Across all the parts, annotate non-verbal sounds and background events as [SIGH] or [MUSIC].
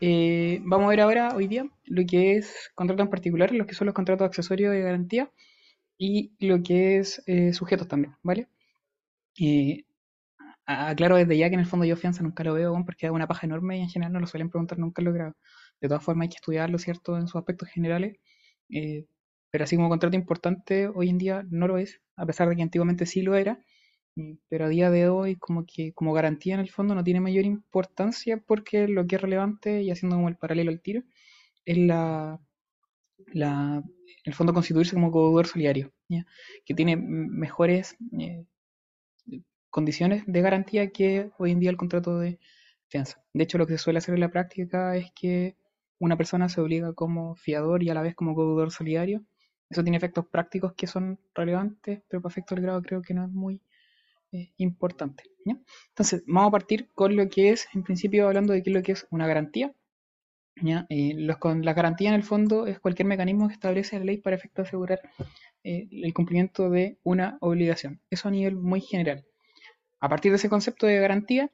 eh, vamos a ver ahora, hoy día, lo que es contrato en particular, lo que son los contratos accesorios de garantía y lo que es eh, sujetos también, ¿vale? Eh, aclaro desde ya que en el fondo yo fianza nunca lo veo, porque es una paja enorme y en general no lo suelen preguntar nunca lo grado. De todas formas hay que estudiarlo, ¿cierto?, en sus aspectos generales. Eh, pero así como contrato importante, hoy en día no lo es, a pesar de que antiguamente sí lo era. Pero a día de hoy, como que como garantía en el fondo no tiene mayor importancia porque lo que es relevante, y haciendo como el paralelo al tiro, es la, la, el fondo constituirse como codeudor solidario, que tiene mejores eh, condiciones de garantía que hoy en día el contrato de fianza. De hecho, lo que se suele hacer en la práctica es que una persona se obliga como fiador y a la vez como codeudor solidario. Eso tiene efectos prácticos que son relevantes, pero para efectos del grado creo que no es muy eh, importante. ¿ya? Entonces, vamos a partir con lo que es, en principio, hablando de qué es lo que es una garantía. ¿ya? Eh, los, con la garantía en el fondo es cualquier mecanismo que establece la ley para efecto asegurar eh, el cumplimiento de una obligación. Eso a nivel muy general. A partir de ese concepto de garantía,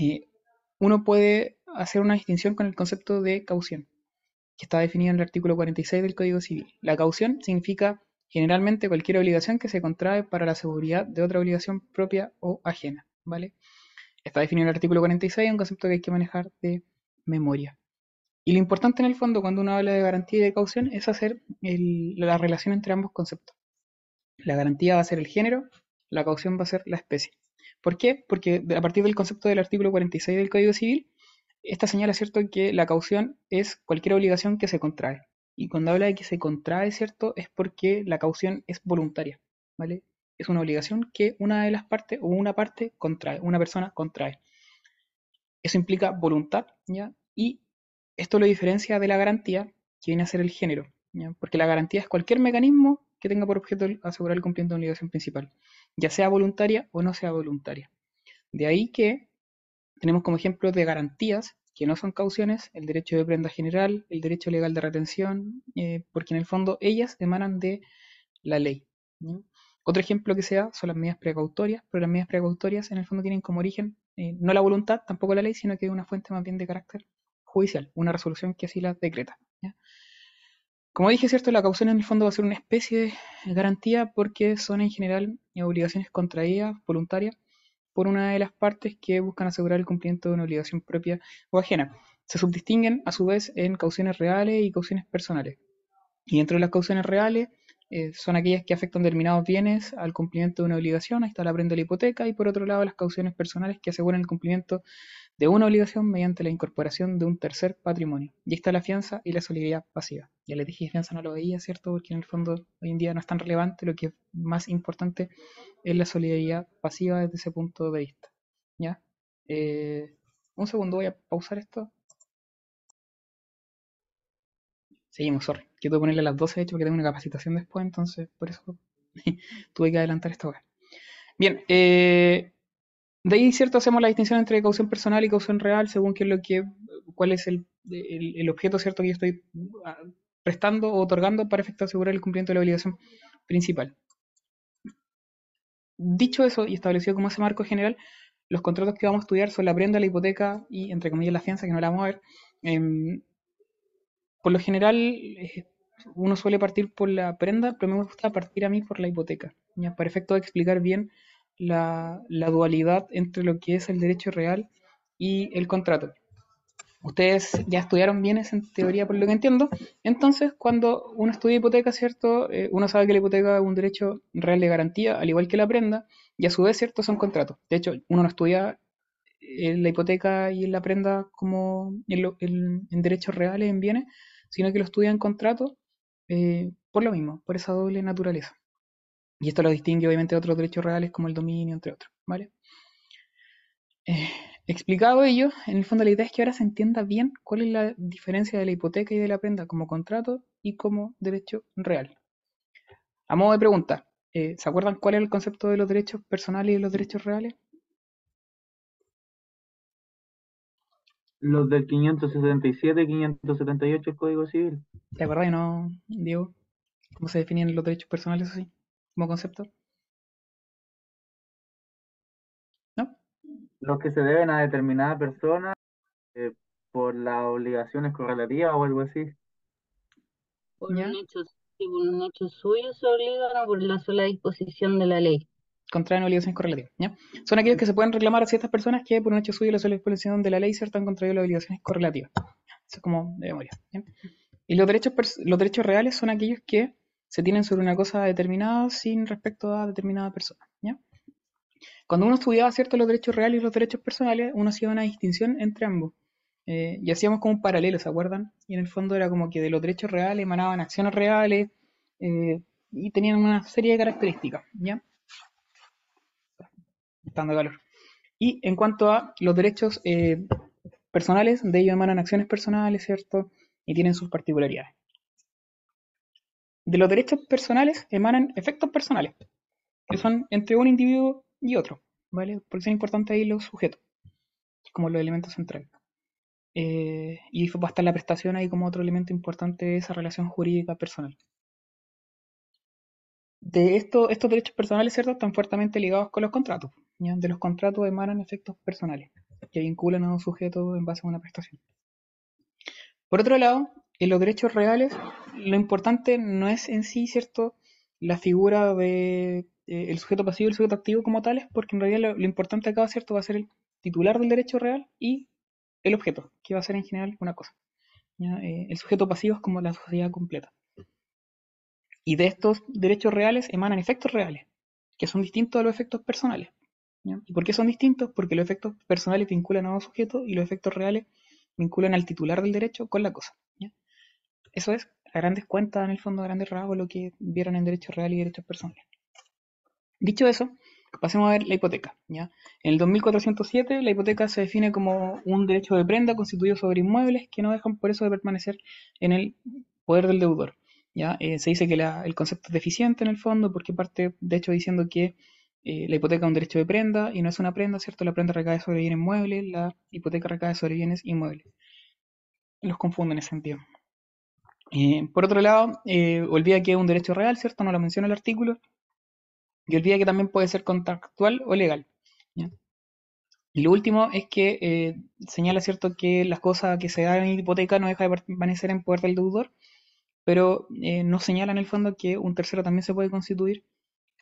eh, uno puede hacer una distinción con el concepto de caución, que está definido en el artículo 46 del Código Civil. La caución significa generalmente cualquier obligación que se contrae para la seguridad de otra obligación propia o ajena, ¿vale? Está definido en el artículo 46, un concepto que hay que manejar de memoria. Y lo importante en el fondo cuando uno habla de garantía y de caución es hacer la relación entre ambos conceptos. La garantía va a ser el género, la caución va a ser la especie. ¿Por qué? Porque a partir del concepto del artículo 46 del Código Civil, esta señala, ¿cierto?, que la caución es cualquier obligación que se contrae. Y cuando habla de que se contrae, ¿cierto?, es porque la caución es voluntaria, ¿vale? Es una obligación que una de las partes o una parte contrae, una persona contrae. Eso implica voluntad, ¿ya? Y esto lo diferencia de la garantía, que viene a ser el género, ¿ya? Porque la garantía es cualquier mecanismo que tenga por objeto asegurar el cumplimiento de una obligación principal, ya sea voluntaria o no sea voluntaria. De ahí que tenemos como ejemplos de garantías que no son cauciones el derecho de prenda general, el derecho legal de retención, eh, porque en el fondo ellas emanan de la ley. Otro ejemplo que sea son las medidas precautorias, pero las medidas precautorias en el fondo tienen como origen eh, no la voluntad, tampoco la ley, sino que una fuente más bien de carácter judicial, una resolución que así la decreta. Como dije, cierto, la caución en el fondo va a ser una especie de garantía porque son en general obligaciones contraídas, voluntarias, por una de las partes que buscan asegurar el cumplimiento de una obligación propia o ajena. Se subdistinguen a su vez en cauciones reales y cauciones personales. Y dentro de las cauciones reales eh, son aquellas que afectan determinados bienes al cumplimiento de una obligación, ahí está la prenda de la hipoteca, y por otro lado las cauciones personales que aseguran el cumplimiento de una obligación mediante la incorporación de un tercer patrimonio. Y está la fianza y la solidaridad pasiva. Ya les dije fianza no lo veía, ¿cierto? Porque en el fondo hoy en día no es tan relevante, lo que es más importante es la solidaridad pasiva desde ese punto de vista. ¿Ya? Eh, un segundo, voy a pausar esto. Seguimos, sorry. Que ponerle a las 12 de hecho porque tengo una capacitación después, entonces por eso [LAUGHS] tuve que adelantar esta hora. Bien, eh, de ahí, ¿cierto? Hacemos la distinción entre caución personal y caución real según qué lo que, cuál es el, el, objeto, ¿cierto? Que yo estoy ah, prestando o otorgando para efecto asegurar el cumplimiento de la obligación principal. Dicho eso y establecido como ese marco general, los contratos que vamos a estudiar son la prenda, la hipoteca y, entre comillas, la fianza, que no la vamos a ver. Em, por lo general, uno suele partir por la prenda, pero me gusta partir a mí por la hipoteca, ¿ya? para efecto de explicar bien la, la dualidad entre lo que es el derecho real y el contrato. Ustedes ya estudiaron bienes en teoría, por lo que entiendo. Entonces, cuando uno estudia hipoteca, ¿cierto? Eh, uno sabe que la hipoteca es un derecho real de garantía, al igual que la prenda, y a su vez, ¿cierto? Son contratos. De hecho, uno no estudia eh, la hipoteca y la prenda como en, lo- en- derechos reales, en bienes, sino que lo estudia en contratos eh, por lo mismo, por esa doble naturaleza. Y esto lo distingue obviamente de otros derechos reales como el dominio, entre otros, ¿vale? Eh, explicado ello, en el fondo la idea es que ahora se entienda bien cuál es la diferencia de la hipoteca y de la prenda como contrato y como derecho real. A modo de pregunta, eh, ¿se acuerdan cuál es el concepto de los derechos personales y de los derechos reales? Los del 577 y 578 del Código Civil. ¿Te acuerdas, no, Diego? ¿Cómo se definen los derechos personales así, como concepto? ¿No? Los que se deben a determinada persona, eh, por las obligaciones correlativas o algo así. Por ¿Ya? un hecho, si por un hecho suyo se obligan o por la sola disposición de la ley. contraen obligaciones correlativas. ¿ya? Son aquellos que se pueden reclamar a ciertas personas que por un hecho suyo la sola disposición de la ley cierto han contraído las obligaciones correlativas. Eso es como de memoria. ¿ya? Y los derechos, los derechos reales son aquellos que se tienen sobre una cosa determinada sin respecto a determinada persona. Cuando uno estudiaba cierto los derechos reales y los derechos personales, uno hacía una distinción entre ambos. Eh, y hacíamos como un paralelo, ¿se acuerdan? Y en el fondo era como que de los derechos reales emanaban acciones reales eh, y tenían una serie de características, ¿ya? Y en cuanto a los derechos eh, personales, de ellos emanan acciones personales, ¿cierto? Y tienen sus particularidades. De los derechos personales emanan efectos personales, que son entre un individuo y otro, ¿vale? Porque son importantes ahí los sujetos, como los elementos centrales. Eh, y va a estar la prestación ahí como otro elemento importante de esa relación jurídica personal. De esto, estos derechos personales, ¿cierto?, están fuertemente ligados con los contratos. De los contratos emanan efectos personales que vinculan a un sujeto en base a una prestación. Por otro lado, en los derechos reales, lo importante no es en sí, ¿cierto?, la figura de eh, el sujeto pasivo y el sujeto activo como tales, porque en realidad lo, importante acá, ¿cierto?, va a ser el titular del derecho real y el objeto, que va a ser en general una cosa. Eh, el sujeto pasivo es como la sociedad completa. Y de estos derechos reales emanan efectos reales, que son distintos a los efectos personales. ¿Y por qué son distintos? Porque los efectos personales vinculan a un sujeto y los efectos reales vinculan al titular del derecho con la cosa. Eso es, a grandes cuentas, en el fondo, a grandes rasgos, lo que vieron en derechos reales y derechos personales. Dicho eso, pasemos a ver la hipoteca. ¿ya? En el 2407, la hipoteca se define como un derecho de prenda constituido sobre inmuebles que no dejan por eso de permanecer en el poder del deudor. ¿ya? Eh, se dice que el concepto es deficiente en el fondo porque parte, de hecho, diciendo que eh, la hipoteca es un derecho de prenda y no es una prenda, ¿cierto? La prenda recae sobre bienes muebles, la hipoteca recae sobre bienes inmuebles. Los confunden en ese sentido. Eh, por otro lado, eh, olvida que es un derecho real, ¿cierto? No lo menciona el artículo. Y olvida que también puede ser contractual o legal. Y lo último es que eh, señala, ¿cierto?, que las cosas que se dan en hipoteca no deja de permanecer en poder del deudor, pero eh, no señala en el fondo que un tercero también se puede constituir,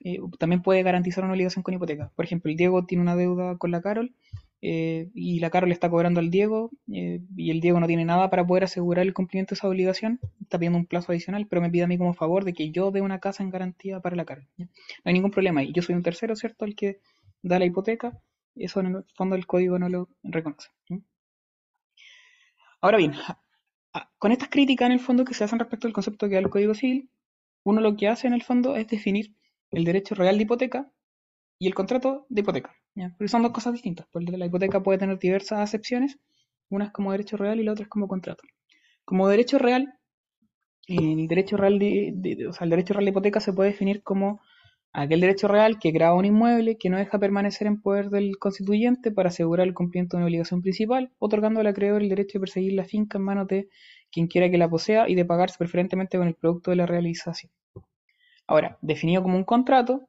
eh, también puede garantizar una obligación con hipoteca. Por ejemplo, el Diego tiene una deuda con la Carol eh, y la Carol le está cobrando al Diego eh, y el Diego no tiene nada para poder asegurar el cumplimiento de esa obligación, está pidiendo un plazo adicional, pero me pide a mí como favor de que yo dé una casa en garantía para la Carol. ¿ya? No hay ningún problema ahí. Yo soy un tercero, ¿cierto?, el que da la hipoteca. Eso en el fondo el código no lo reconoce. Ahora bien, con estas críticas en el fondo que se hacen respecto al concepto que da el Código Civil, uno lo que hace en el fondo es definir el derecho real de hipoteca y el contrato de hipoteca. ¿Ya? Son dos cosas distintas. Porque la hipoteca puede tener diversas acepciones, una es como derecho real y la otra es como contrato. Como derecho real, el derecho real de, el derecho real de hipoteca se puede definir como aquel derecho real que graba un inmueble que no deja permanecer en poder del constituyente para asegurar el cumplimiento de una obligación principal, otorgando al acreedor el derecho de perseguir la finca en manos de quien quiera que la posea y de pagarse preferentemente con el producto de la realización. Ahora, definido como un contrato,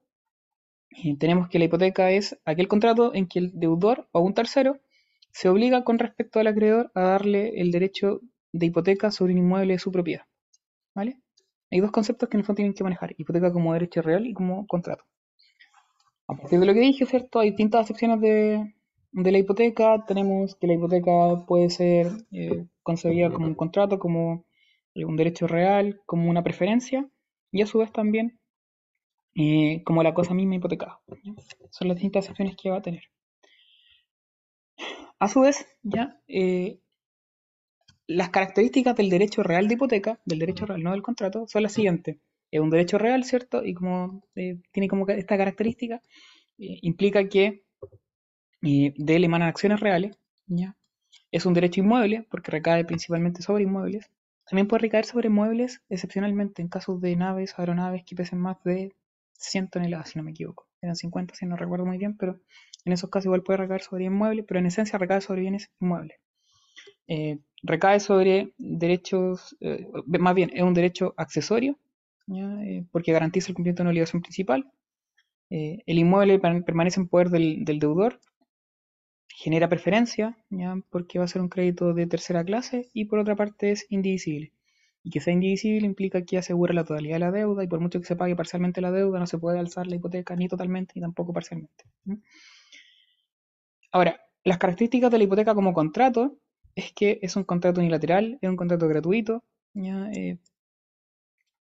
tenemos que la hipoteca es aquel contrato en que el deudor o un tercero se obliga con respecto al acreedor a darle el derecho de hipoteca sobre un inmueble de su propiedad. ¿Vale? Hay dos conceptos que en el fondo tienen que manejar, hipoteca como derecho real y como contrato. A partir de lo que dije, ¿cierto? Hay distintas acepciones de, la hipoteca. Tenemos que la hipoteca puede ser eh, concebida como un contrato, como un derecho real, como una preferencia, y a su vez también eh, como la cosa misma hipotecada. Son las distintas acepciones que va a tener. A su vez, ya eh, las características del derecho real de hipoteca, del derecho real, no del contrato, son las siguientes. Es un derecho real, ¿cierto? Y como eh, tiene como esta característica, implica que de él emanan acciones reales, ¿ya? Es un derecho inmueble, porque recae principalmente sobre inmuebles. También puede recaer sobre muebles, excepcionalmente en casos de naves, aeronaves que pesen más de 100 toneladas, si no me equivoco. Eran 50, si no recuerdo muy bien, pero en esos casos igual puede recaer sobre inmuebles, pero en esencia recae sobre bienes inmuebles. Eh, recae sobre derechos, eh, más bien, es un derecho accesorio, ¿ya? Eh, porque garantiza el cumplimiento de una obligación principal. El inmueble per- permanece en poder del, del deudor genera preferencia, ¿ya? porque va a ser un crédito de tercera clase, y por otra parte es indivisible. Y que sea indivisible implica que asegura la totalidad de la deuda, y por mucho que se pague parcialmente la deuda, no se puede alzar la hipoteca ni totalmente ni tampoco parcialmente. Ahora, las características de la hipoteca como contrato es que es un contrato unilateral, es un contrato gratuito, eh,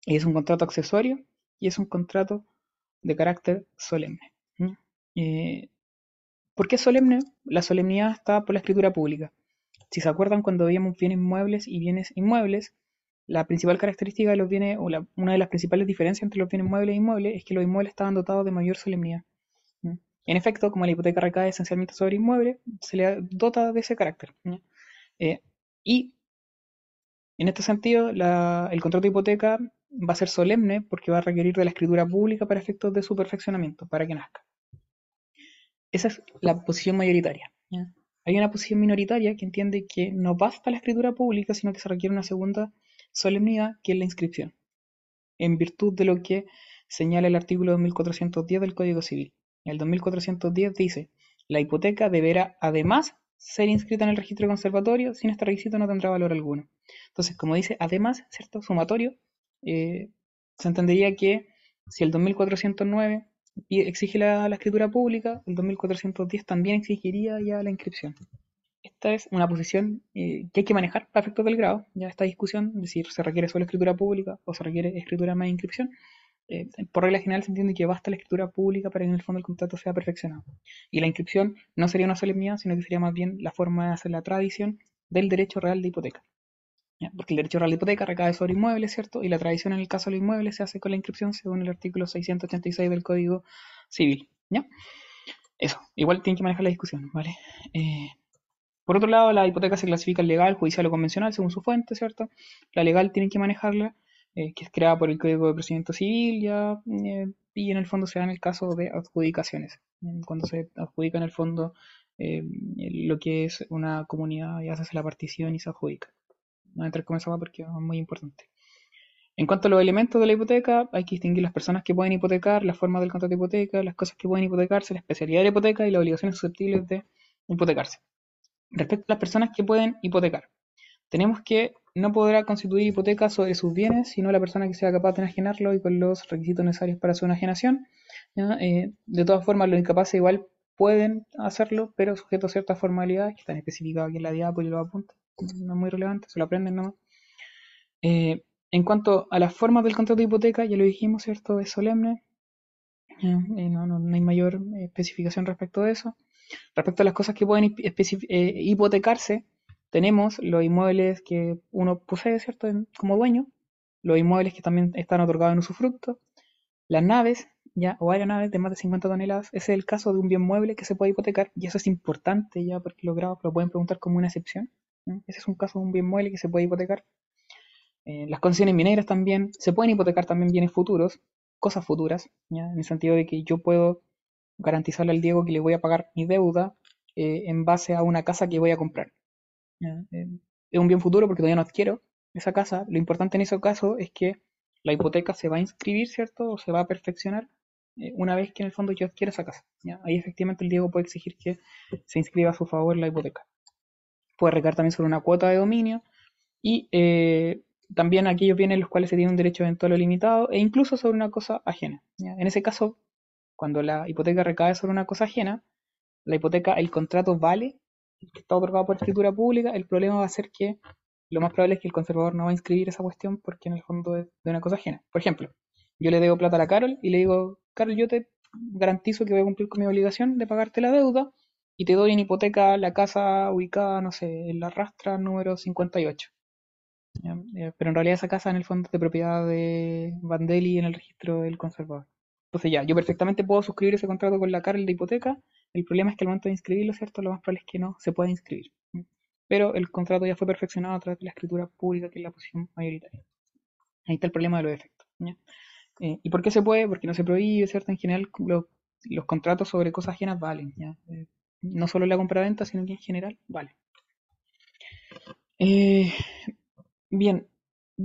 es un contrato accesorio y es un contrato de carácter solemne. Eh, ¿Por qué solemne? La solemnidad está por la escritura pública. Si se acuerdan cuando veíamos bienes muebles y bienes inmuebles, la principal característica de los bienes, o una de las principales diferencias entre los bienes muebles e inmuebles, es que los inmuebles estaban dotados de mayor solemnidad. En efecto, como la hipoteca recae esencialmente sobre inmuebles, se le dota de ese carácter. Eh, y en este sentido, el contrato de hipoteca va a ser solemne porque va a requerir de la escritura pública para efectos de su perfeccionamiento, para que nazca. Esa es la posición mayoritaria. Hay una posición minoritaria que entiende que no basta la escritura pública, sino que se requiere una segunda solemnidad, que es la inscripción, en virtud de lo que señala el artículo 2410 del Código Civil. El 2410 dice, la hipoteca deberá además ser inscrita en el registro conservatorio, sin este requisito no tendrá valor alguno. Entonces, como dice además, ¿cierto? Sumatorio, eh, se entendería que si el 2409 exige la, escritura pública, el 2410 también exigiría ya la inscripción. Esta es una posición eh, que hay que manejar para efectos del grado, ya esta discusión, es decir, se requiere solo escritura pública o se requiere escritura más inscripción. Eh, por regla general se entiende que basta la escritura pública para que en el fondo el contrato sea perfeccionado. Y la inscripción no sería una solemnidad, sino que sería más bien la forma de hacer la tradición del derecho real de hipoteca. Porque el derecho real de hipoteca recae sobre inmuebles, ¿cierto? Y la tradición en el caso de los inmuebles se hace con la inscripción según el artículo 686 del Código Civil. ¿Ya? Eso, igual tienen que manejar la discusión, ¿vale? Eh, por otro lado, la hipoteca se clasifica legal, judicial o convencional según su fuente, ¿cierto? La legal tienen que manejarla, eh, que es creada por el Código de Procedimiento Civil, ya, eh, y en el fondo se da en el caso de adjudicaciones, cuando se adjudica en el fondo lo que es una comunidad y hace la partición y se adjudica. No entrar con esa porque es muy importante. En cuanto a los elementos de la hipoteca, hay que distinguir las personas que pueden hipotecar, la forma del contrato de hipoteca, las cosas que pueden hipotecarse, la especialidad de la hipoteca y las obligaciones susceptibles de hipotecarse. Respecto a las personas que pueden hipotecar, tenemos que no podrá constituir hipoteca sobre sus bienes, sino la persona que sea capaz de enajenarlo y con los requisitos necesarios para su enajenación. Eh, de todas formas, los incapaces igual pueden hacerlo, pero sujeto a ciertas formalidades que están especificadas aquí en la diapo y lo apunta no es muy relevante, se lo aprenden nomás. Eh, en cuanto a las formas del contrato de hipoteca, ya lo dijimos, ¿cierto? Es solemne. Eh, no, hay mayor especificación respecto de eso. Respecto a las cosas que pueden eh, hipotecarse, tenemos los inmuebles que uno posee, ¿cierto? Como dueño, los inmuebles que también están otorgados en usufructo, las naves, ya, o aeronaves de más de 50 toneladas. Ese es el caso de un bien mueble que se puede hipotecar, y eso es importante ya, porque los grados lo pueden preguntar como una excepción. Ese es un caso de un bien mueble que se puede hipotecar. Eh, las concesiones mineras también, se pueden hipotecar también bienes futuros, cosas futuras, en el sentido de que yo puedo garantizarle al Diego que le voy a pagar mi deuda eh, en base a una casa que voy a comprar. Eh, es un bien futuro porque todavía no adquiero esa casa. Lo importante en ese caso es que la hipoteca se va a inscribir, ¿cierto? O se va a perfeccionar una vez que en el fondo yo adquiera esa casa. Ahí efectivamente el Diego puede exigir que se inscriba a su favor la hipoteca puede recaer también sobre una cuota de dominio y eh, también aquellos bienes en los cuales se tiene un derecho eventual o limitado e incluso sobre una cosa ajena. En ese caso, cuando la hipoteca recae sobre una cosa ajena, la hipoteca, el contrato vale, está otorgado por escritura pública, el problema va a ser que lo más probable es que el conservador no va a inscribir esa cuestión porque en el fondo es de una cosa ajena. Por ejemplo, yo le debo plata a la Carol y le digo, Carol, yo te garantizo que voy a cumplir con mi obligación de pagarte la deuda y te doy en hipoteca la casa ubicada, no sé, en la rastra número 58. Eh, pero en realidad esa casa en el fondo es de propiedad de Vandelli en el registro del conservador. Entonces ya, yo perfectamente puedo suscribir ese contrato con la Carl de hipoteca. El problema es que al momento de inscribirlo, ¿cierto? Lo más probable es que no se pueda inscribir. Pero el contrato ya fue perfeccionado a través de la escritura pública, que es la posición mayoritaria. Ahí está el problema de los efectos. Eh, ¿Y por qué se puede? Porque no se prohíbe, ¿cierto? En general, los contratos sobre cosas ajenas valen. ¿ya? Eh, no solo la compra-venta, sino que en general, vale. Eh, bien,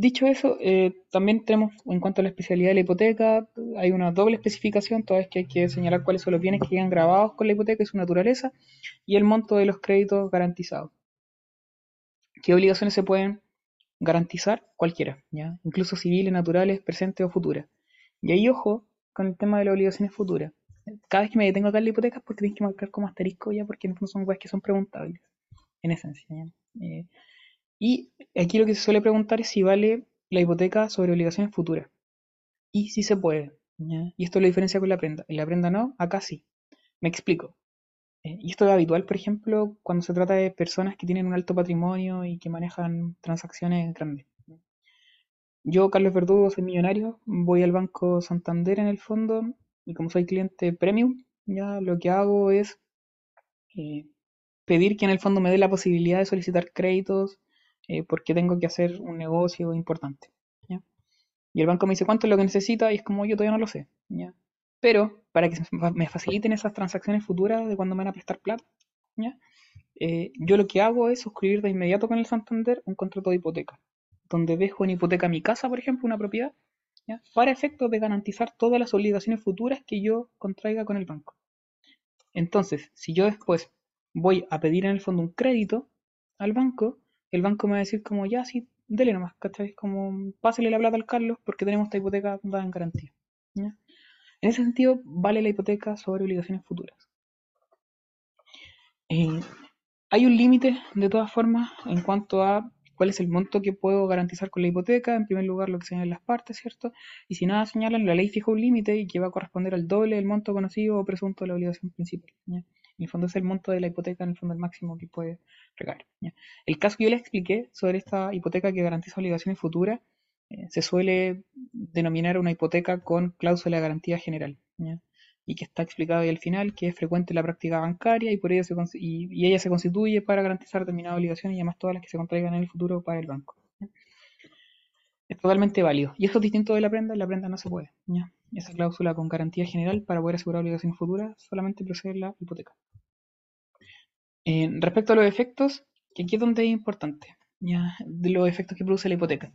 dicho eso, eh, también tenemos en cuanto a la especialidad de la hipoteca, hay una doble especificación, toda vez que hay que señalar cuáles son los bienes que quedan grabados con la hipoteca y su naturaleza, y el monto de los créditos garantizados. ¿Qué obligaciones se pueden garantizar? Cualquiera, ¿ya? incluso civiles, naturales, presentes o futuras. Y ahí, ojo, con el tema de las obligaciones futuras. Cada vez que me detengo acá en la hipoteca porque tienes que marcar como asterisco ya, porque en el fondo son cosas que son preguntables, en esencia. Eh, y aquí lo que se suele preguntar es si vale la hipoteca sobre obligaciones futuras. Y si se puede. Y esto lo diferencia con la prenda. En la prenda no, acá sí. Me explico. Eh, y esto es habitual, por ejemplo, cuando se trata de personas que tienen un alto patrimonio y que manejan transacciones grandes. Yo, Carlos Verdugo, soy millonario, voy al Banco Santander en el fondo y como soy cliente premium, ya lo que hago es eh, pedir que en el fondo me dé la posibilidad de solicitar créditos eh, porque tengo que hacer un negocio importante. ¿ya? Y el banco me dice cuánto es lo que necesita y es como yo todavía no lo sé. ¿ya? Pero para que me faciliten esas transacciones futuras de cuando me van a prestar plata, ¿ya? Eh, yo lo que hago es suscribir de inmediato con el Santander un contrato de hipoteca, donde dejo en hipoteca mi casa, por ejemplo, una propiedad, ¿ya? para efectos de garantizar todas las obligaciones futuras que yo contraiga con el banco. Entonces, si yo después voy a pedir en el fondo un crédito al banco, el banco me va a decir como, ya, sí, dele nomás, ¿cachai? Como, pásale la plata al Carlos porque tenemos esta hipoteca dada en garantía. En ese sentido, vale la hipoteca sobre obligaciones futuras. Eh, hay un límite, de todas formas, en cuanto a cuál es el monto que puedo garantizar con la hipoteca. En primer lugar, lo que señalan las partes, ¿cierto? Y si nada señalan, la ley fija un límite y que va a corresponder al doble del monto conocido o presunto de la obligación principal. ¿ya? En el fondo es el monto de la hipoteca, en el fondo el máximo que puede regalar. El caso que yo les expliqué sobre esta hipoteca que garantiza obligaciones futuras, eh, se suele denominar una hipoteca con cláusula de garantía general. Y que está explicado ahí al final, que es frecuente en la práctica bancaria y por ello se y, ella se constituye para garantizar determinadas obligaciones y además todas las que se contraigan en el futuro para el banco. Es totalmente válido. Y eso es distinto de la prenda, en la prenda no se puede. Esa cláusula con garantía general para poder asegurar obligaciones futuras solamente procede la hipoteca. respecto a los efectos, que aquí es donde es importante, ¿ya? de los efectos que produce la hipoteca.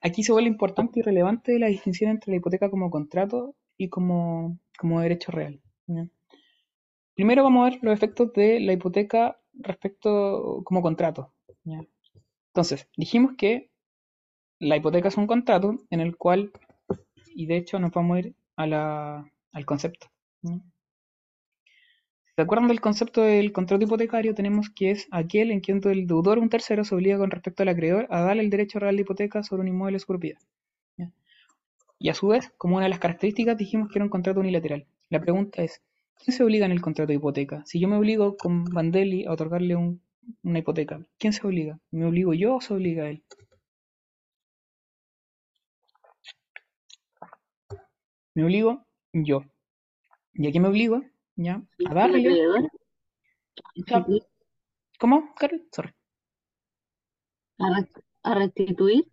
Aquí se vuelve importante y relevante la distinción entre la hipoteca como contrato y como, como derecho real. Primero vamos a ver los efectos de la hipoteca respecto como contrato. Entonces, dijimos que la hipoteca es un contrato en el cual y de hecho nos vamos a ir al concepto. ¿Se acuerdan del concepto del contrato hipotecario? Tenemos que es aquel en que el deudor un tercero se obliga con respecto al acreedor a darle el derecho real de hipoteca sobre un inmueble de. Y a su vez, como una de las características, dijimos que era un contrato unilateral. La pregunta es, ¿quién se obliga en el contrato de hipoteca? Si yo me obligo con Vandelli a otorgarle una hipoteca, ¿quién se obliga? ¿Me obligo yo o se obliga él? Me obligo yo. ¿Y a qué me obligo? ¿Ya? A darle. ¿Cómo, Carol? Sorry. ¿A, restituir?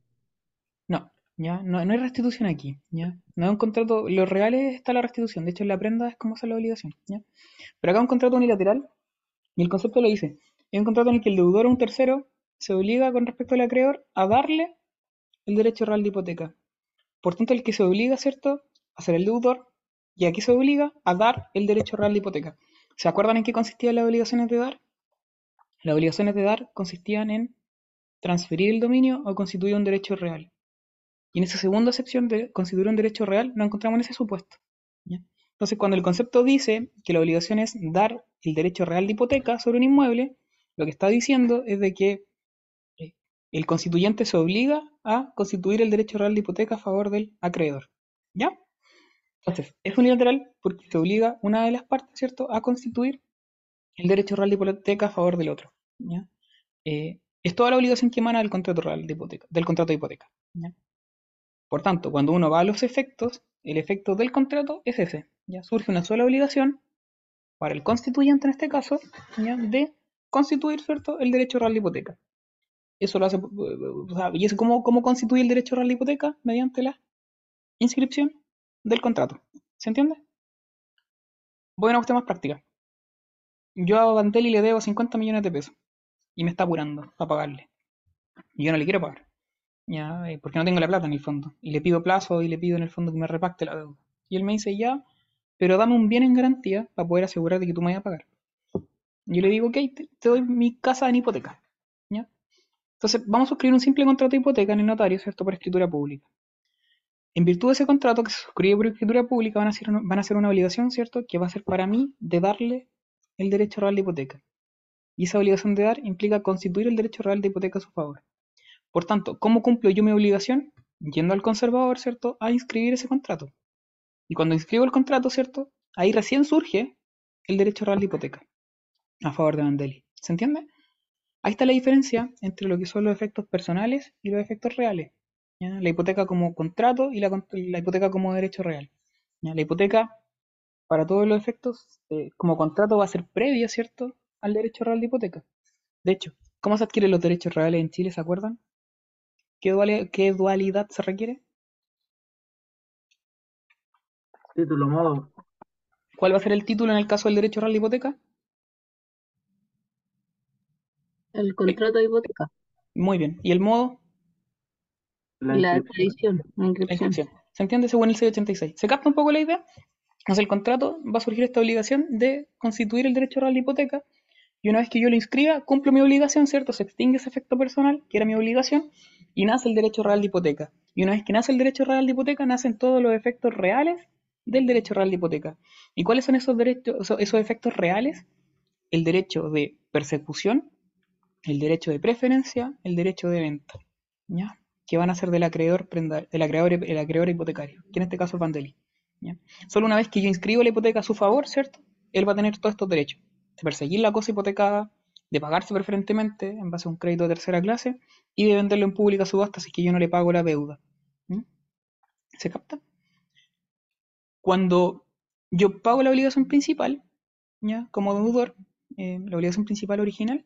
No, ya, no, no hay restitución aquí, ¿ya? No es un contrato, lo real está la restitución, de hecho en la prenda es como hacer la obligación, ¿ya? Pero acá es un contrato unilateral, y el concepto lo dice, es un contrato en el que el deudor o un tercero se obliga con respecto al acreedor a darle el derecho real de hipoteca. Por tanto, el que se obliga, ¿cierto? A ser el deudor, y aquí se obliga a dar el derecho real de hipoteca. ¿Se acuerdan en qué consistían las obligaciones de dar? Las obligaciones de dar consistían en transferir el dominio o constituir un derecho real. Y en esa segunda excepción de constituir un derecho real, nos encontramos en ese supuesto. Entonces, cuando el concepto dice que la obligación es dar el derecho real de hipoteca sobre un inmueble, lo que está diciendo es de que eh, el constituyente se obliga a constituir el derecho real de hipoteca a favor del acreedor. ¿Ya? Entonces, es unilateral porque se obliga una de las partes, ¿cierto?, a constituir el derecho real de hipoteca a favor del otro. Eh, es toda la obligación que emana del contrato real de hipoteca, del contrato de hipoteca. Por tanto, cuando uno va a los efectos, el efecto del contrato es ese. ¿ya? Surge una sola obligación para el constituyente en este caso, de constituir, ¿cierto?, el derecho real de hipoteca. Eso lo hace, ¿y eso cómo, cómo constituye el derecho real de hipoteca? Mediante la inscripción del contrato. ¿Se entiende? Voy a una cuestión más práctica. Yo a Bantelli le debo 50 millones de pesos y me está apurando a pagarle. Y yo no le quiero pagar. ya, eh, porque no tengo la plata en el fondo, y le pido plazo y le pido en el fondo que me repacte la deuda. Y él me dice, ya, pero dame un bien en garantía para poder asegurar de que tú me vayas a pagar. Yo le digo, ok, te, te doy mi casa en hipoteca. ¿ya? Entonces, vamos a suscribir un simple contrato de hipoteca en el notario, ¿cierto? Por escritura pública. En virtud de ese contrato que se suscribe por escritura pública, van a, ser, van a ser una obligación, ¿cierto? Que va a ser para mí de darle el derecho real de hipoteca. Y esa obligación de dar implica constituir el derecho real de hipoteca a su favor. Por tanto, ¿cómo cumplo yo mi obligación? Yendo al conservador, ¿cierto? A inscribir ese contrato. Y cuando inscribo el contrato, ¿cierto? Ahí recién surge el derecho real de hipoteca a favor de Mandeli. ¿Se entiende? Ahí está la diferencia entre lo que son los efectos personales y los efectos reales. ¿Ya? La hipoteca como contrato y la, la hipoteca como derecho real. ¿ya? La hipoteca, para todos los efectos, eh, como contrato va a ser previa, ¿cierto?, al derecho real de hipoteca. De hecho, ¿cómo se adquieren los derechos reales en Chile? ¿Se acuerdan? ¿Qué dualidad, qué dualidad se requiere? Título, modo. ¿Cuál va a ser el título en el caso del derecho real de hipoteca? El contrato de hipoteca. Muy bien. ¿Y el modo? La La inscripción. tradición, la La inscripción. ¿Se entiende según el 686? ¿Se capta un poco la idea? Entonces el contrato va a surgir esta obligación de constituir el derecho real de hipoteca y una vez que yo lo inscriba, cumplo mi obligación, ¿cierto? Se extingue ese efecto personal, que era mi obligación, y nace el derecho real de hipoteca. Y una vez que nace el derecho real de hipoteca, nacen todos los efectos reales del derecho real de hipoteca. ¿Y cuáles son esos derechos, esos efectos reales? El derecho de persecución, el derecho de preferencia, el derecho de venta, ¿ya? Que van a ser del acreedor, prenda- del acreedor, el acreedor hipotecario, que en este caso es Vandeli. Solo una vez que yo inscribo la hipoteca a su favor, ¿cierto? Él va a tener todos estos derechos. De perseguir la cosa hipotecada, de pagarse preferentemente en base a un crédito de tercera clase y de venderlo en pública subasta si es que yo no le pago la deuda. ¿Se capta? Cuando yo pago la obligación principal, ¿ya? Como deudor, eh, la obligación principal original,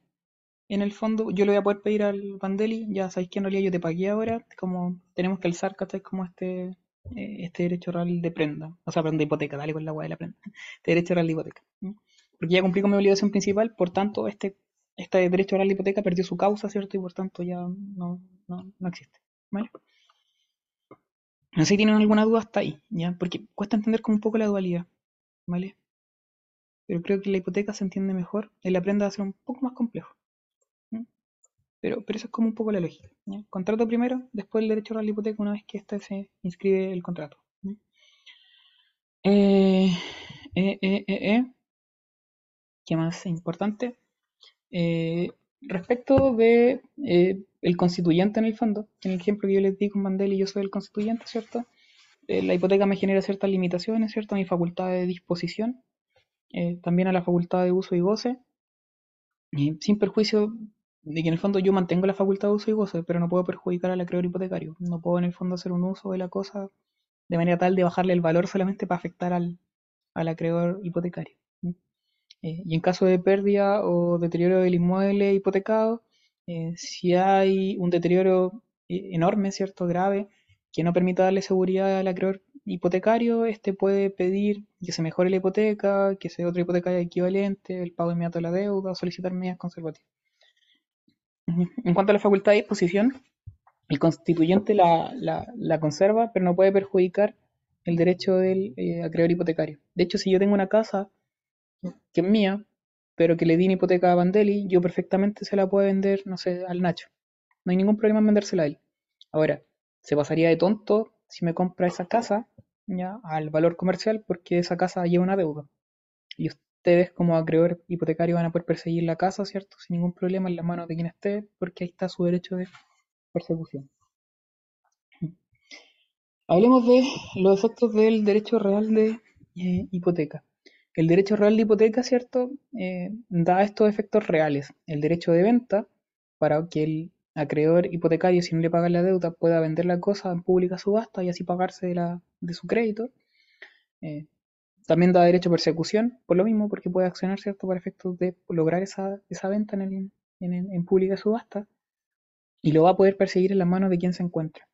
en el fondo yo le voy a poder pedir al Vandeli, ya sabéis que en realidad yo te pagué ahora, como tenemos que alzar, ¿cachai? Como este, eh, este derecho real de prenda, o sea, perdón, de hipoteca, dale con la agua de la prenda, [LAUGHS] este derecho real de hipoteca. Porque ya cumplí con mi obligación principal, por tanto, este, este derecho oral de hipoteca perdió su causa, ¿cierto? Y por tanto ya no, no, no existe. ¿Vale? No sé si tienen alguna duda hasta ahí, ¿ya? Porque cuesta entender como un poco la dualidad, ¿vale? Pero creo que la hipoteca se entiende mejor, el aprenda a ser un poco más complejo. Pero, pero eso es como un poco la lógica. Contrato primero, después el derecho oral de hipoteca una vez que éste se inscribe el contrato. Eh, eh, eh. ¿Qué más importante? Respecto de el constituyente en el fondo, en el ejemplo que yo les di con Mandel yo soy el constituyente, ¿cierto? La hipoteca me genera ciertas limitaciones, ¿cierto? A mi facultad de disposición, también a la facultad de uso y goce, sin perjuicio de que en el fondo yo mantengo la facultad de uso y goce, pero no puedo perjudicar al acreedor hipotecario. No puedo en el fondo hacer un uso de la cosa de manera tal de bajarle el valor solamente para afectar al, al acreedor hipotecario. Eh, y en caso de pérdida o deterioro del inmueble hipotecado, eh, si hay un deterioro eh, enorme, ¿cierto? Grave, que no permita darle seguridad al acreedor hipotecario, este puede pedir que se mejore la hipoteca, que sea otra hipoteca equivalente, el pago inmediato de la deuda, solicitar medidas conservativas. En cuanto a la facultad de disposición, el constituyente la, conserva, pero no puede perjudicar el derecho del eh, acreedor hipotecario. De hecho, si yo tengo una casa que es mía, pero que le di una hipoteca a Bandeli, yo perfectamente se la puedo vender, no sé, al Nacho. No hay ningún problema en vendérsela a él. Ahora, se pasaría de tonto si me compra esa casa ya al valor comercial porque esa casa lleva una deuda. Y ustedes como acreedor hipotecario van a poder perseguir la casa, ¿cierto? Sin ningún problema en las manos de quien esté, porque ahí está su derecho de persecución. Hablemos de los efectos del derecho real de eh, hipoteca. El derecho real de hipoteca, ¿cierto? Eh, da estos efectos reales. El derecho de venta, para que el acreedor hipotecario, si no le paga la deuda, pueda vender la cosa en pública subasta y así pagarse de, la, de su crédito. Eh, también da derecho a persecución, por lo mismo, porque puede accionar, ¿cierto?, para efectos de lograr esa, venta en, el, en, pública subasta y lo va a poder perseguir en las manos de quien se encuentra.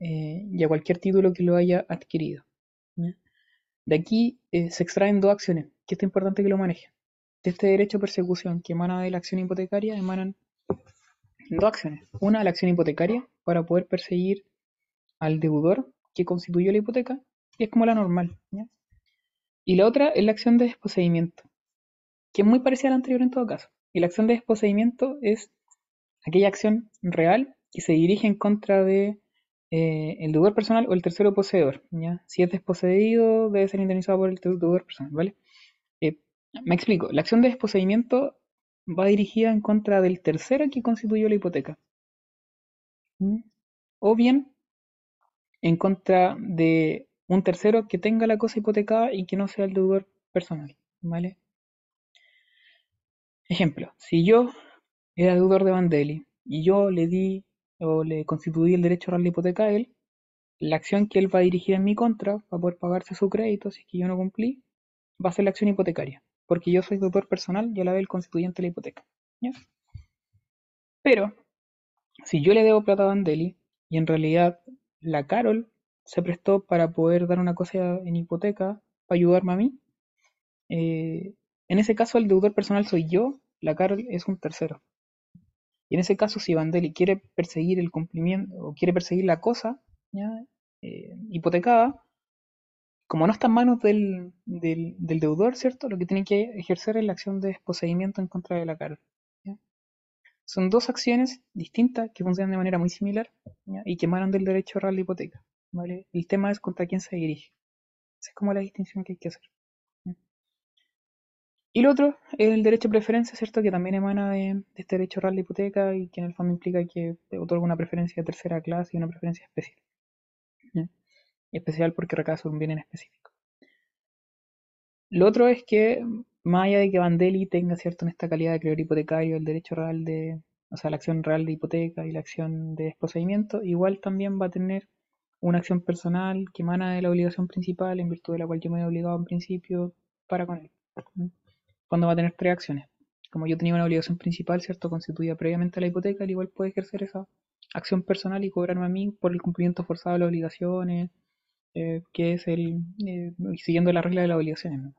Eh, y a cualquier título que lo haya adquirido. De aquí eh, se extraen dos acciones, que es importante que lo manejen. De este derecho a persecución que emana de la acción hipotecaria, emanan dos acciones. Una, la acción hipotecaria, para poder perseguir al deudor que constituyó la hipoteca, y es como la normal. ¿ya? Y la otra es la acción de desposeimiento, que es muy parecida a la anterior en todo caso. Y la acción de desposeimiento es aquella acción real que se dirige en contra de eh, el deudor personal o el tercero poseedor. ¿ya? Si es desposeído, debe ser indemnizado por el deudor personal. ¿vale? Eh, me explico. La acción de desposeimiento va dirigida en contra del tercero que constituyó la hipoteca. O bien en contra de un tercero que tenga la cosa hipotecada y que no sea el deudor personal. ¿Vale? Ejemplo, si yo era deudor de Bandeli y yo le di o le constituí el derecho a la hipoteca a él, la acción que él va a dirigir en mi contra para poder pagarse su crédito si es que yo no cumplí, va a ser la acción hipotecaria, porque yo soy deudor personal y a la vez el constituyente de la hipoteca. Pero, si yo le debo plata a Bandeli y en realidad la Carol se prestó para poder dar una cosa en hipoteca para ayudarme a mí, eh, en ese caso el deudor personal soy yo, la Carol es un tercero. Y en ese caso, si Bandeli quiere perseguir el cumplimiento o quiere perseguir la cosa. Eh, hipotecada, como no está en manos del, del, deudor, ¿cierto? Lo que tiene que ejercer es la acción de desposeimiento en contra de la Carol. Son dos acciones distintas que funcionan de manera muy similar y que emanan del derecho real de hipoteca. El tema es contra quién se dirige. Esa es como la distinción que hay que hacer. Y lo otro es el derecho de preferencia, ¿cierto? Que también emana de, este derecho real de hipoteca y que en el fondo implica que otorga una preferencia de tercera clase y una preferencia especial. Especial porque recae sobre un bien en específico. Lo otro es que, más allá de que Bandeli tenga, ¿cierto? En esta calidad de acreedor hipotecario el derecho real de, o sea, la acción real de hipoteca y la acción de desposeimiento, igual también va a tener una acción personal que emana de la obligación principal en virtud de la cual yo me he obligado en principio para con él. cuando va a tener tres acciones. Como yo tenía una obligación principal, ¿cierto? Constituida previamente a la hipoteca, al igual puede ejercer esa acción personal y cobrarme a mí por el cumplimiento forzado de las obligaciones, eh, que es el, eh, siguiendo la regla de las obligaciones.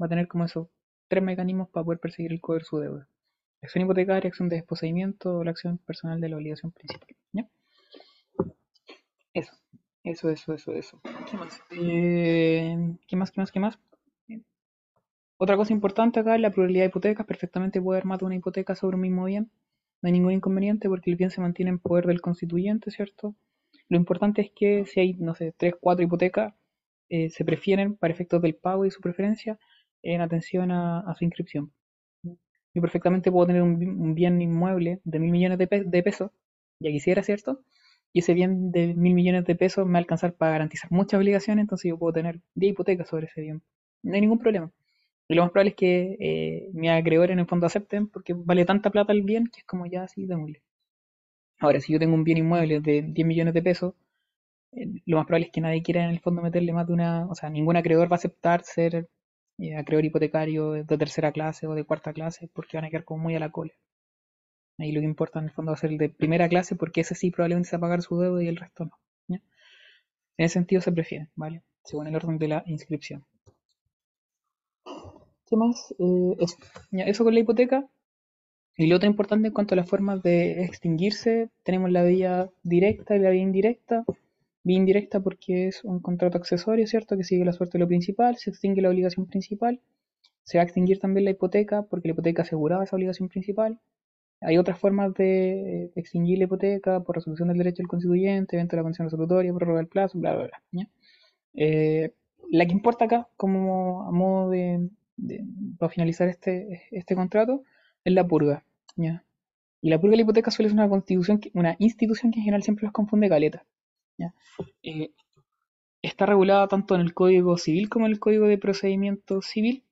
Va a tener como esos tres mecanismos para poder perseguir el cobro de su deuda. Acción hipotecaria, acción de desposeimiento o la acción personal de la obligación principal. ¿ya? Eso, eso, eso, eso, eso. ¿Qué más? Eh, ¿Qué más, qué más, qué más? Otra cosa importante acá es la pluralidad de hipotecas. Perfectamente puede haber más de una hipoteca sobre un mismo bien. No hay ningún inconveniente porque el bien se mantiene en poder del constituyente, ¿cierto? Lo importante es que si hay, no sé, tres, cuatro hipotecas, eh, se prefieren para efectos del pago y su preferencia en atención a, a su inscripción. Yo perfectamente puedo tener un, un bien inmueble de mil millones de, pe de, pesos, ya quisiera, ¿cierto? Y ese bien de mil millones de pesos me va a alcanzar para garantizar muchas obligaciones, entonces yo puedo tener 10 hipotecas sobre ese bien. No hay ningún problema. Y lo más probable es que eh, mis acreedores en el fondo acepten porque vale tanta plata el bien que es como ya así démosle. Ahora, si yo tengo un bien inmueble de 10 millones de pesos, eh, lo más probable es que nadie quiera en el fondo meterle más de una, o sea, ningún acreedor va a aceptar ser eh, acreedor hipotecario de tercera clase o de cuarta clase porque van a quedar como muy a la cola. Ahí lo que importa en el fondo va a ser el de primera clase porque ese sí probablemente se va a pagar su deuda y el resto no. En ese sentido se prefiere, ¿vale? Según el orden de la inscripción. ¿Qué más? Eh, eso. Eso con la hipoteca. Y lo otro importante en cuanto a las formas de extinguirse, tenemos la vía directa y la vía indirecta. Vía indirecta porque es un contrato accesorio, ¿cierto? Que sigue la suerte de lo principal, se extingue la obligación principal. Se va a extinguir también la hipoteca porque la hipoteca aseguraba esa obligación principal. Hay otras formas de extinguir la hipoteca por resolución del derecho del constituyente, evento de la condición resolutoria, prórroga del plazo, bla, bla, bla. ¿ya? Eh, la que importa acá, como a modo de, de, para finalizar este, este contrato es la purga. ¿ya? Y la purga de la hipoteca suele ser una constitución, una institución que en general siempre los confunde caleta. ¿ya? Eh, está regulada tanto en el Código Civil como en el Código de Procedimiento Civil.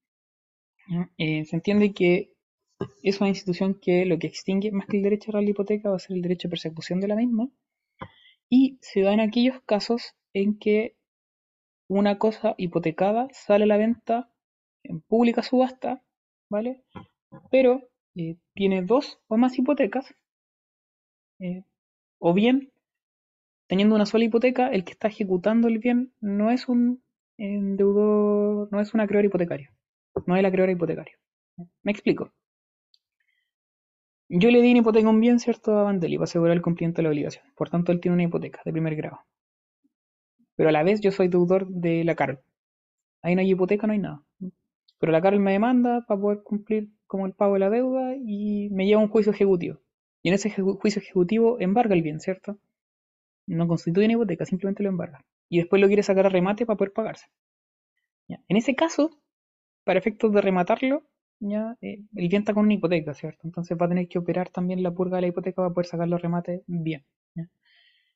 Eh, se entiende que es una institución que lo que extingue más que el derecho a la hipoteca va a ser el derecho de persecución de la misma. Y se da en aquellos casos en que una cosa hipotecada sale a la venta en pública subasta, ¿vale? Pero eh, tiene dos o más hipotecas, eh, o bien, teniendo una sola hipoteca, el que está ejecutando el bien no es un deudor, no es un acreedor hipotecario, no es el acreedor hipotecario. ¿Me explico? Yo le di una hipoteca un bien, ¿cierto? A Bandeli para asegurar el cumplimiento de la obligación. Por tanto, él tiene una hipoteca de primer grado. Pero a la vez yo soy deudor de la Carol. Ahí no hay hipoteca, no hay nada. Pero la Carol me demanda para poder cumplir como el pago de la deuda y me lleva a un juicio ejecutivo. Y en ese juicio ejecutivo embarga el bien, ¿cierto? No constituye una hipoteca, simplemente lo embarga. Y después lo quiere sacar a remate para poder pagarse. En ese caso, para efectos de rematarlo, ya eh, el bien está con una hipoteca, ¿cierto? Entonces va a tener que operar también la purga de la hipoteca para poder sacar los remates bien.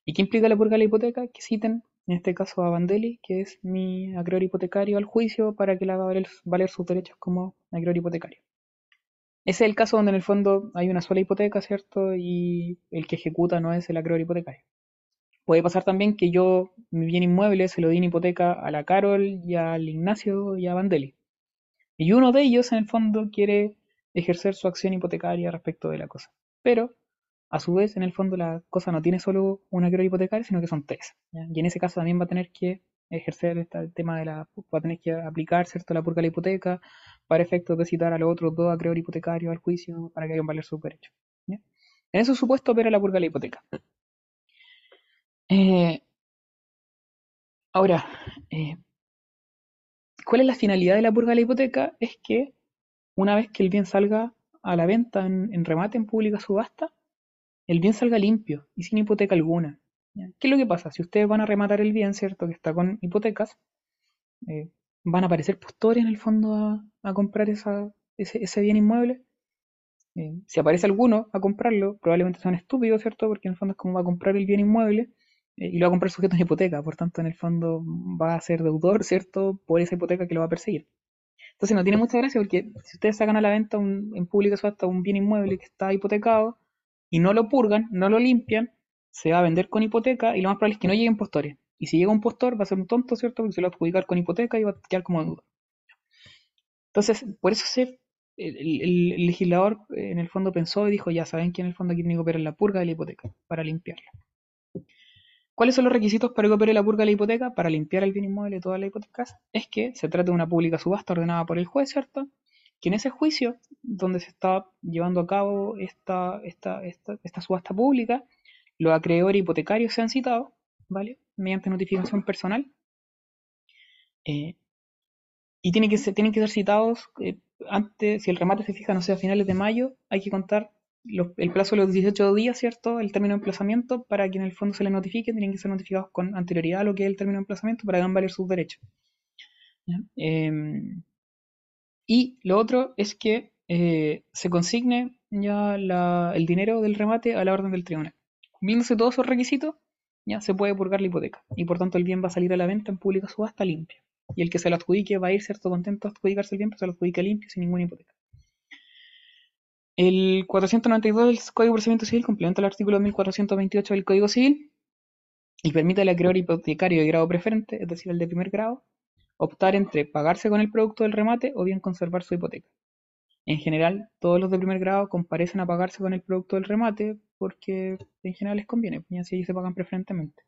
¿Y qué implica la purga de la hipoteca? Que citen, en este caso a Bandeli, que es mi acreedor hipotecario al juicio para que le haga valer, valer sus derechos como acreedor hipotecario. Ese es el caso donde en el fondo hay una sola hipoteca, ¿cierto? Y el que ejecuta no es el acreedor hipotecario. Puede pasar también que yo mi bien inmueble se lo di en hipoteca a la Carol y al Ignacio y a Bandeli. Y uno de ellos, en el fondo, quiere ejercer su acción hipotecaria respecto de la cosa. Pero, a su vez, en el fondo, la cosa no tiene solo un acreedor hipotecario, sino que son tres. Y en ese caso también va a tener que ejercer este, tema de la. va a tener que aplicar, ¿cierto?, la purga de la hipoteca para efectos de citar a los otros dos acreedores hipotecarios al juicio para que hagan valer sus derechos. En ese supuesto opera la purga de la hipoteca. Eh, ahora, eh, ¿cuál es la finalidad de la purga de la hipoteca? Es que una vez que el bien salga a la venta en, remate, en pública subasta, el bien salga limpio y sin hipoteca alguna. ¿Qué es lo que pasa? Si ustedes van a rematar el bien, ¿cierto? Que está con hipotecas, eh, van a aparecer postores en el fondo a, comprar ese, ese bien inmueble. Eh, si aparece alguno a comprarlo, probablemente sean estúpidos, ¿cierto? Porque en el fondo es como va a comprar el bien inmueble y lo va a comprar sujeto a hipoteca. Por tanto, en el fondo va a ser deudor, ¿cierto? Por esa hipoteca que lo va a perseguir. Entonces no tiene mucha gracia porque si ustedes sacan a la venta un, en pública subasta un bien inmueble que está hipotecado y no lo purgan, no lo limpian, se va a vender con hipoteca y lo más probable es que no lleguen postores. Y si llega un postor va a ser un tonto, ¿cierto? Porque se lo va a adjudicar con hipoteca y va a quedar como deuda. Entonces, por eso se, el, el- el legislador eh, en el fondo pensó y dijo, ya saben que en el fondo aquí tiene que operar la purga de la hipoteca para limpiarla. ¿Cuáles son los requisitos para que opere la purga de la hipoteca? Para limpiar el bien inmueble de todas las hipotecas. Es que se trate de una pública subasta ordenada por el juez, ¿cierto? Que en ese juicio, donde se está llevando a cabo esta, esta, esta, esta subasta pública, los acreedores hipotecarios sean citados, ¿vale? Mediante notificación personal. Eh, y tiene que ser, tienen que ser citados eh, antes, si el remate se fija, no sé, a finales de mayo, hay que contar los- el plazo de los 18 días, ¿cierto? El término de emplazamiento para que en el fondo se les notifique, tienen que ser notificados con anterioridad a lo que es el término de emplazamiento para que hagan valer sus derechos. Em, y lo otro es que eh, se consigne ya el dinero del remate a la orden del tribunal. Viéndose todos esos requisitos, ya se puede purgar la hipoteca y por tanto el bien va a salir a la venta en pública subasta limpio. Y el que se lo adjudique va a ir, ¿cierto? Contento de adjudicarse el bien, pero se lo adjudica limpio sin ninguna hipoteca. El 492 del Código de Procedimiento Civil complementa el artículo 1428 del Código Civil y permite al acreedor hipotecario de grado preferente, es decir, el de primer grado, optar entre pagarse con el producto del remate o bien conservar su hipoteca. En general, todos los de primer grado comparecen a pagarse con el producto del remate porque en general les conviene, y así se pagan preferentemente.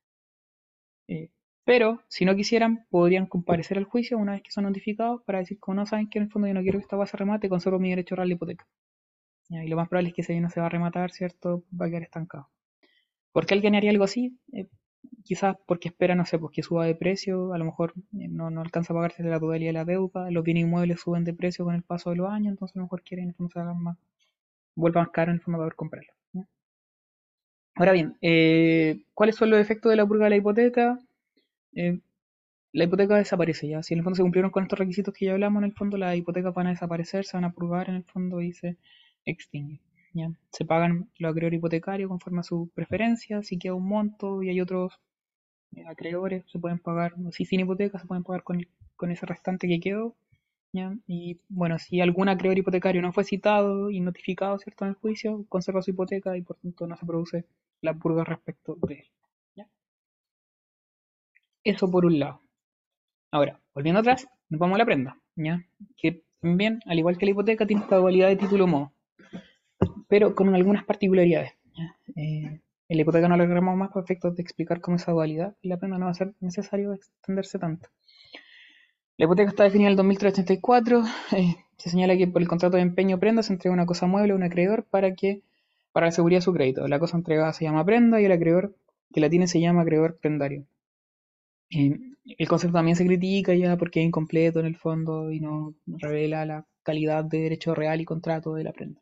Eh, pero, si no quisieran, podrían comparecer al juicio una vez que son notificados para decir, como no saben que en el fondo yo no quiero que esta base remate, conservo mi derecho oral de hipoteca. Y lo más probable es que ese bien no se va a rematar, ¿cierto? Va a quedar estancado. ¿Por qué alguien haría algo así? Eh, quizás porque espera, no sé, pues que suba de precio, a lo mejor eh, no, no alcanza a pagarse la totalidad de la deuda, los bienes inmuebles suben de precio con el paso de los años, entonces a lo mejor quiere en el fondo se haga más, vuelva más caro en el fondo para poder comprarlo. Ahora bien, eh, ¿cuáles son los efectos de la purga de la hipoteca? Eh, la hipoteca desaparece ya. Si en el fondo se cumplieron con estos requisitos que ya hablamos, en el fondo las hipotecas van a desaparecer, se van a purgar en el fondo y se extinguen. ¿ya? Se pagan los acreedores hipotecarios conforme a su preferencia, si queda un monto y hay otros eh, acreedores, se pueden pagar, si sin hipoteca, se pueden pagar con, con ese restante que quedó. Y bueno, si algún acreedor hipotecario no fue citado y notificado ¿cierto? en el juicio, conserva su hipoteca y por tanto no se produce la purga respecto de él. Eso por un lado. Ahora, volviendo atrás, nos vamos a la prenda, ¿ya? Que también, al igual que la hipoteca, tiene esta dualidad de título modo, pero con algunas particularidades. Eh, en la hipoteca no lo más para efectos de explicar cómo esa dualidad, y la prenda no va a ser necesario extenderse tanto. La hipoteca está definida en el 2384, eh, se señala que por el contrato de empeño prenda se entrega una cosa mueble a un acreedor para que para la seguridad de su crédito. La cosa entregada se llama prenda y el acreedor que la tiene se llama acreedor prendario. Eh, el concepto también se critica ya porque es incompleto en el fondo y no revela la calidad de derecho real y contrato de la prenda.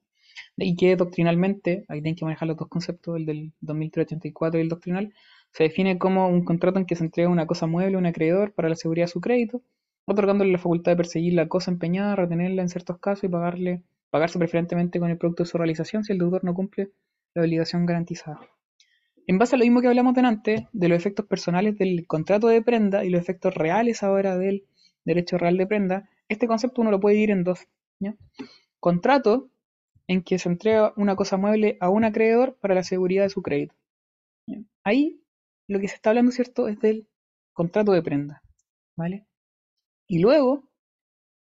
Y que doctrinalmente, ahí tienen que manejar los dos conceptos, el del 2384 y el doctrinal, se define como un contrato en que se entrega una cosa mueble a un acreedor para la seguridad de su crédito, otorgándole la facultad de perseguir la cosa empeñada, retenerla en ciertos casos y pagarle, pagarse preferentemente con el producto de su realización si el deudor no cumple la obligación garantizada. En base a lo mismo que hablamos delante, de los efectos personales del contrato de prenda y los efectos reales ahora del derecho real de prenda, este concepto uno lo puede dividir en dos. Contrato en que se entrega una cosa mueble a un acreedor para la seguridad de su crédito. Ahí lo que se está hablando, ¿cierto?, es del contrato de prenda, ¿vale? Y luego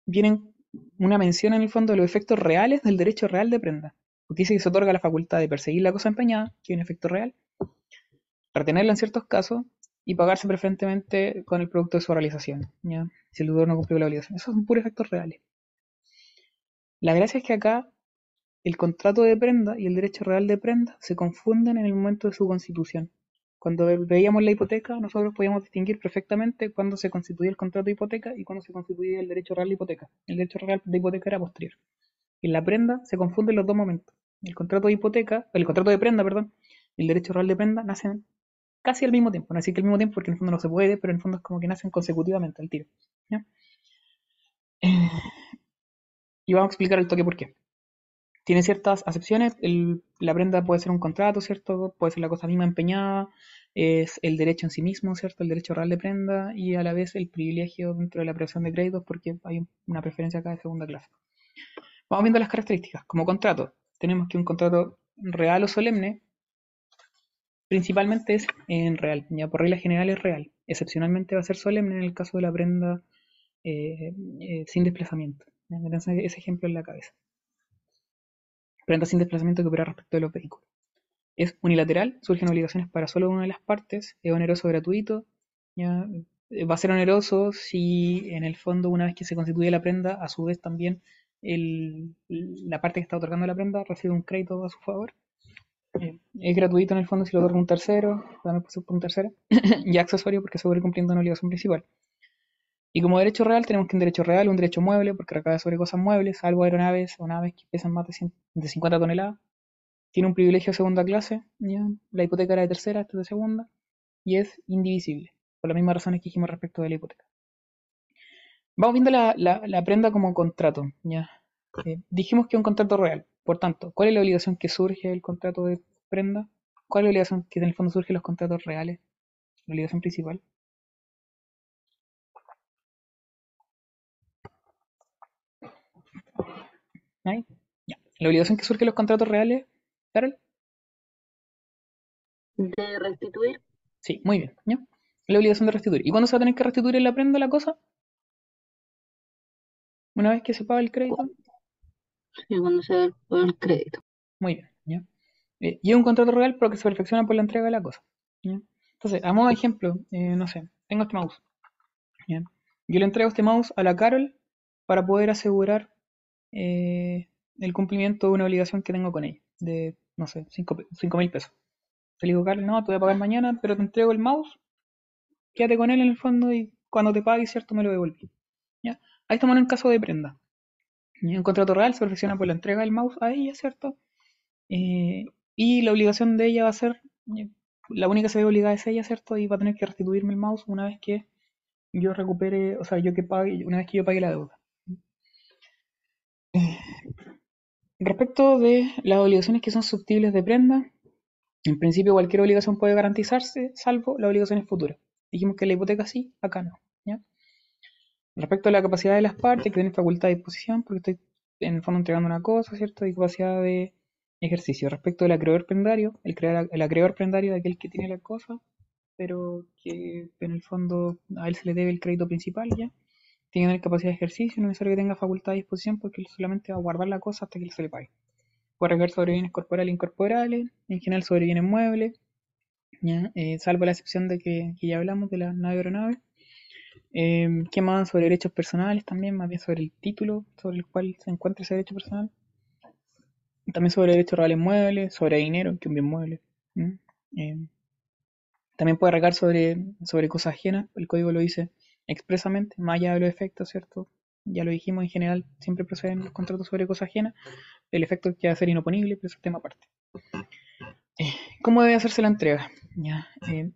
vienen una mención en el fondo de los efectos reales del derecho real de prenda, porque dice que se otorga la facultad de perseguir la cosa empeñada, que es un efecto real, retenerla en ciertos casos y pagarse preferentemente con el producto de su realización, si el deudor no cumplió la obligación. Esos son puros efectos reales. La gracia es que acá el contrato de prenda y el derecho real de prenda se confunden en el momento de su constitución. Cuando veíamos la hipoteca, nosotros podíamos distinguir perfectamente cuándo se constituía el contrato de hipoteca y cuándo se constituía el derecho real de hipoteca. El derecho real de hipoteca era posterior. En la prenda se confunden los dos momentos. El contrato de hipoteca, el contrato de prenda, perdón, y el derecho real de prenda nacen casi al mismo tiempo. No decir que al mismo tiempo porque en el fondo no se puede, pero en el fondo es como que nacen consecutivamente al tiro. Y vamos a explicar el toque por qué tiene ciertas acepciones. la prenda puede ser un contrato, ¿cierto? Puede ser la cosa misma empeñada, es el derecho en sí mismo, ¿cierto? El derecho real de prenda y a la vez el privilegio dentro de la aprobación de créditos porque hay una preferencia acá de segunda clase. Vamos viendo las características. Como contrato, tenemos que un contrato real o solemne principalmente es en real, ya por regla general es real. Excepcionalmente va a ser solemne en el caso de la prenda eh, eh, sin desplazamiento. ese ejemplo en la cabeza prenda sin desplazamiento que opera respecto de los vehículos. Es unilateral, surgen obligaciones para solo una de las partes, es oneroso gratuito, ¿ya? Eh, va a ser oneroso si en el fondo una vez que se constituye la prenda, a su vez también la parte que está otorgando la prenda recibe un crédito a su favor. Eh, es gratuito en el fondo si lo otorga un tercero, también puede por un tercero, [COUGHS] y accesorio porque se vuelve cumpliendo una obligación principal. Y como derecho real tenemos que un derecho real, un derecho mueble, porque recae sobre cosas muebles, salvo aeronaves o naves que pesan más de, 50 toneladas. Tiene un privilegio de segunda clase, la hipoteca era de tercera, esta es de segunda, y es indivisible, por las mismas razones que dijimos respecto de la hipoteca. Vamos viendo la, prenda como contrato. ¿ya? Eh, dijimos que es un contrato real, por tanto, ¿cuál es la obligación que surge del contrato de prenda? ¿Cuál es la obligación que en el fondo surge de los contratos reales? La obligación principal. La obligación que surge los contratos reales, Carol. De restituir. Sí, muy bien. La obligación de restituir. ¿Y cuándo se va a tener que restituir la prenda la cosa? Una vez que se paga el crédito. Sí, cuando se paga el crédito. Muy bien. ¿ya? Eh, y es un contrato real, pero que se perfecciona por la entrega de la cosa. Entonces, a modo de ejemplo, eh, no sé, tengo este mouse. Yo le entrego este mouse a la Carol para poder asegurar eh, el cumplimiento de una obligación que tengo con ella, de, no sé, 5 mil pesos. Le digo, Carlos, no, te voy a pagar mañana, pero te entrego el mouse, quédate con él en el fondo y cuando te pague, ¿cierto? Me lo devuelve. ¿Ya? Ahí estamos en el caso de prenda. Un contrato real se perfecciona por la entrega del mouse a ella, ¿cierto? Eh, y la obligación de ella va a ser, eh, la única que se ve obligada es ella, ¿cierto? Y va a tener que restituirme el mouse una vez que yo recupere, o sea, yo que pague, una vez que yo pague la deuda. Respecto de las obligaciones que son susceptibles de prenda, en principio cualquier obligación puede garantizarse, salvo las obligaciones futuras. Dijimos que la hipoteca sí, acá no. Respecto a la capacidad de las partes, que tienen facultad de disposición, porque estoy en el fondo entregando una cosa, ¿cierto? Y capacidad de ejercicio. Respecto del acreedor prendario, el, el acreedor prendario de aquel que tiene la cosa, pero que en el fondo a él se le debe el crédito principal, ¿ya? Tiene que tener capacidad de ejercicio, no es necesario que tenga facultad de disposición porque él solamente va a guardar la cosa hasta que se le pague. Puede recaer sobre bienes corporales e incorporales, en general sobre bienes muebles, eh, salvo la excepción de que, ya hablamos de la nave aeronave. Eh, ¿Qué más? Sobre derechos personales también, más bien sobre el título sobre el cual se encuentra ese derecho personal. también sobre derechos reales muebles, sobre dinero, que un bien mueble. Eh, también puede regar sobre, sobre cosas ajenas, el código lo dice expresamente, más allá de los efectos, ¿cierto? Ya lo dijimos, en general siempre proceden los contratos sobre cosas ajenas, el efecto que va a ser inoponible, pero es un tema aparte. Eh, ¿Cómo debe hacerse la entrega? Eh,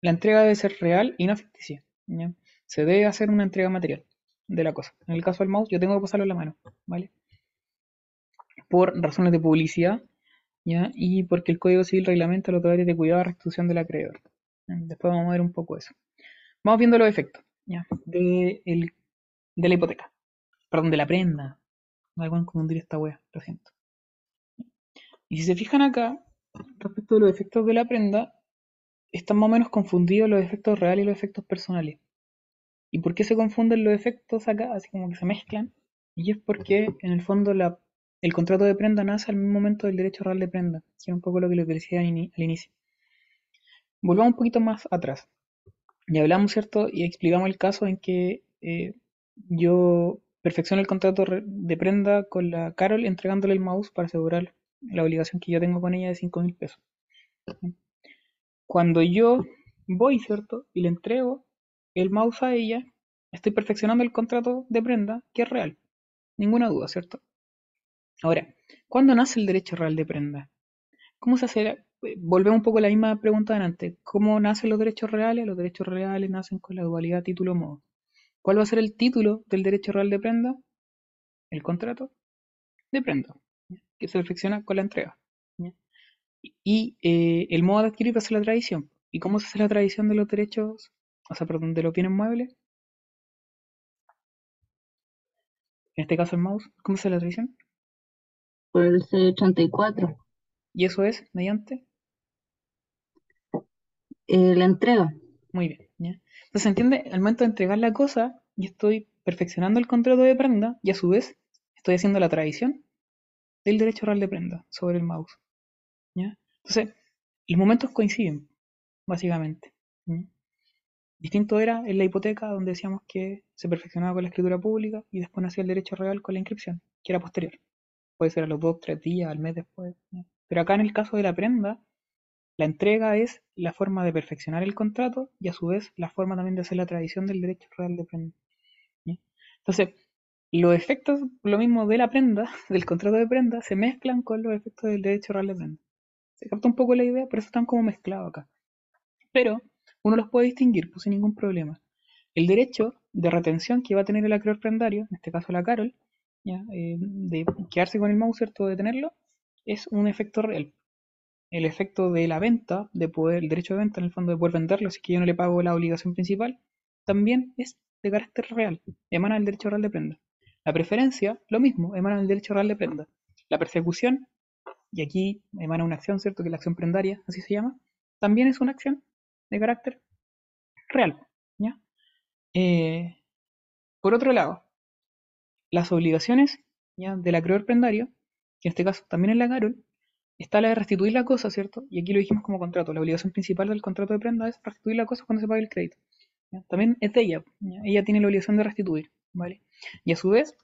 la entrega debe ser real y no ficticia. Se debe hacer una entrega material de la cosa. En el caso del mouse, yo tengo que pasarlo en la mano, ¿vale? Por razones de publicidad, ¿ya? Y porque el Código Civil reglamenta los deberes de cuidado y restitución del acreedor. Después vamos a ver un poco eso. Vamos viendo los efectos. De, la hipoteca. Perdón, de la prenda. No pueden confundir esta wea, lo siento. Y si se fijan acá, respecto de los efectos de la prenda, están más o menos confundidos los efectos reales y los efectos personales. ¿Y por qué se confunden los efectos acá? Así como que se mezclan. Y es porque, en el fondo, el contrato de prenda nace al mismo momento del derecho real de prenda. Que es un poco lo que les decía al inicio. Volvamos un poquito más atrás. Y hablamos, ¿cierto? Y explicamos el caso en que eh, yo perfecciono el contrato de prenda con la Carol entregándole el mouse para asegurar la obligación que yo tengo con ella de 5 mil pesos. Cuando yo voy, ¿cierto? Y le entrego el mouse a ella, estoy perfeccionando el contrato de prenda, que es real. Ninguna duda, ¿cierto? Ahora, ¿cuándo nace el derecho real de prenda? ¿Cómo se hace? Eh, Volvemos un poco a la misma pregunta de antes. ¿Cómo nacen los derechos reales? Los derechos reales nacen con la dualidad título-modo. ¿Cuál va a ser el título del derecho real de prenda? El contrato de prenda, que se perfecciona con la entrega. Y eh, el modo de adquirir va a ser la tradición. ¿Y cómo se hace la tradición de los derechos, o sea, perdón, de los bienes muebles? En este caso el mouse. ¿Cómo se hace la tradición? Por el C84. Y eso es mediante. Eh, la entrega. Muy bien. ¿ya? Entonces, ¿se entiende? Al momento de entregar la cosa, yo estoy perfeccionando el contrato de prenda y a su vez estoy haciendo la tradición del derecho real de prenda sobre el mouse. ¿ya? Entonces, los momentos coinciden, básicamente. ¿ya? Distinto era en la hipoteca, donde decíamos que se perfeccionaba con la escritura pública y después nacía el derecho real con la inscripción, que era posterior. Puede ser a los dos, tres días, al mes después. ¿ya? Pero acá en el caso de la prenda, la entrega es la forma de perfeccionar el contrato y a su vez la forma también de hacer la tradición del derecho real de prenda. ¿ya? Entonces, los efectos, lo mismo de la prenda, [LAUGHS] del contrato de prenda, se mezclan con los efectos del derecho real de prenda. Se capta un poco la idea, pero están como mezclados acá. Pero uno los puede distinguir pues, sin ningún problema. El derecho de retención que va a tener el acreedor prendario, en este caso la Carol, ¿ya? Eh, de quedarse con el mouse, ¿cierto? De tenerlo, es un efecto real. El efecto de la venta, de poder, el derecho de venta, en el fondo de poder venderlo, si que yo no le pago la obligación principal, también es de carácter real, emana del derecho real de prenda. La preferencia, lo mismo, emana del derecho real de prenda. La persecución, y aquí emana una acción, ¿cierto? Que es la acción prendaria, así se llama, también es una acción de carácter real, ¿ya? Eh, por otro lado, las obligaciones ¿ya? del acreedor prendario, que en este caso también es la Carol, está la de restituir la cosa, ¿cierto? Y aquí lo dijimos como contrato. La obligación principal del contrato de prenda es restituir la cosa cuando se pague el crédito. ¿ya? También es de ella. Ella tiene la obligación de restituir, ¿vale? Y a su vez,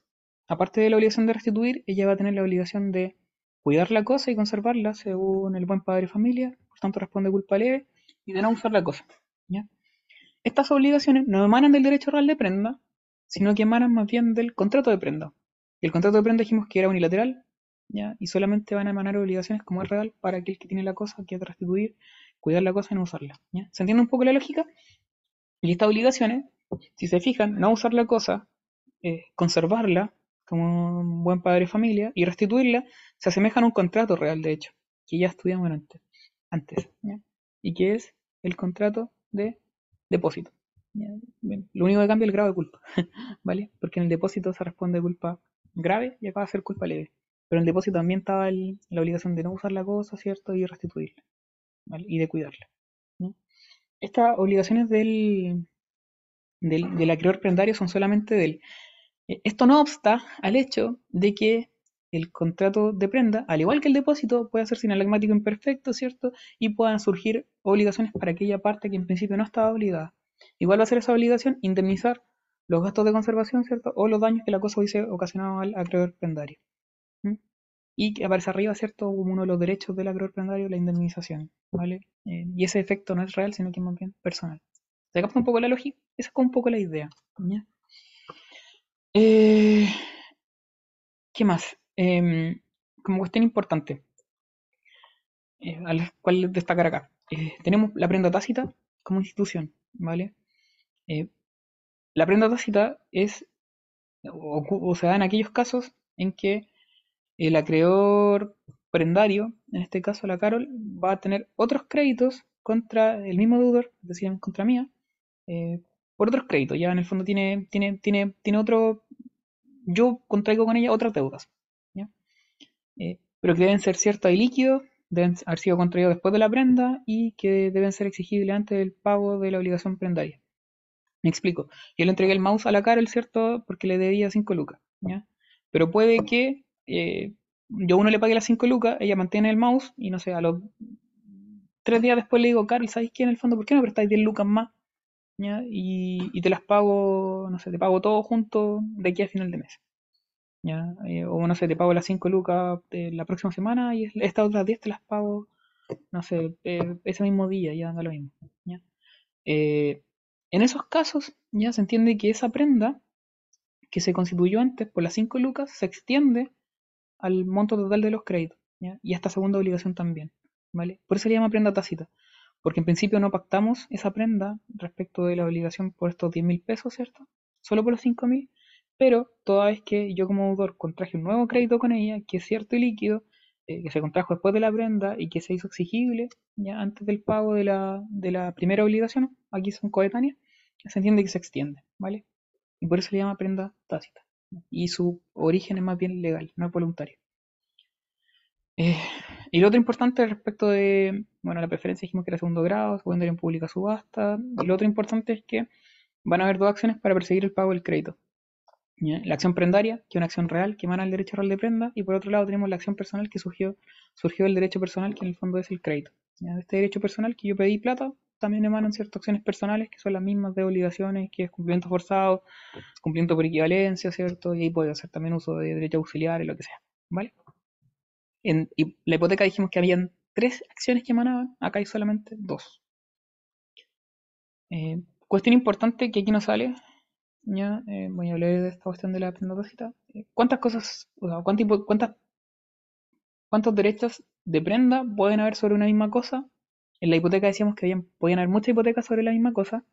aparte de la obligación de restituir, ella va a tener la obligación de cuidar la cosa y conservarla según el buen padre de familia, por tanto responde culpa leve, y de no usar la cosa, ¿ya? Estas obligaciones no emanan del derecho real de prenda, sino que emanan más bien del contrato de prenda. Y el contrato de prenda dijimos que era unilateral, y solamente van a emanar obligaciones como es real para aquel que tiene la cosa, que restituir, cuidar la cosa y no usarla. ¿Se entiende un poco la lógica? Y estas obligaciones, si se fijan, no usar la cosa, eh, conservarla como un buen padre de familia y restituirla, se asemejan a un contrato real, de hecho, que ya estudiamos antes, antes y que es el contrato de depósito. Lo único que cambia es el grado de culpa, [LAUGHS] ¿vale? Porque en el depósito se responde culpa grave y acá va a ser culpa leve. Pero en el depósito también estaba el- la obligación de no usar la cosa, ¿cierto? Y restituirla, ¿vale? Y de cuidarla. ¿no? Estas obligaciones del, del, del acreedor prendario son solamente del. Eh, Esto no obsta al hecho de que el contrato de prenda, al igual que el depósito, puede ser sinalagmático imperfecto, ¿cierto? Y puedan surgir obligaciones para aquella parte que en principio no estaba obligada. Igual va a ser esa obligación indemnizar los gastos de conservación, ¿cierto? O los daños que la cosa hubiese ocasionado al acreedor prendario. Y que aparece arriba, ¿cierto? Como uno de los derechos del acreedor prendario, la indemnización, ¿vale? Eh, y ese efecto no es real, sino que es más bien personal. ¿Se capta un poco la lógica? Esa es como un poco la idea. ¿ya? Eh, ¿Qué más? Em, como cuestión importante, eh, a la cual destacar acá. Eh, tenemos la prenda tácita como institución, ¿vale? Eh, la prenda tácita es, o, o se da en aquellos casos en que el acreedor prendario, en este caso la Carol, va a tener otros créditos contra el mismo deudor, es decir, contra mía, eh, por otros créditos. Ya en el fondo tiene, tiene, tiene, tiene otro, yo contraigo con ella otras deudas. Eh, pero que deben ser ciertos y líquidos, deben haber sido contraídos después de la prenda y que deben ser exigibles antes del pago de la obligación prendaria. Me explico. Yo le entregué el mouse a la Carol, ¿cierto? Porque le debía 5 lucas. Pero puede que eh, yo uno le pague las 5 lucas, ella mantiene el mouse y no sé, a los tres días después le digo, Carol, ¿sabes qué? En el fondo, ¿por qué no prestáis 10 lucas más? ¿Ya? Y, y te las pago, no sé, te pago todo junto de aquí a final de mes. ¿Ya? Eh, o no sé, te pago las 5 lucas la próxima semana y estas otras 10 te las pago, no sé, eh, ese mismo día, ya da lo mismo. ¿ya? Eh, en esos casos, ya se entiende que esa prenda que se constituyó antes por las 5 lucas se extiende al monto total de los créditos, y a esta segunda obligación también, ¿vale? Por eso se llama prenda tácita, porque en principio no pactamos esa prenda respecto de la obligación por estos 10 mil pesos, ¿cierto? Solo por los 5 mil, pero toda vez que yo como deudor contraje un nuevo crédito con ella, que es cierto y líquido, eh, que se contrajo después de la prenda y que se hizo exigible antes del pago de la, primera obligación, aquí son coetáneas, se entiende que se extiende, ¿vale? Y por eso se llama prenda tácita. Y su origen es más bien legal, no es voluntario. Eh, y lo otro importante respecto de, bueno, la preferencia dijimos que era segundo grado, se pueden dar en pública subasta. Y lo otro importante es que van a haber dos acciones para perseguir el pago del crédito. La acción prendaria, que es una acción real que emana el derecho real de prenda, y por otro lado tenemos la acción personal que surgió, surgió del derecho personal, que en el fondo es el crédito. este derecho personal que yo pedí plata, también emanan ciertas acciones personales que son las mismas de obligaciones, que es cumplimiento forzado, cumplimiento por equivalencia, ¿cierto? Y ahí puede hacer también uso de derecho auxiliar y lo que sea, ¿vale? En y la hipoteca dijimos que habían tres acciones que emanaban, acá hay solamente dos. Eh, cuestión importante que aquí no sale, ya eh, voy a hablar de esta cuestión de la prenda. Eh, ¿Cuántas cosas, cuántas, cuántas, cuántos derechos de prenda pueden haber sobre una misma cosa? En la hipoteca decíamos que podían haber muchas hipotecas sobre la misma cosa.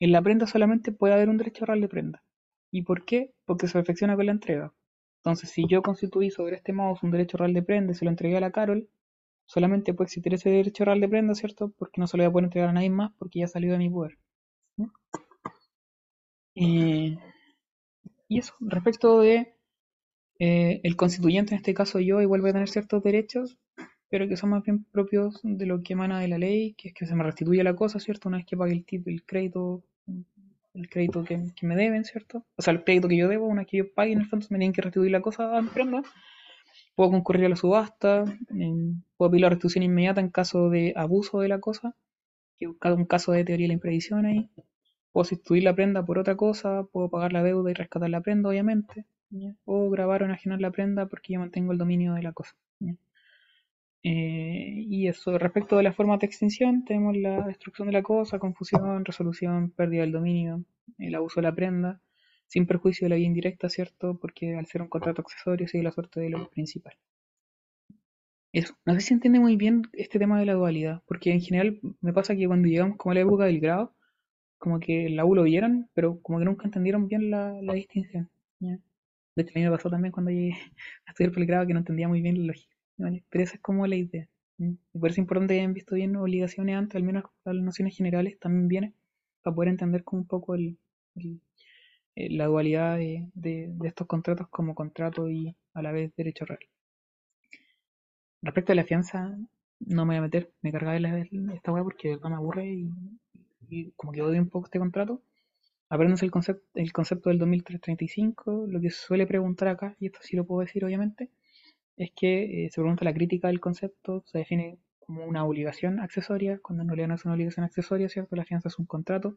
En la prenda solamente puede haber un derecho real de prenda. ¿Y por qué? Porque se perfecciona con la entrega. Entonces, si yo constituí sobre este mouse un derecho real de prenda y se lo entregué a la Carol, solamente puede existir ese derecho real de prenda, ¿cierto? Porque no se lo voy a poder entregar a nadie más porque ya salió de mi poder. Eh, y eso, respecto de eh, el constituyente, en este caso yo, igual voy a tener ciertos derechos, pero que son más bien propios de lo que emana de la ley, que es que se me restituye la cosa, ¿cierto? Una vez que pague el, tip, el crédito, el crédito que, que me deben, ¿cierto? O sea, el crédito que yo debo, una vez que yo pague, en el fondo me tienen que restituir la cosa a mi prenda. Puedo concurrir a la subasta, em, puedo pedir la restitución inmediata en caso de abuso de la cosa, que un caso de teoría de la imprevisión ahí. Puedo sustituir la prenda por otra cosa, puedo pagar la deuda y rescatar la prenda, obviamente. O grabar o enajenar la prenda porque yo mantengo el dominio de la cosa. Eh, y eso, respecto de las formas de extinción, tenemos la destrucción de la cosa, confusión, resolución, pérdida del dominio, el abuso de la prenda, sin perjuicio de la vía indirecta, ¿cierto? Porque al ser un contrato accesorio sigue la suerte de lo principal. Eso, no sé si entiende muy bien este tema de la dualidad, porque en general me pasa que cuando llegamos como a la época del grado, como que la U lo vieron, pero como que nunca entendieron bien la, distinción. De hecho, a mí me pasó también cuando llegué [LAUGHS] a estudiar el grado que no entendía muy bien la lógica. ¿Vale? Pero esa es como la idea. ¿m? Y por eso es importante que hayan visto bien obligaciones antes, al menos las nociones generales también viene, para poder entender como un poco eh, la dualidad de, estos contratos como contrato y a la vez derecho real. Respecto a la fianza, no me voy a meter, me cargaba esta weá porque de verdad me aburre y, como que odio un poco este contrato. Apréndanse el concepto, el concepto del 2335, lo que suele preguntar acá, y esto sí lo puedo decir obviamente, es que eh, se pregunta la crítica del concepto, se define como una obligación accesoria, cuando en realidad no es una obligación accesoria, ¿cierto? La fianza es un contrato.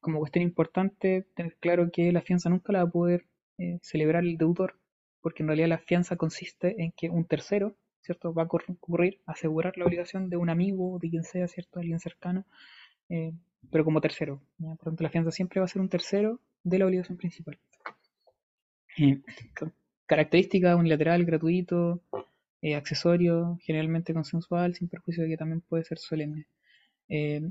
Como cuestión importante, tener claro que la fianza nunca la va a poder eh, celebrar el deudor, porque en realidad la fianza consiste en que un tercero, ¿cierto? Va a concurrir a asegurar la obligación de un amigo, de quien sea, ¿cierto? Alguien cercano, eh, pero como tercero. ¿ya? Por lo tanto, la fianza siempre va a ser un tercero de la obligación principal. Eh, ca- característica unilateral, gratuito, eh, accesorio, generalmente consensual, sin perjuicio de que también puede ser solemne. Eh,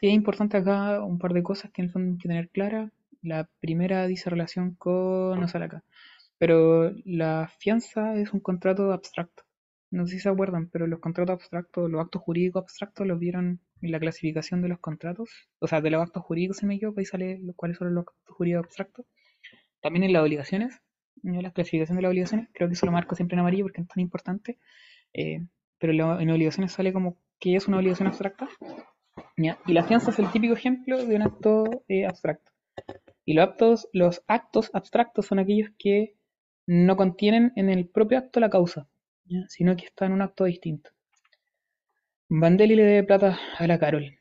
sí es importante acá un par de cosas que hay que tener claras. La primera dice relación con, acá, pero la fianza es un contrato abstracto. No sé si se acuerdan, pero los contratos abstractos, los actos jurídicos abstractos los vieron en la clasificación de los contratos, o sea, de los actos jurídicos, se me equivoco, ahí sale cuáles son los actos jurídicos abstractos. También en las obligaciones, en la clasificación de las obligaciones, creo que eso lo marco siempre en amarillo porque es tan importante, eh, pero la- en obligaciones sale como que es una obligación abstracta. Y la fianza es el típico ejemplo de un acto eh, abstracto. Y los actos, los actos abstractos son aquellos que no contienen en el propio acto la causa, sino que está en un acto distinto. Vandelli le debe plata a la Carol,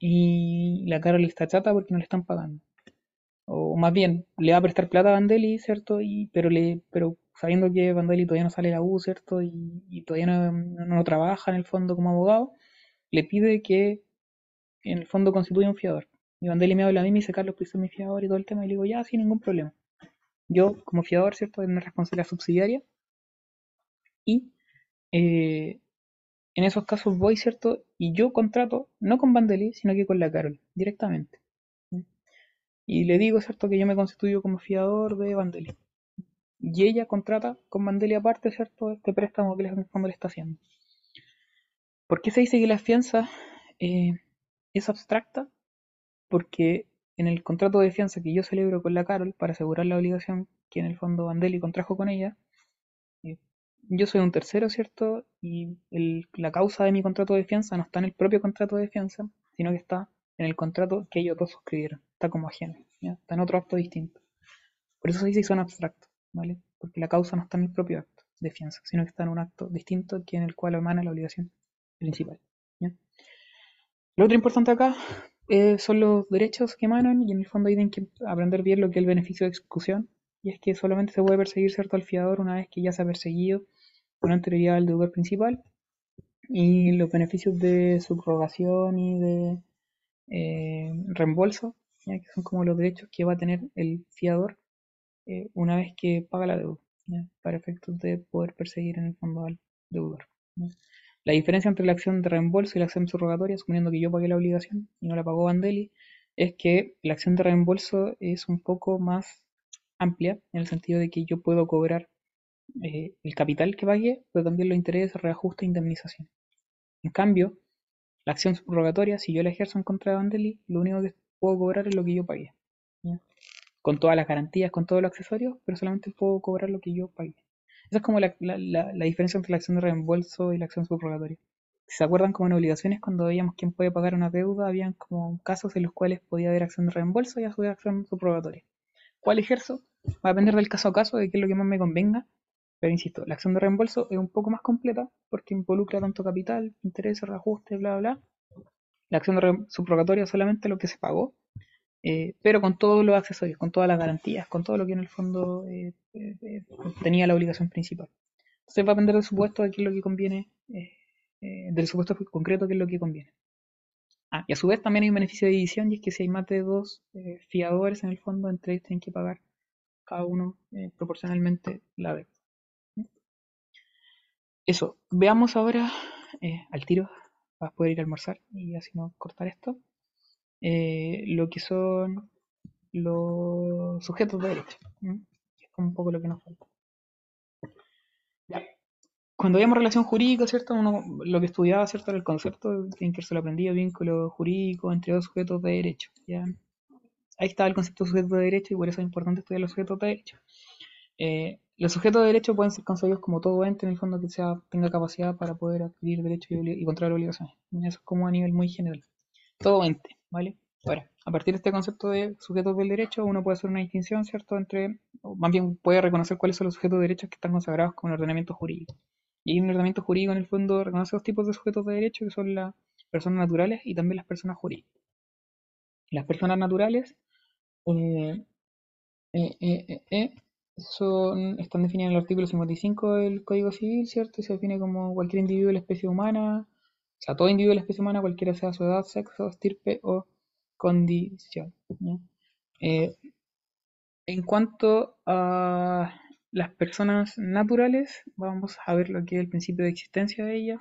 y la Carol está chata porque no le están pagando. O más bien, le va a prestar plata a Vandelli, ¿cierto? Y, pero, le, pero sabiendo que Vandelli todavía no sale de la U, ¿cierto? Y, y todavía no, no- no trabaja en el fondo como abogado, le pide que en el fondo constituya un fiador. Y Vandelli me habla a mí, me dice, Carlos, pues mi fiador y todo el tema, y le digo, ya, sin ningún problema. Yo, como fiador, ¿cierto? Es una responsabilidad subsidiaria. Y eh, en esos casos voy, ¿cierto? Y yo contrato, no con Vandelli, sino que con la Carol, directamente. Y le digo, ¿cierto? Que yo me constituyo como fiador de Vandelli. Y ella contrata con Vandelli aparte, ¿cierto? Este préstamo que el fondo le está haciendo. ¿Por qué se dice que la fianza eh, es abstracta? Porque en el contrato de fianza que yo celebro con la Carol para asegurar la obligación que en el fondo Vandelli contrajo con ella, eh, yo soy un tercero, ¿cierto? Y la causa de mi contrato de fianza no está en el propio contrato de fianza, sino que está en el contrato que ellos dos suscribieron. Está como ajeno, ¿ya? En otro acto distinto. Por eso se dice que son abstractos, ¿vale? Porque la causa no está en el propio acto de fianza, sino que está en un acto distinto que en el cual emana la obligación principal. Lo otro importante acá eh, son los derechos que emanan y en el fondo ahí tienen que aprender bien lo que es el beneficio de exclusión y es que solamente se puede perseguir cierto al fiador una vez que ya se ha perseguido con anterioridad al deudor principal y los beneficios de subrogación y de eh, reembolso, ¿ya? que son como los derechos que va a tener el fiador eh, una vez que paga la deuda, ¿ya? para efectos de poder perseguir en el fondo al deudor. ¿ya? La diferencia entre la acción de reembolso y la acción subrogatoria, suponiendo que yo pagué la obligación y no la pagó Vandelli, es que la acción de reembolso es un poco más amplia, en el sentido de que yo puedo cobrar eh, el capital que pagué, pero también los intereses, reajuste e indemnización. En cambio, la acción subrogatoria, si yo la ejerzo en contra de Vandelli, lo único que puedo cobrar lo que yo pagué. ¿ya? Con todas las garantías, con todos los accesorios, pero solamente puedo cobrar lo que yo pagué. Esa es como la, la- la- la diferencia entre la acción de reembolso y la acción subrogatoria. Si se acuerdan, como en obligaciones, cuando veíamos quién puede pagar una deuda, habían como casos en los cuales podía haber acción de reembolso y a su vez acción subrogatoria. ¿Cuál ejerzo? Va a depender del caso a caso, de qué es lo que más me convenga. Pero insisto, la acción de reembolso es un poco más completa porque involucra tanto capital, intereses, reajuste, bla, bla. La acción subrogatoria solamente lo que se pagó, eh, pero con todos los accesorios, con todas las garantías, con todo lo que en el fondo eh, eh, tenía la obligación principal. Entonces va a depender del supuesto de qué es lo que conviene, del supuesto concreto qué es lo que conviene. Ah, y a su vez también hay un beneficio de división, y es que si hay más de dos fiadores en el fondo, entre ellos tienen que pagar cada uno proporcionalmente la deuda. Eso, veamos ahora al tiro, vas a poder ir a almorzar y así no cortar esto, eh, lo que son los sujetos de derecho, es como un poco lo que nos falta. Ya. Cuando veíamos relación jurídica, ¿cierto? Uno lo que estudiaba, ¿cierto? Era el concepto, se lo aprendía, vínculo jurídico entre dos sujetos de derecho, ¿ya? Ahí estaba el concepto de sujeto de derecho y por eso es importante estudiar los sujetos de derecho. Eh, los sujetos de derecho pueden ser concebidos como todo ente en el fondo que sea, tenga capacidad para poder adquirir derechos y, y contraer obligaciones. Eso es como a nivel muy general. Todo ente, ¿vale? Ahora, a partir de este concepto de sujetos del derecho, uno puede hacer una distinción, ¿cierto? Entre, más bien puede reconocer cuáles son los sujetos de derechos que están consagrados con el ordenamiento jurídico. Y un ordenamiento jurídico en el fondo reconoce dos tipos de sujetos de derecho, que son las personas naturales y también las personas jurídicas. Las personas naturales eh, eh, eh, eh, son, están definidas en el artículo 55 del Código Civil, ¿cierto? Y se define como cualquier individuo de la especie humana, o sea, todo individuo de la especie humana, cualquiera sea su edad, sexo, estirpe o condición. Eh, en cuanto a las personas naturales, vamos a ver lo que es el principio de existencia de ellas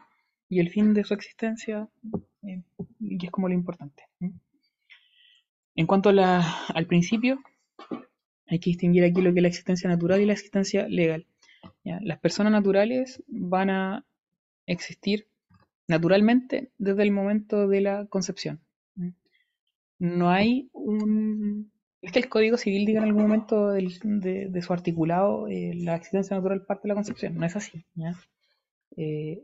y el fin de su existencia, eh, y es como lo importante. En cuanto a la- al principio, hay que distinguir aquí lo que es la existencia natural y la existencia legal. Las personas naturales van a existir naturalmente desde el momento de la concepción. No hay un... Es que el Código Civil diga en algún momento de su articulado eh, la existencia natural parte de la concepción. No es así. ¿ya? Eh,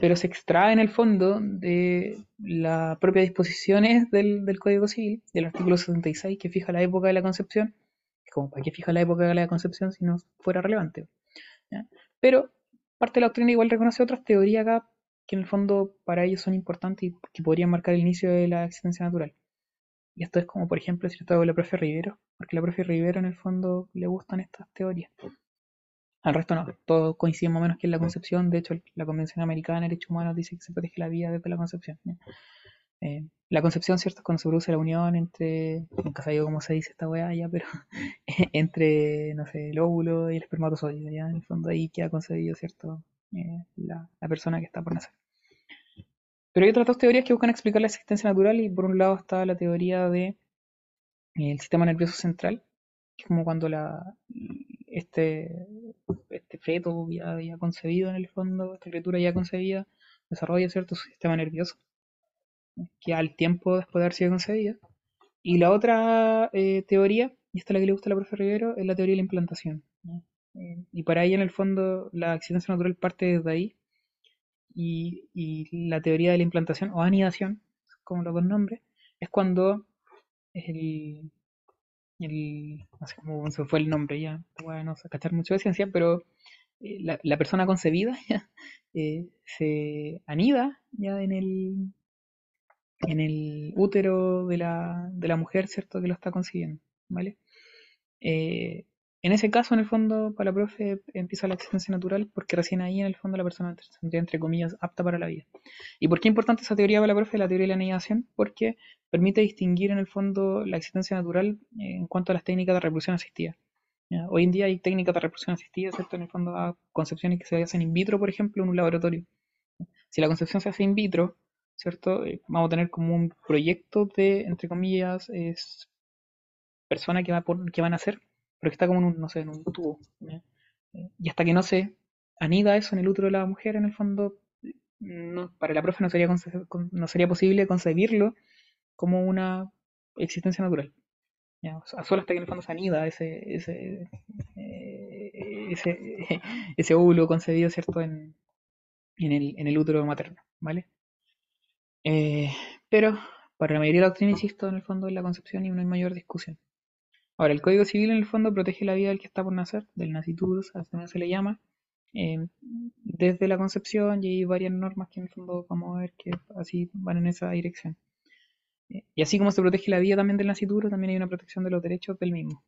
pero se extrae en el fondo de las propias disposiciones del, del Código Civil, del artículo 76, que fija la época de la concepción, como para qué fija la época de la concepción si no fuera relevante. ¿ya? Pero parte de la doctrina igual reconoce otras teorías acá que en el fondo para ellos son importantes y que podrían marcar el inicio de la existencia natural. Y esto es como, por ejemplo, si esto de la profe Rivero, porque la profe Rivero en el fondo le gustan estas teorías. Al resto no, todos coinciden más o menos que en la concepción. De hecho, la Convención Americana de Derechos Humanos dice que se protege la vida desde la concepción. ¿ya? Eh, la concepción, ¿cierto? Cuando se produce la unión entre, nunca sabía cómo se dice esta weá ya, pero [LAUGHS] entre, no sé, el óvulo y el espermatozoide, ya, en el fondo ahí queda concebido, ¿cierto? Eh, la, la persona que está por nacer. Pero hay otras dos teorías que buscan explicar la existencia natural y por un lado está la teoría de eh, el sistema nervioso central, que es como cuando la, este, este feto ya, ya concebido en el fondo, esta criatura ya concebida, desarrolla cierto su sistema nervioso, que al tiempo después de haber sido concebida. Y la otra eh, teoría, y esta es la que le gusta a la profe Rivero, es la teoría de la implantación. Eh, y para ella, en el fondo, la existencia natural parte desde ahí. Y, la teoría de la implantación o anidación, como los dos nombres, es cuando el, el no sé cómo se fue el nombre ya, bueno, no sé cachar mucho de ciencia, pero eh, la, persona concebida [LAUGHS] ya, se anida ya en el en el útero de la, de la mujer, ¿cierto? Que lo está consiguiendo, ¿vale? Eh, en ese caso, en el fondo, para la profe empieza la existencia natural porque recién ahí, en el fondo, la persona tendría, entre comillas, apta para la vida. ¿Y por qué es importante esa teoría para la profe, la teoría de la anidación? Porque permite distinguir, en el fondo, la existencia natural eh, en cuanto a las técnicas de reproducción asistida. Hoy en día hay técnicas de reproducción asistida, ¿cierto? En el fondo, a concepciones que se hacen in vitro, por ejemplo, en un laboratorio. Si la concepción se hace in vitro, ¿cierto? Eh, vamos a tener como un proyecto de, entre comillas, es persona que, va por, que van a hacer, pero que está como en un, no sé, en un tubo. Eh, Y hasta que no se anida eso en el útero de la mujer, en el fondo, para la profe no sería, no sería posible concebirlo como una existencia natural. ¿ya? Sea, solo hasta que en el fondo se anida ese, ese, eh, ese, [LAUGHS] ese óvulo concebido, ¿cierto?, en, en, el, en el útero materno, ¿vale? Eh, pero para la mayoría de la doctrina, insisto, en el fondo es la concepción y no hay mayor discusión. Ahora, el Código Civil en el fondo protege la vida del que está por nacer, del nasciturus, así también se le llama, eh, desde la concepción y hay varias normas que en el fondo vamos a ver que así van en esa dirección. Eh, y así como se protege la vida también del nascituro, también hay una protección de los derechos del mismo.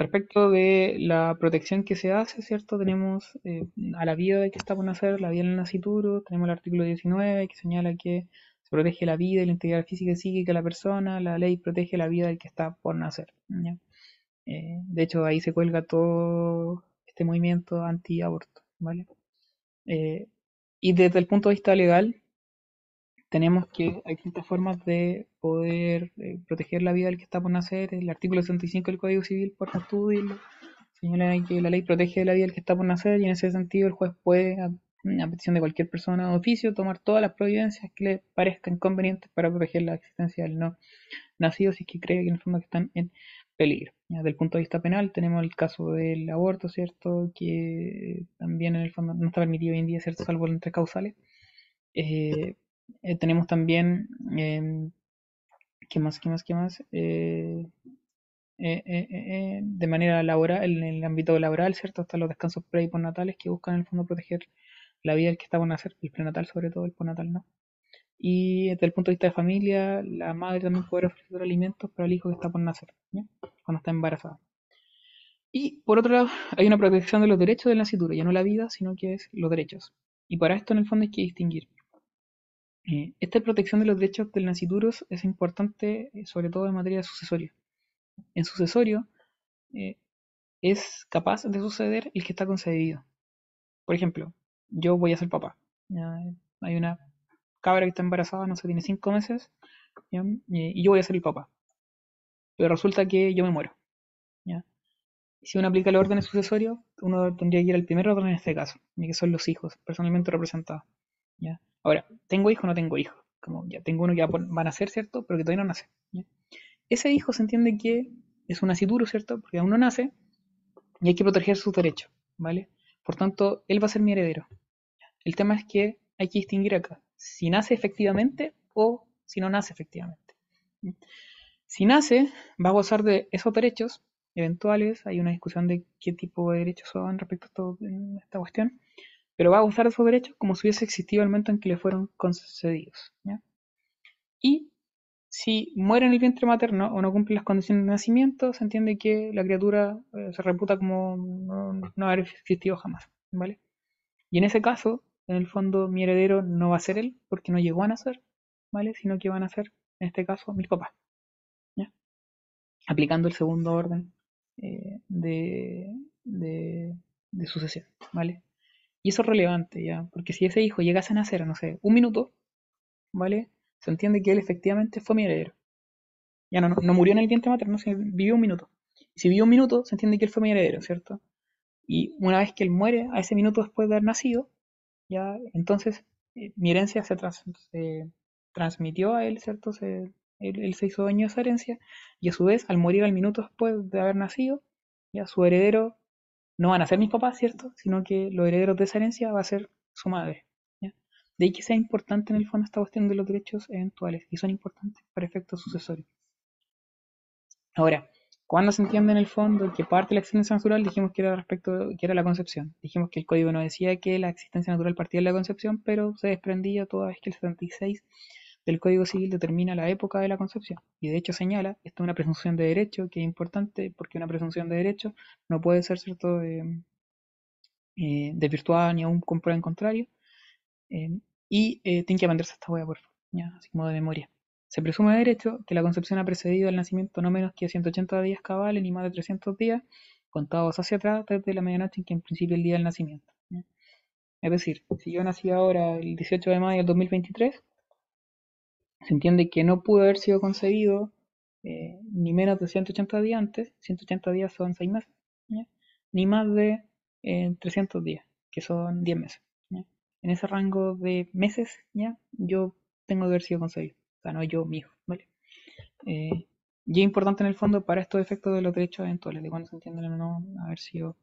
Respecto de la protección que se hace, ¿cierto? Tenemos eh, a la vida que está por nacer, la vida del nascituro, tenemos el artículo 19 que señala que se protege la vida y la integridad física y psíquica de la persona, la ley protege la vida del que está por nacer. Eh, de hecho, ahí se cuelga todo este movimiento anti-aborto, ¿vale? Eh, y desde el punto de vista legal, tenemos que hay distintas formas de poder eh, proteger la vida del que está por nacer. El artículo 65 del Código Civil, por estudio, señala que la ley protege la vida del que está por nacer y en ese sentido el juez puede, a, petición de cualquier persona de oficio, tomar todas las providencias que le parezcan convenientes para proteger la existencia del no nacido si es que cree que en el fondo están en peligro. Desde el punto de vista penal tenemos el caso del aborto, ¿cierto? Que también en el fondo no está permitido hoy en día, ¿cierto? Salvo en tres causales. Eh, eh, tenemos también, eh, ¿qué más, qué más, qué más? Eh, eh, de manera laboral, en el ámbito laboral, ¿cierto? Están los descansos pre y postnatales que buscan en el fondo proteger la vida del que está por nacer, el prenatal sobre todo, el postnatal no. Y desde el punto de vista de familia, la madre también puede ofrecer alimentos para el hijo que está por nacer, cuando está embarazada. Y por otro lado, hay una protección de los derechos del nacituro, ya no la vida, sino que es los derechos. Y para esto, en el fondo, hay que distinguir. Eh, esta protección de los derechos del nacituro es importante, eh, sobre todo en materia de sucesorio. En sucesorio, eh, es capaz de suceder el que está concedido. Por ejemplo, yo voy a ser papá. Hay una cabra que está embarazada, no sé, tiene cinco meses, y yo voy a ser el papá. Pero resulta que yo me muero. Si uno aplica el orden sucesorio, uno tendría que ir al primer orden en este caso, que son los hijos, personalmente representados. Ahora, ¿tengo hijo o no tengo hijo? Como ya tengo uno que va a nacer, ¿cierto? Pero que todavía no nace. Ese hijo se entiende que es un nacituro, ¿cierto? Porque aún no nace y hay que proteger sus derechos, ¿vale? Por tanto, él va a ser mi heredero. El tema es que hay que distinguir acá si nace efectivamente o si no nace efectivamente. Si nace, va a gozar de esos derechos eventuales, hay una discusión de qué tipo de derechos son respecto a esto, esta cuestión, pero va a gozar de esos derechos como si hubiese existido el momento en que le fueron concedidos. Y si muere en el vientre materno o no cumple las condiciones de nacimiento, se entiende que la criatura eh, se reputa como no, haber existido jamás, ¿vale? Y en ese caso, en el fondo, mi heredero no va a ser él, porque no llegó a nacer, ¿vale? Sino que van a ser, en este caso, mis papás, ¿ya? Aplicando el segundo orden eh, de, de, sucesión, ¿vale? Y eso es relevante, ¿ya? Porque si ese hijo llegase a nacer, no sé, un minuto, ¿vale? Se entiende que él efectivamente fue mi heredero. Ya no, no, murió en el vientre materno, sino vivió un minuto. Si vivió un minuto, se entiende que él fue mi heredero, ¿cierto? Y una vez que él muere, a ese minuto después de haber nacido, ya entonces eh, mi herencia se, se, transmitió a él, ¿cierto? Se, él, se hizo dueño de esa herencia y a su vez, al morir al minuto después de haber nacido, ya su heredero no van a ser mis papás, ¿cierto? Sino que los herederos de esa herencia va a ser su madre. De ahí que sea importante en el fondo esta cuestión de los derechos eventuales y son importantes para efectos sucesorios. Ahora, cuando se entiende en el fondo que parte de la existencia natural, dijimos que era respecto, que era la concepción. Dijimos que el código no decía que la existencia natural partía de la concepción, pero se desprendía toda vez que el 76 el Código Civil determina la época de la concepción y de hecho señala, esto es una presunción de derecho que es importante porque una presunción de derecho no puede ser cierto eh, desvirtuada ni aún con prueba en contrario eh, y eh, tiene que aprenderse esta hueá, por favor, así como de memoria. Se presume de derecho que la concepción ha precedido al nacimiento no menos que 180 días cabales ni más de 300 días contados hacia atrás desde la medianoche en que en principio el día del nacimiento. Es decir, si yo nací ahora el 18 de mayo del 2023, se entiende que no pudo haber sido concebido eh, ni menos de 180 días antes, 180 días son 6 meses, ni más de 300 eh, días, que son 10 meses. En ese rango de meses, ¿ya? yo tengo que haber sido concebido, o sea, no yo, mi hijo. ¿vale? Eh, y es importante en el fondo para estos efectos de los derechos eventuales, de cuando se entienden o no haber sido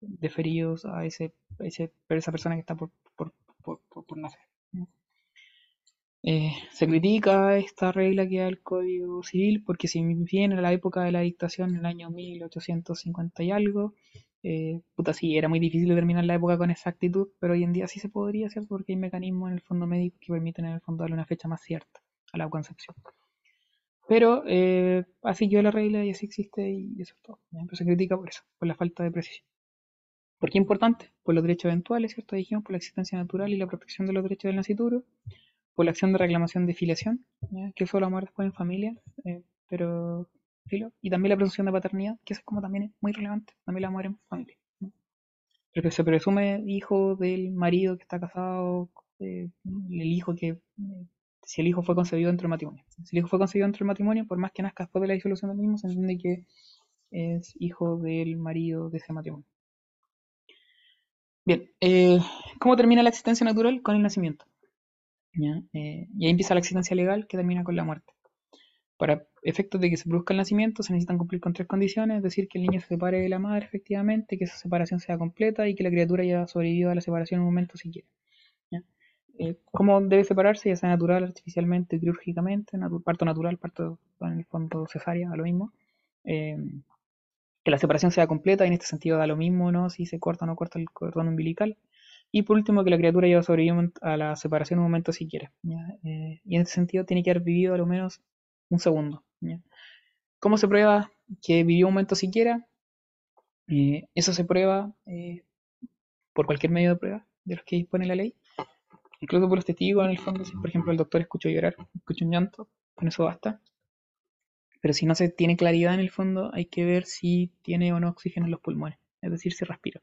deferidos a ese, ese, esa persona que está por, por, por nacer. Eh, se critica esta regla que da el Código Civil porque si bien en la época de la dictación, en el año 1850 y algo, eh, puta sí, era muy difícil determinar la época con exactitud, pero hoy en día sí se podría, ¿cierto? Porque hay mecanismos en el fondo médico que permiten en el fondo darle una fecha más cierta a la concepción. Pero eh, así yo la regla y así existe y eso es todo. Pero se critica por eso, por la falta de precisión. ¿Por qué importante? Por los derechos eventuales, ¿cierto? Dijimos, por la existencia natural y la protección de los derechos del nacituro por la acción de reclamación de filiación, que eso lo vamos después en familia, eh, pero filo, y también la presunción de paternidad, que eso es como también es muy relevante, también la vamos a ver en familia. Pero se presume hijo del marido que está casado, eh, el hijo que, eh, si el hijo fue concebido dentro del matrimonio. Si el hijo fue concebido dentro del matrimonio, por más que nazca después de la disolución del mismo, se entiende que es hijo del marido de ese matrimonio. Bien, ¿cómo termina la existencia natural? Con el nacimiento. Eh, y ahí empieza la existencia legal que termina con la muerte. Para efectos de que se produzca el nacimiento se necesitan cumplir con tres condiciones, es decir, que el niño se separe de la madre efectivamente, que esa separación sea completa y que la criatura haya sobrevivido a la separación en un momento siquiera. Eh, ¿Cómo debe separarse? Ya sea natural, artificialmente, quirúrgicamente, parto natural, parto en el fondo cesárea, a lo mismo. Eh, que la separación sea completa y en este sentido da lo mismo, ¿no? Si se corta o no corta el cordón umbilical. Y por último, que la criatura haya sobrevivido a la separación un momento siquiera. Eh, y en ese sentido tiene que haber vivido a lo menos un segundo. ¿Cómo se prueba que vivió un momento siquiera? Eh, eso se prueba eh, por cualquier medio de prueba de los que dispone la ley, incluso por los testigos en el fondo, si por ejemplo el doctor escuchó llorar, escuchó un llanto, con eso basta. Pero si no se tiene claridad en el fondo, hay que ver si tiene o no oxígeno en los pulmones, es decir, si respira.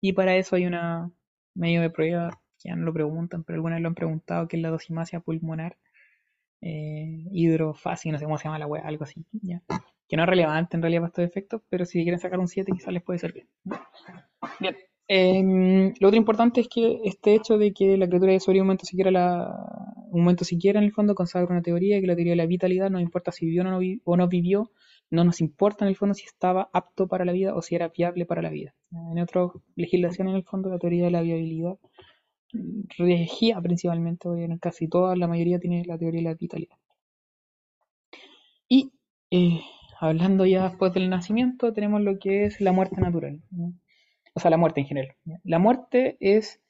Y para eso hay una medio de prueba, ya no lo preguntan, pero algunas lo han preguntado, que es la dosimasia pulmonar eh, hidrofácil, no sé cómo se llama la web, algo así, ¿ya? que no es relevante en realidad para estos efectos, pero si quieren sacar un 7 quizás les puede servir. Bien, em, lo otro importante es que este hecho de que la criatura de Soria un momento siquiera la, un momento siquiera en el fondo consagra una teoría, que la teoría de la vitalidad no importa si vivió o no, vi- o no vivió, no nos importa en el fondo si estaba apto para la vida o si era viable para la vida. En otra legislación en el fondo la teoría de la viabilidad regía principalmente, en casi todas, la mayoría tiene la teoría de la vitalidad. Y eh, hablando ya después del nacimiento, tenemos lo que es la muerte natural. O sea, la muerte en general. La muerte es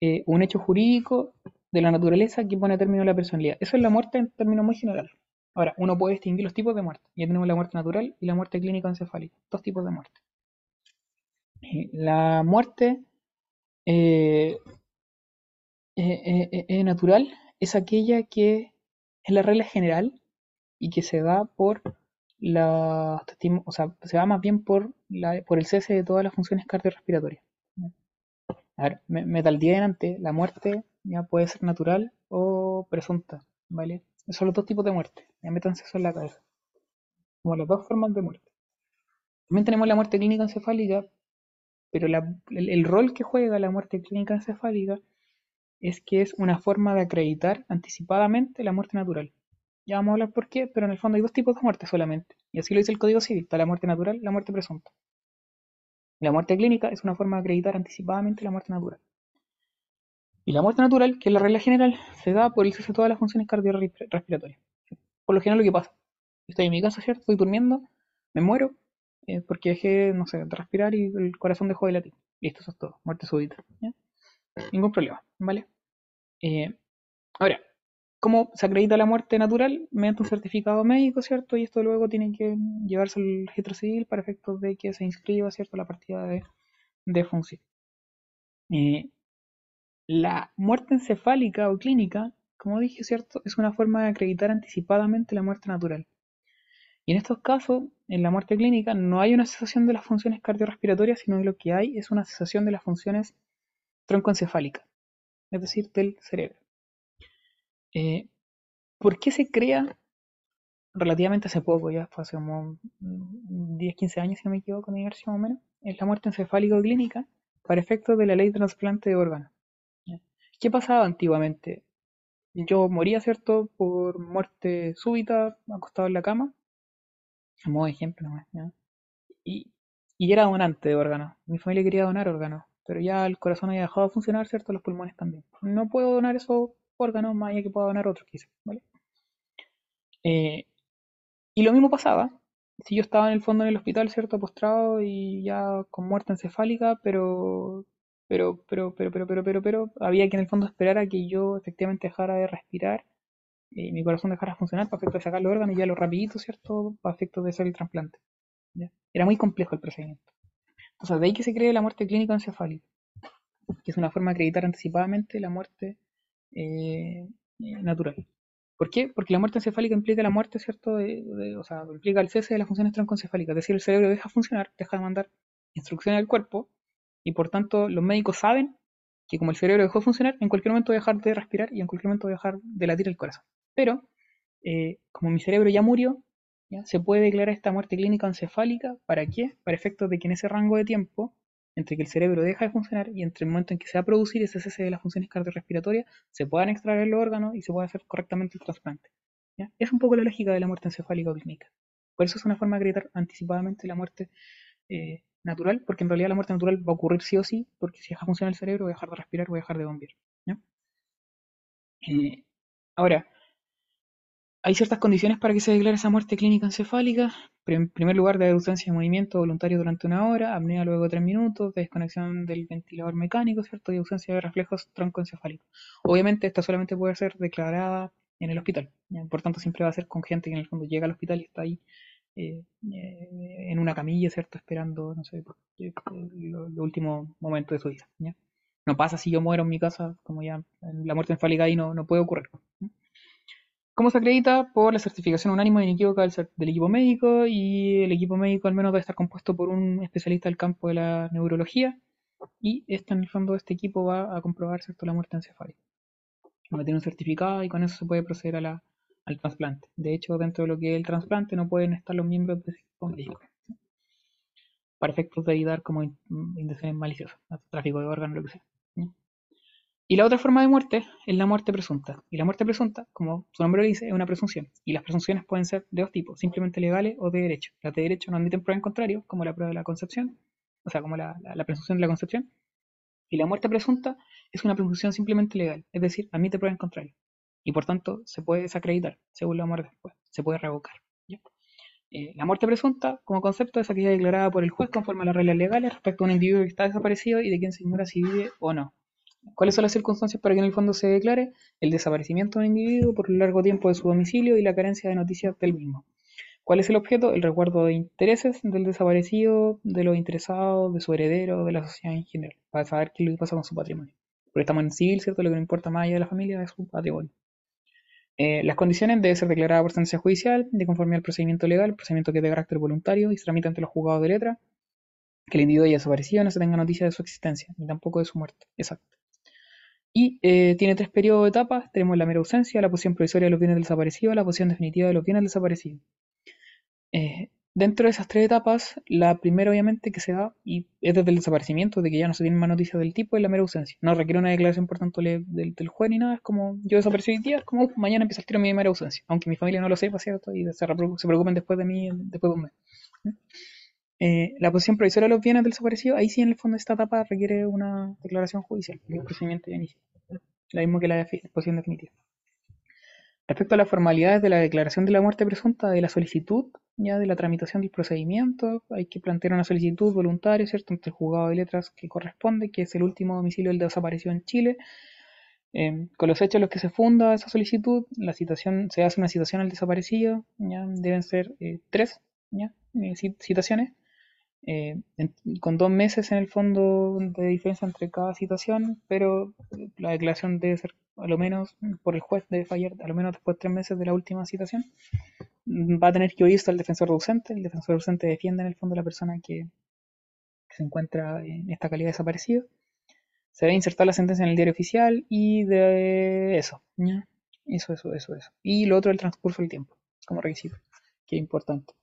eh, un hecho jurídico de la naturaleza que pone término a la personalidad. Eso es la muerte en términos muy general. Ahora, uno puede distinguir los tipos de muerte. Ya tenemos la muerte natural y la muerte clínica encefálica. Dos tipos de muerte. Eh, La muerte eh, eh, natural es aquella que es la regla general y que se da por la, o sea, se da más bien por, la, por el cese de todas las funciones cardiorrespiratorias. A ver, me, me taldía delante, la muerte ya puede ser natural o presunta, ¿vale? Son los dos tipos de muerte, ya métanse eso en la cabeza, como las dos formas de muerte. También tenemos la muerte clínica encefálica, pero el, rol que juega la muerte clínica encefálica es que es una forma de acreditar anticipadamente la muerte natural. Ya vamos a hablar por qué, pero en el fondo hay dos tipos de muerte solamente. Y así lo dice el Código Civil. Está la muerte natural la muerte presunta. La muerte clínica es una forma de acreditar anticipadamente la muerte natural. Y la muerte natural, que es la regla general, se da por el cese de todas las funciones cardiorrespiratorias. Por lo general lo que pasa. Estoy en mi casa, ¿cierto? Estoy durmiendo, me muero, eh, porque dejé, no sé, de respirar y el corazón dejó de latir. Listo, eso es todo. Muerte súbita. Ningún problema, ¿vale? Eh, ahora, ¿cómo se acredita la muerte natural? Mediante un certificado médico, ¿cierto? Y esto luego tiene que llevarse al registro civil para efectos de que se inscriba, ¿cierto? La partida de, de función. Eh, la muerte encefálica o clínica, como dije, ¿cierto? Es una forma de acreditar anticipadamente la muerte natural. Y en estos casos, en la muerte clínica, no hay una cesación de las funciones cardiorrespiratorias, sino que lo que hay es una cesación de las funciones troncoencefálicas, es decir, del cerebro. Eh, ¿Por qué se crea relativamente hace poco, ya fue hace como mm, 10, 15 años, si no me equivoco, en más o menos, es la muerte encefálica o clínica para efectos de la ley de trasplante de órganos? ¿Qué pasaba antiguamente? Yo moría, ¿cierto?, por muerte súbita, acostado en la cama, de ejemplo ¿ya? Y, y era donante de órganos. Mi familia quería donar órganos, pero ya el corazón había dejado de funcionar, ¿cierto? Los pulmones también. No puedo donar esos órganos, más allá que pueda donar otros, quizás, ¿vale? Eh, y lo mismo pasaba si yo estaba en el fondo en el hospital, ¿cierto? Postrado y ya con muerte encefálica, pero, pero, pero, pero, pero, pero, pero, pero, había que en el fondo esperar a que yo efectivamente dejara de respirar y mi corazón dejara de funcionar para efecto de sacar los órganos y ya lo rapidito, ¿cierto? Para efecto de hacer el trasplante. ¿ya? Era muy complejo el procedimiento. Entonces, de ahí que se cree la muerte clínica encefálica, que es una forma de acreditar anticipadamente la muerte eh, eh, natural. ¿Por qué? Porque la muerte encefálica implica la muerte, ¿cierto? De, o sea, implica el cese de las funciones troncoencefálicas. Es decir, el cerebro deja de funcionar, deja de mandar instrucciones al cuerpo y por tanto los médicos saben que como el cerebro dejó de funcionar, en cualquier momento va a dejar de respirar y en cualquier momento va a dejar de latir el corazón. Pero, eh, como mi cerebro ya murió, se puede declarar esta muerte clínica encefálica. ¿Para qué? Para efectos de que en ese rango de tiempo, entre que el cerebro deja de funcionar y entre el momento en que se va a producir ese cese de las funciones cardiorrespiratorias, se puedan extraer los órganos y se pueda hacer correctamente el trasplante. Es un poco la lógica de la muerte encefálica clínica. Por eso es una forma de acreditar anticipadamente la muerte eh, natural, porque en realidad la muerte natural va a ocurrir sí o sí, porque si deja de funcionar el cerebro, va a dejar de respirar, va a dejar de bombear. ¿ya? Eh, ahora, hay ciertas condiciones para que se declare esa muerte clínica encefálica. En primer lugar, de ausencia de movimiento voluntario durante una hora, apnea luego tres minutos, desconexión del ventilador mecánico, ¿cierto? Y ausencia de reflejos troncoencefálicos. Obviamente, esta solamente puede ser declarada en el hospital. Por tanto, siempre va a ser con gente que en el fondo llega al hospital y está ahí eh, eh, en una camilla, ¿cierto? Esperando, no sé, los lo últimos momentos de su vida. No pasa si yo muero en mi casa, como ya la muerte enfálica ahí no, no puede ocurrir. ¿ya? ¿Cómo se acredita? Por la certificación unánime e inequívoca del, equipo médico y el equipo médico al menos debe estar compuesto por un especialista del campo de la neurología y en el fondo este equipo va a comprobar ¿cierto? la muerte encefálica. Va a tener un certificado y con eso se puede proceder a la, al trasplante. De hecho, dentro de lo que es el trasplante no pueden estar los miembros de equipo médico para efectos de evitar como in- intenciones maliciosas, tráfico de órganos, lo que sea. Y la otra forma de muerte es la muerte presunta. Y la muerte presunta, como su nombre lo dice, es una presunción. Y las presunciones pueden ser de dos tipos, simplemente legales o de derecho. Las de derecho no admiten prueba en contrario, como la prueba de la concepción, o sea, como la, la- la presunción de la concepción. Y la muerte presunta es una presunción simplemente legal, es decir, admite prueba en contrario. Y por tanto, se puede desacreditar según la muerte después, se puede revocar. Eh, la muerte presunta, como concepto, es aquella declarada por el juez conforme a las reglas legales respecto a un individuo que está desaparecido y de quien se ignora si vive o no. ¿Cuáles son las circunstancias para que en el fondo se declare? El desaparecimiento de un individuo por un largo tiempo de su domicilio y la carencia de noticias del mismo. ¿Cuál es el objeto? El resguardo de intereses del desaparecido, de los interesados, de su heredero, de la sociedad en general, para saber qué que pasa con su patrimonio. Porque estamos en civil, ¿cierto? Lo que no importa más allá de la familia es su patrimonio. Eh, las condiciones deben ser declaradas por sentencia judicial, de conformidad al procedimiento legal, procedimiento que es de carácter voluntario y se tramita ante los juzgados de letra, que el individuo haya desaparecido, no se tenga noticia de su existencia, ni tampoco de su muerte. Exacto. Y eh, tiene tres periodos de etapas. Tenemos la mera ausencia, la posición provisoria de los bienes del desaparecido, la posición definitiva de los bienes desaparecidos. Eh, dentro de esas tres etapas, la primera obviamente que se da, y es desde el desaparecimiento, de que ya no se tiene más noticias del tipo, es la mera ausencia. No requiere una declaración, por tanto, le- del, del juez ni nada. Es como, yo desaparecí hoy día, es como, "Uf, mañana empieza el tiro mi mera ausencia. Aunque mi familia no lo sepa, ¿cierto? Y se, preocupen después de mí, después de un mes. Eh, la posición provisoria de los bienes del desaparecido, ahí sí en el fondo esta etapa requiere una declaración judicial, un procedimiento de inicio. La misma que la posición definitiva. Respecto a las formalidades de la declaración de la muerte presunta, de la solicitud, ya de la tramitación del procedimiento, hay que plantear una solicitud voluntaria, ¿cierto?, ante el juzgado de letras que corresponde, que es el último domicilio del desaparecido en Chile. Eh, con los hechos en los que se funda esa solicitud, la citación, se hace una citación al desaparecido, ya deben ser eh, tres ¿ya? Eh, ci- citaciones, eh, con dos meses en el fondo de diferencia entre cada citación, pero la declaración debe ser a lo menos por el juez debe fallar a lo menos después de tres meses de la última citación. Va a tener que oírse al defensor docente, el defensor docente defiende en el fondo a la persona que, que se encuentra en esta calidad de desaparecido. Se debe insertar la sentencia en el diario oficial y de eso, ¿ya? Eso, eso, eso, eso. Y lo otro, el transcurso del tiempo, como requisito, que es importante.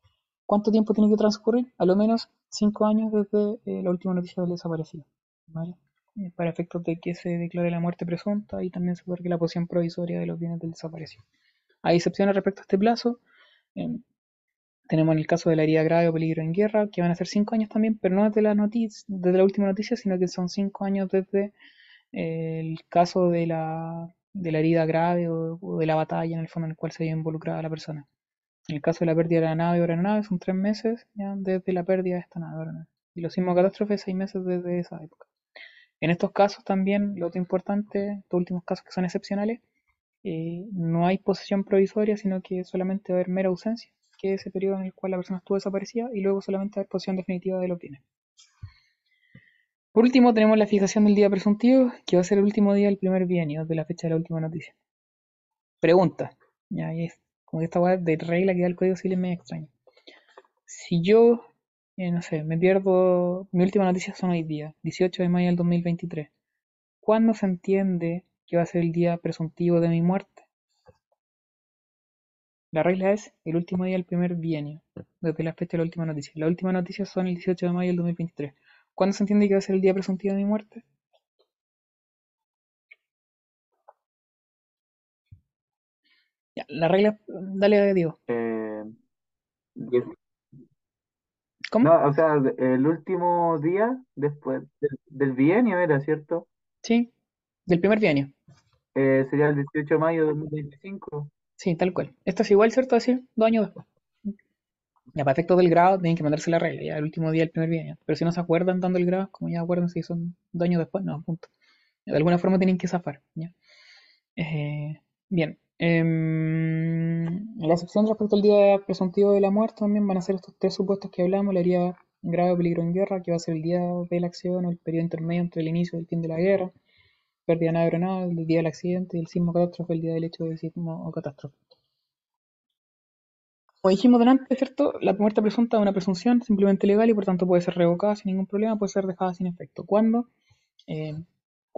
¿Cuánto tiempo tiene que transcurrir? A lo menos cinco años desde eh, la última noticia del desaparecido. Eh, Para efectos de que se declare la muerte presunta y también se otorgue la posición provisoria de los bienes del desaparecido. Hay excepciones respecto a este plazo. em, tenemos en el caso de la herida grave o peligro en guerra, que van a ser cinco años también, pero no desde la, la última noticia, sino que son cinco años desde eh, el caso de la, de la herida grave o, o de la batalla en el fondo en el cual se haya involucrada la persona. En el caso de la pérdida de la nave o aeronave son tres meses ya desde la pérdida de esta nave. Y los sismos catástrofes seis meses desde esa época. En estos casos también, lo otro importante, estos últimos casos que son excepcionales, eh, no hay posesión provisoria, sino que solamente va a haber mera ausencia, que es ese periodo en el cual la persona estuvo desaparecida, y luego solamente va a haber posesión definitiva de los bienes. Por último, tenemos la fijación del día presuntivo, que va a ser el último día del primer bienio, de la fecha de la última noticia. Pregunta, ya y es como esta weá de regla que da el código civil es medio extraña. Si yo, eh, no sé, me pierdo, mi última noticia son hoy día, 18 de mayo del 2023, ¿cuándo se entiende que va a ser el día presuntivo de mi muerte? La regla es el último día del primer bienio, desde la fecha de la última noticia. La última noticia son el 18 de mayo del 2023. ¿Cuándo se entiende que va a ser el día presuntivo de mi muerte? Ya, la regla, dale, Diego. Eh, ¿Cómo? no, o sea, el último día después del, del bienio era, ¿cierto? Sí, del primer bienio. Eh, sería el 18 de mayo de 2025. Sí, tal cual. Esto es igual, ¿cierto? Así, dos años después. Ya, para efectos del grado, tienen que mandarse la regla, ya el último día del primer bienio. Pero si no se acuerdan dando el grado, como ya acuerdan si son dos años después, no, punto. De alguna forma tienen que zafar, ¿ya? Eh, bien. Em, Mm, La excepción respecto al día presuntivo de la muerte también van a ser estos tres supuestos que hablamos, la herida grave peligro en guerra, que va a ser el día de la acción el periodo intermedio entre el inicio y el fin de la guerra, pérdida nave aeronave, el día del accidente y el sismo catástrofe, el día del hecho de sismo o catástrofe. Como dijimos delante, ¿cierto? La muerte presunta es una presunción simplemente legal y por tanto puede ser revocada sin ningún problema, puede ser dejada sin efecto. ¿Cuándo? Eh,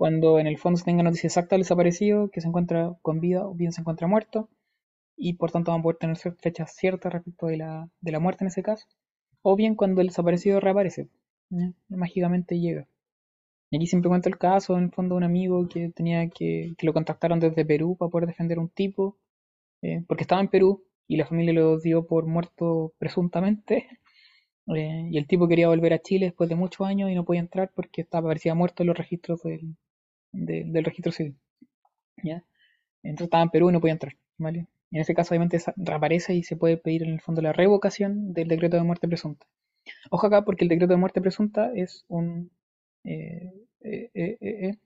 cuando en el fondo se tenga noticia exacta del desaparecido, que se encuentra con vida o bien se encuentra muerto, y por tanto van a poder tener fechas ciertas respecto de la, de la muerte en ese caso, o bien cuando el desaparecido reaparece, mágicamente llega. Y aquí siempre cuento el caso, en el fondo, de un amigo que tenía que, que lo contactaron desde Perú para poder defender a un tipo, eh, porque estaba en Perú y la familia lo dio por muerto presuntamente, [LAUGHS] eh, y el tipo quería volver a Chile después de muchos años y no podía entrar porque estaba parecía muerto en los registros del, de- del registro civil. ¿ya? Entonces estaba en Perú y no podía entrar, ¿vale? En ese caso, obviamente, reaparece y se puede pedir en el fondo la revocación del decreto de muerte presunta. Ojo acá, porque el decreto de muerte presunta es un eh, eh, eh, eh,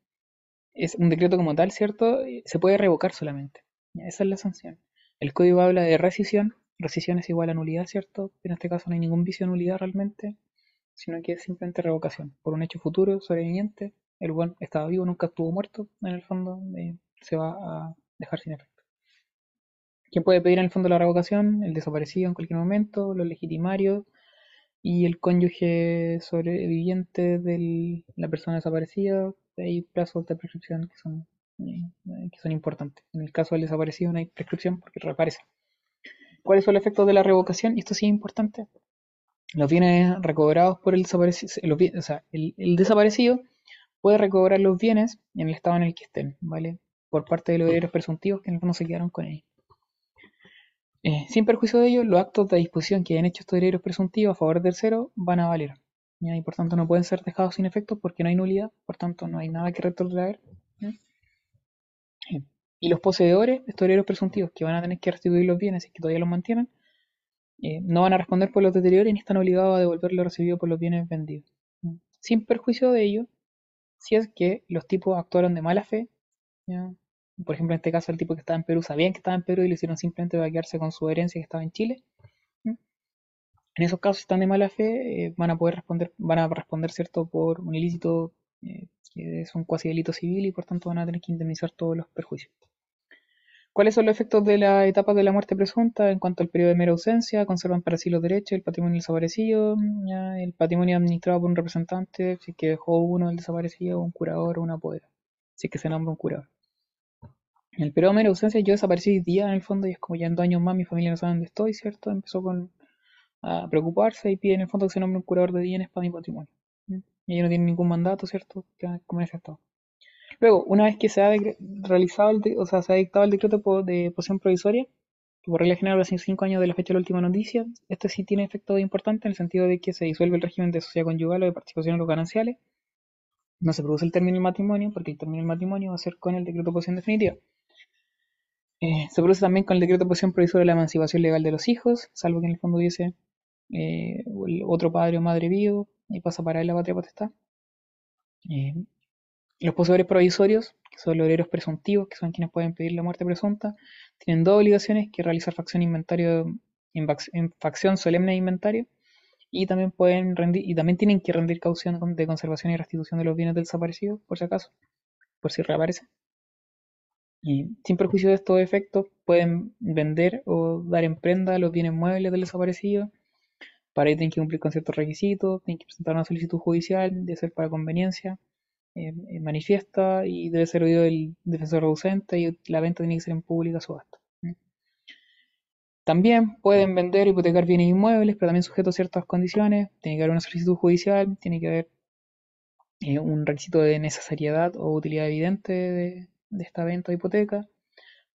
es un decreto como tal, ¿cierto? Se puede revocar solamente. Esa es la sanción. El código habla de rescisión. Rescisión es igual a nulidad, ¿cierto? En este caso no hay ningún vicio de nulidad realmente, sino que es simplemente revocación. Por un hecho futuro, sobreviviente, el buen estaba vivo, nunca estuvo muerto, en el fondo eh, se va a dejar sin efecto. ¿Quién puede pedir en el fondo la revocación? El desaparecido en cualquier momento, los legitimarios y el cónyuge sobreviviente de la persona desaparecida. Hay plazos de prescripción que son, eh, que son importantes. En el caso del desaparecido no hay prescripción porque reaparece. ¿Cuáles son los efectos de la revocación? Y esto sí es importante. Los bienes recobrados por el desaparecido, los o sea, el desaparecido puede recobrar los bienes en el estado en el que estén, ¿vale? Por parte de los herederos presuntivos que fondo se quedaron con ellos. Eh, sin perjuicio de ello, los actos de disposición que hayan hecho estos herederos presuntivos a favor del tercero van a valer. ¿ya? Y por tanto no pueden ser dejados sin efecto porque no hay nulidad, por tanto no hay nada que retrotraer. ¿ya? Eh, Y los poseedores, estos herederos presuntivos que van a tener que restituir los bienes y que todavía los mantienen, eh, no van a responder por los deterioros ni están obligados a devolver lo recibido por los bienes vendidos. Sin perjuicio de ello, si es que los tipos actuaron de mala fe, por ejemplo en este caso el tipo que estaba en Perú sabían que estaba en Perú y lo hicieron simplemente para quedarse con su herencia que estaba en Chile, en esos casos si están de mala fe eh, van a poder responder, van a responder cierto por un ilícito eh, que es un cuasi delito civil y por tanto van a tener que indemnizar todos los perjuicios. ¿Cuáles son los efectos de la etapa de la muerte presunta en cuanto al periodo de mera ausencia? Conservan para sí los derechos, el patrimonio desaparecido, el patrimonio administrado por un representante, si es que dejó uno del desaparecido, un curador o un apoderado, si es que se nombra un curador. En el periodo de mera ausencia yo desaparecí día en el fondo y es como ya en dos años más mi familia no sabe dónde estoy, ¿cierto? Empezó con, a preocuparse y pide en el fondo que se nombre un curador de bienes para mi patrimonio. ¿ya? Y ellos no tienen ningún mandato, ¿cierto? Como en ese estado. Luego, una vez que se ha realizado o sea, se ha dictado el decreto de posición provisoria, que por regla general hace cinco años de la fecha de la última noticia, este sí tiene efecto importante en el sentido de que se disuelve el régimen de sociedad conyugal o de participación en los gananciales. No se produce el término del matrimonio, porque el término del matrimonio va a ser con el decreto de posición definitiva. Eh, se produce también con el decreto de posición provisoria de la emancipación legal de los hijos, salvo que en el fondo hubiese eh, otro padre o madre vivo y pasa para él la patria potestad. Eh, los poseedores provisorios, que son los herederos presuntivos, que son quienes pueden pedir la muerte presunta, tienen dos obligaciones, que realizar facción inventario en, facción solemne de inventario y también pueden rendir y también tienen que rendir caución de conservación y restitución de los bienes del desaparecido, por si acaso, por si reaparece. Sin perjuicio de estos efectos, pueden vender o dar en prenda los bienes muebles del desaparecido. Para ello tienen que cumplir con ciertos requisitos, tienen que presentar una solicitud judicial, de ser para conveniencia, manifiesta y debe ser oído el defensor ausente y la venta tiene que ser en pública subasta. También pueden vender o hipotecar bienes inmuebles, pero también sujeto a ciertas condiciones. Tiene que haber una solicitud judicial, tiene que haber eh, un requisito de necesariedad o utilidad evidente de, esta venta de hipoteca.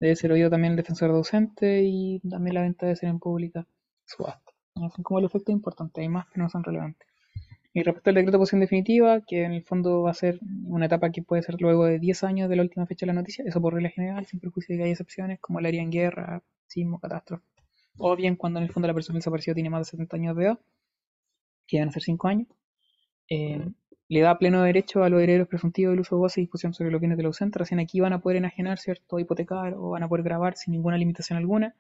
Debe ser oído también el defensor ausente y también la venta debe ser en pública subasta. Son como los efectos importantes, hay más que no son relevantes. Y respecto al decreto de posición definitiva, que en el fondo va a ser una etapa que puede ser luego de 10 años de la última fecha de la noticia, eso por regla general, sin perjuicio de que hay excepciones, como el área en guerra, sismo, catástrofe. O bien cuando en el fondo la persona desaparecida tiene más de 70 años de edad, que van a ser 5 años, eh, le da pleno derecho a los herederos presuntivos del uso de goce y disposición sobre los bienes del ausente. Recién aquí van a poder enajenar, ¿cierto? Hipotecar o van a poder grabar sin ninguna limitación alguna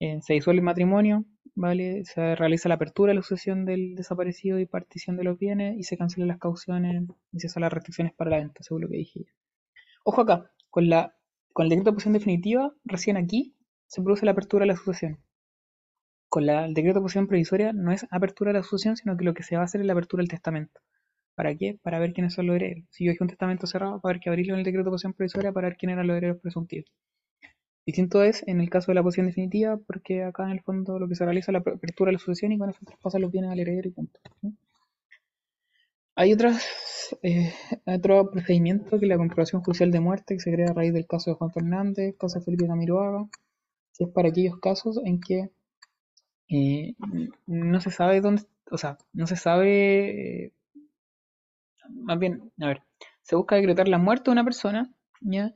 Eh, se disuelve el matrimonio, ¿vale? Se realiza la apertura la sucesión del desaparecido y partición de los bienes y se cancelan las cauciones y se las restricciones para la venta, según lo que dije. Ojo acá, con, la, con el decreto de posición definitiva, recién aquí se produce la apertura de la sucesión. Con la, el decreto de posición provisoria no es apertura de la sucesión, sino que lo que se va a hacer es la apertura del testamento. ¿Para qué? Para ver quiénes son los herederos. Si yo dije un testamento cerrado, para ver que abrirlo en el decreto de posición provisoria para ver quién eran los herederos presuntivos. Distinto es en el caso de la posición definitiva, porque acá en el fondo lo que se realiza es la apertura de la sucesión y con eso traspasan los bienes al heredero y punto. Hay eh, otro procedimiento que es la comprobación judicial de muerte que se crea a raíz del caso de Juan Fernández, caso de Felipe Camiroaga, que es para aquellos casos en que eh, no se sabe dónde, o sea, no se sabe, eh, más bien, a ver, se busca decretar la muerte de una persona, ¿ya?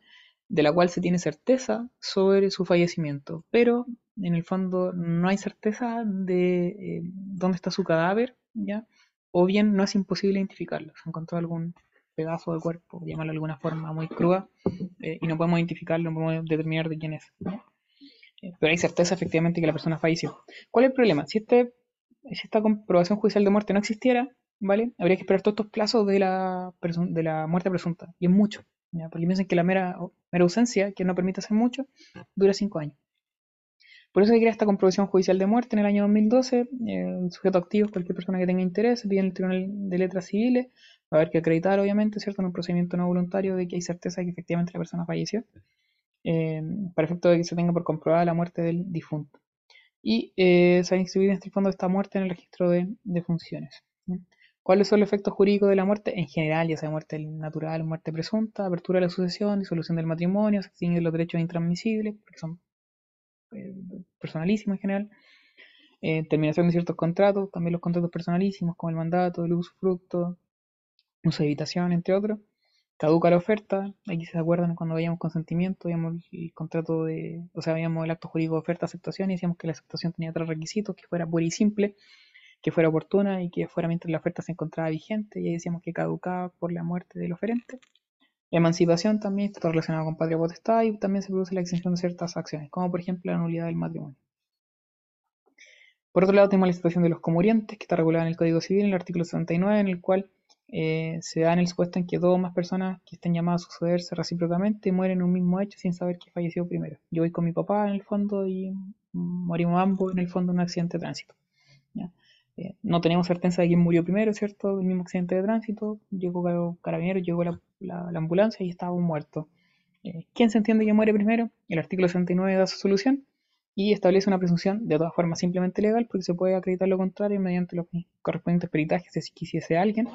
De la cual se tiene certeza sobre su fallecimiento, pero en el fondo no hay certeza de eh, dónde está su cadáver, ¿ya? o bien no es imposible identificarlo. Se encontró algún pedazo de cuerpo, llamarlo de alguna forma muy cruda, eh, y no podemos identificarlo, no podemos determinar de quién es. Eh, pero hay certeza efectivamente que la persona falleció. ¿Cuál es el problema? Si, este, si esta comprobación judicial de muerte no existiera, ¿vale? Habría que esperar todos estos plazos de la, de la muerte presunta, y es mucho. Porque piensan que la mera, mera ausencia, que no permite hacer mucho, dura cinco años. Por eso se crea esta comprobación judicial de muerte en el año 2012. Eh, sujeto activo, cualquier persona que tenga interés, pide en el Tribunal de Letras Civiles, va a haber que acreditar, obviamente, ¿cierto? En un procedimiento no voluntario de que hay certeza de que efectivamente la persona falleció, eh, para efecto de que se tenga por comprobada la muerte del difunto. Y eh, se va a inscribir en este fondo esta muerte en el registro de, de funciones. ¿Cuáles son los efectos jurídicos de la muerte? En general, ya sea muerte natural, muerte presunta, apertura de la sucesión, disolución del matrimonio, se extinguen los derechos intransmisibles, porque son eh, personalísimos en general, eh, terminación de ciertos contratos, también los contratos personalísimos, como el mandato, el usufructo, uso de habitación, entre otros. Caduca la oferta, aquí se acuerdan cuando veíamos consentimiento, veíamos el contrato de, o sea, veíamos el acto jurídico de oferta, aceptación y decíamos que la aceptación tenía tres requisitos, que fuera pura y simple, que fuera oportuna y que fuera mientras la oferta se encontraba vigente, y ahí decíamos que caducaba por la muerte del oferente. emancipación también está relacionada con patria potestad y también se produce la exención de ciertas acciones, como por ejemplo la nulidad del matrimonio. Por otro lado, tenemos la situación de los comurientes, que está regulada en el Código Civil, en el artículo 79, en el cual eh, se da en el supuesto en que dos o más personas que estén llamadas a sucederse recíprocamente mueren en un mismo hecho sin saber que falleció primero. Yo voy con mi papá en el fondo y morimos ambos en el fondo en un accidente de tránsito. No tenemos certeza de quién murió primero, ¿cierto? El mismo accidente de tránsito, llegó carabinero, llegó la, ambulancia y estaba muerto. Eh, ¿Quién se entiende que muere primero? El artículo 69 da su solución y establece una presunción de todas formas simplemente legal porque se puede acreditar lo contrario mediante los correspondientes peritajes si quisiese alguien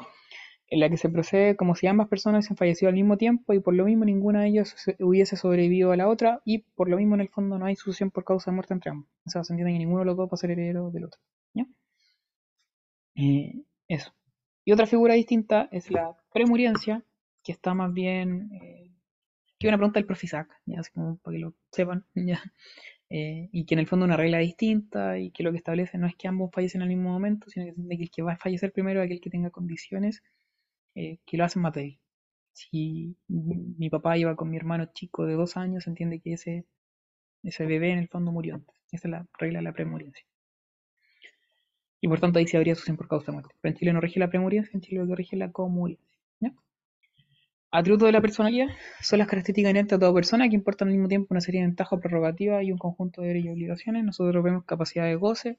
en la que se procede como si ambas personas han fallecido al mismo tiempo y por lo mismo ninguna de ellas hubiese sobrevivido a la otra y por lo mismo en el fondo no hay sucesión por causa de muerte entre ambos. O sea, se entiende que ninguno de los dos va a ser heredero del otro. Eh, eso. Y otra figura distinta es la premuriencia, que está más bien, eh, que una pregunta del profe Isaac, ya para que lo sepan, [LAUGHS] ya. Eh, y que en el fondo una regla distinta y que lo que establece no es que ambos fallecen al mismo momento, sino que el que va a fallecer primero es aquel que tenga condiciones que lo hacen más débil. Si mi papá iba con mi hermano chico de dos años, entiende que ese, ese bebé en el fondo murió antes. Esa es la regla de la premuriencia y por tanto ahí se habría sucesión por causa de muerte. Pero en Chile no rige la premuriencia, en Chile lo que rige la comuriencia. Atributo de la personalidad son las características inherentes a toda persona que importan al mismo tiempo una serie de ventajas, prerrogativas y un conjunto de derechos y obligaciones. Nosotros vemos capacidad de goce,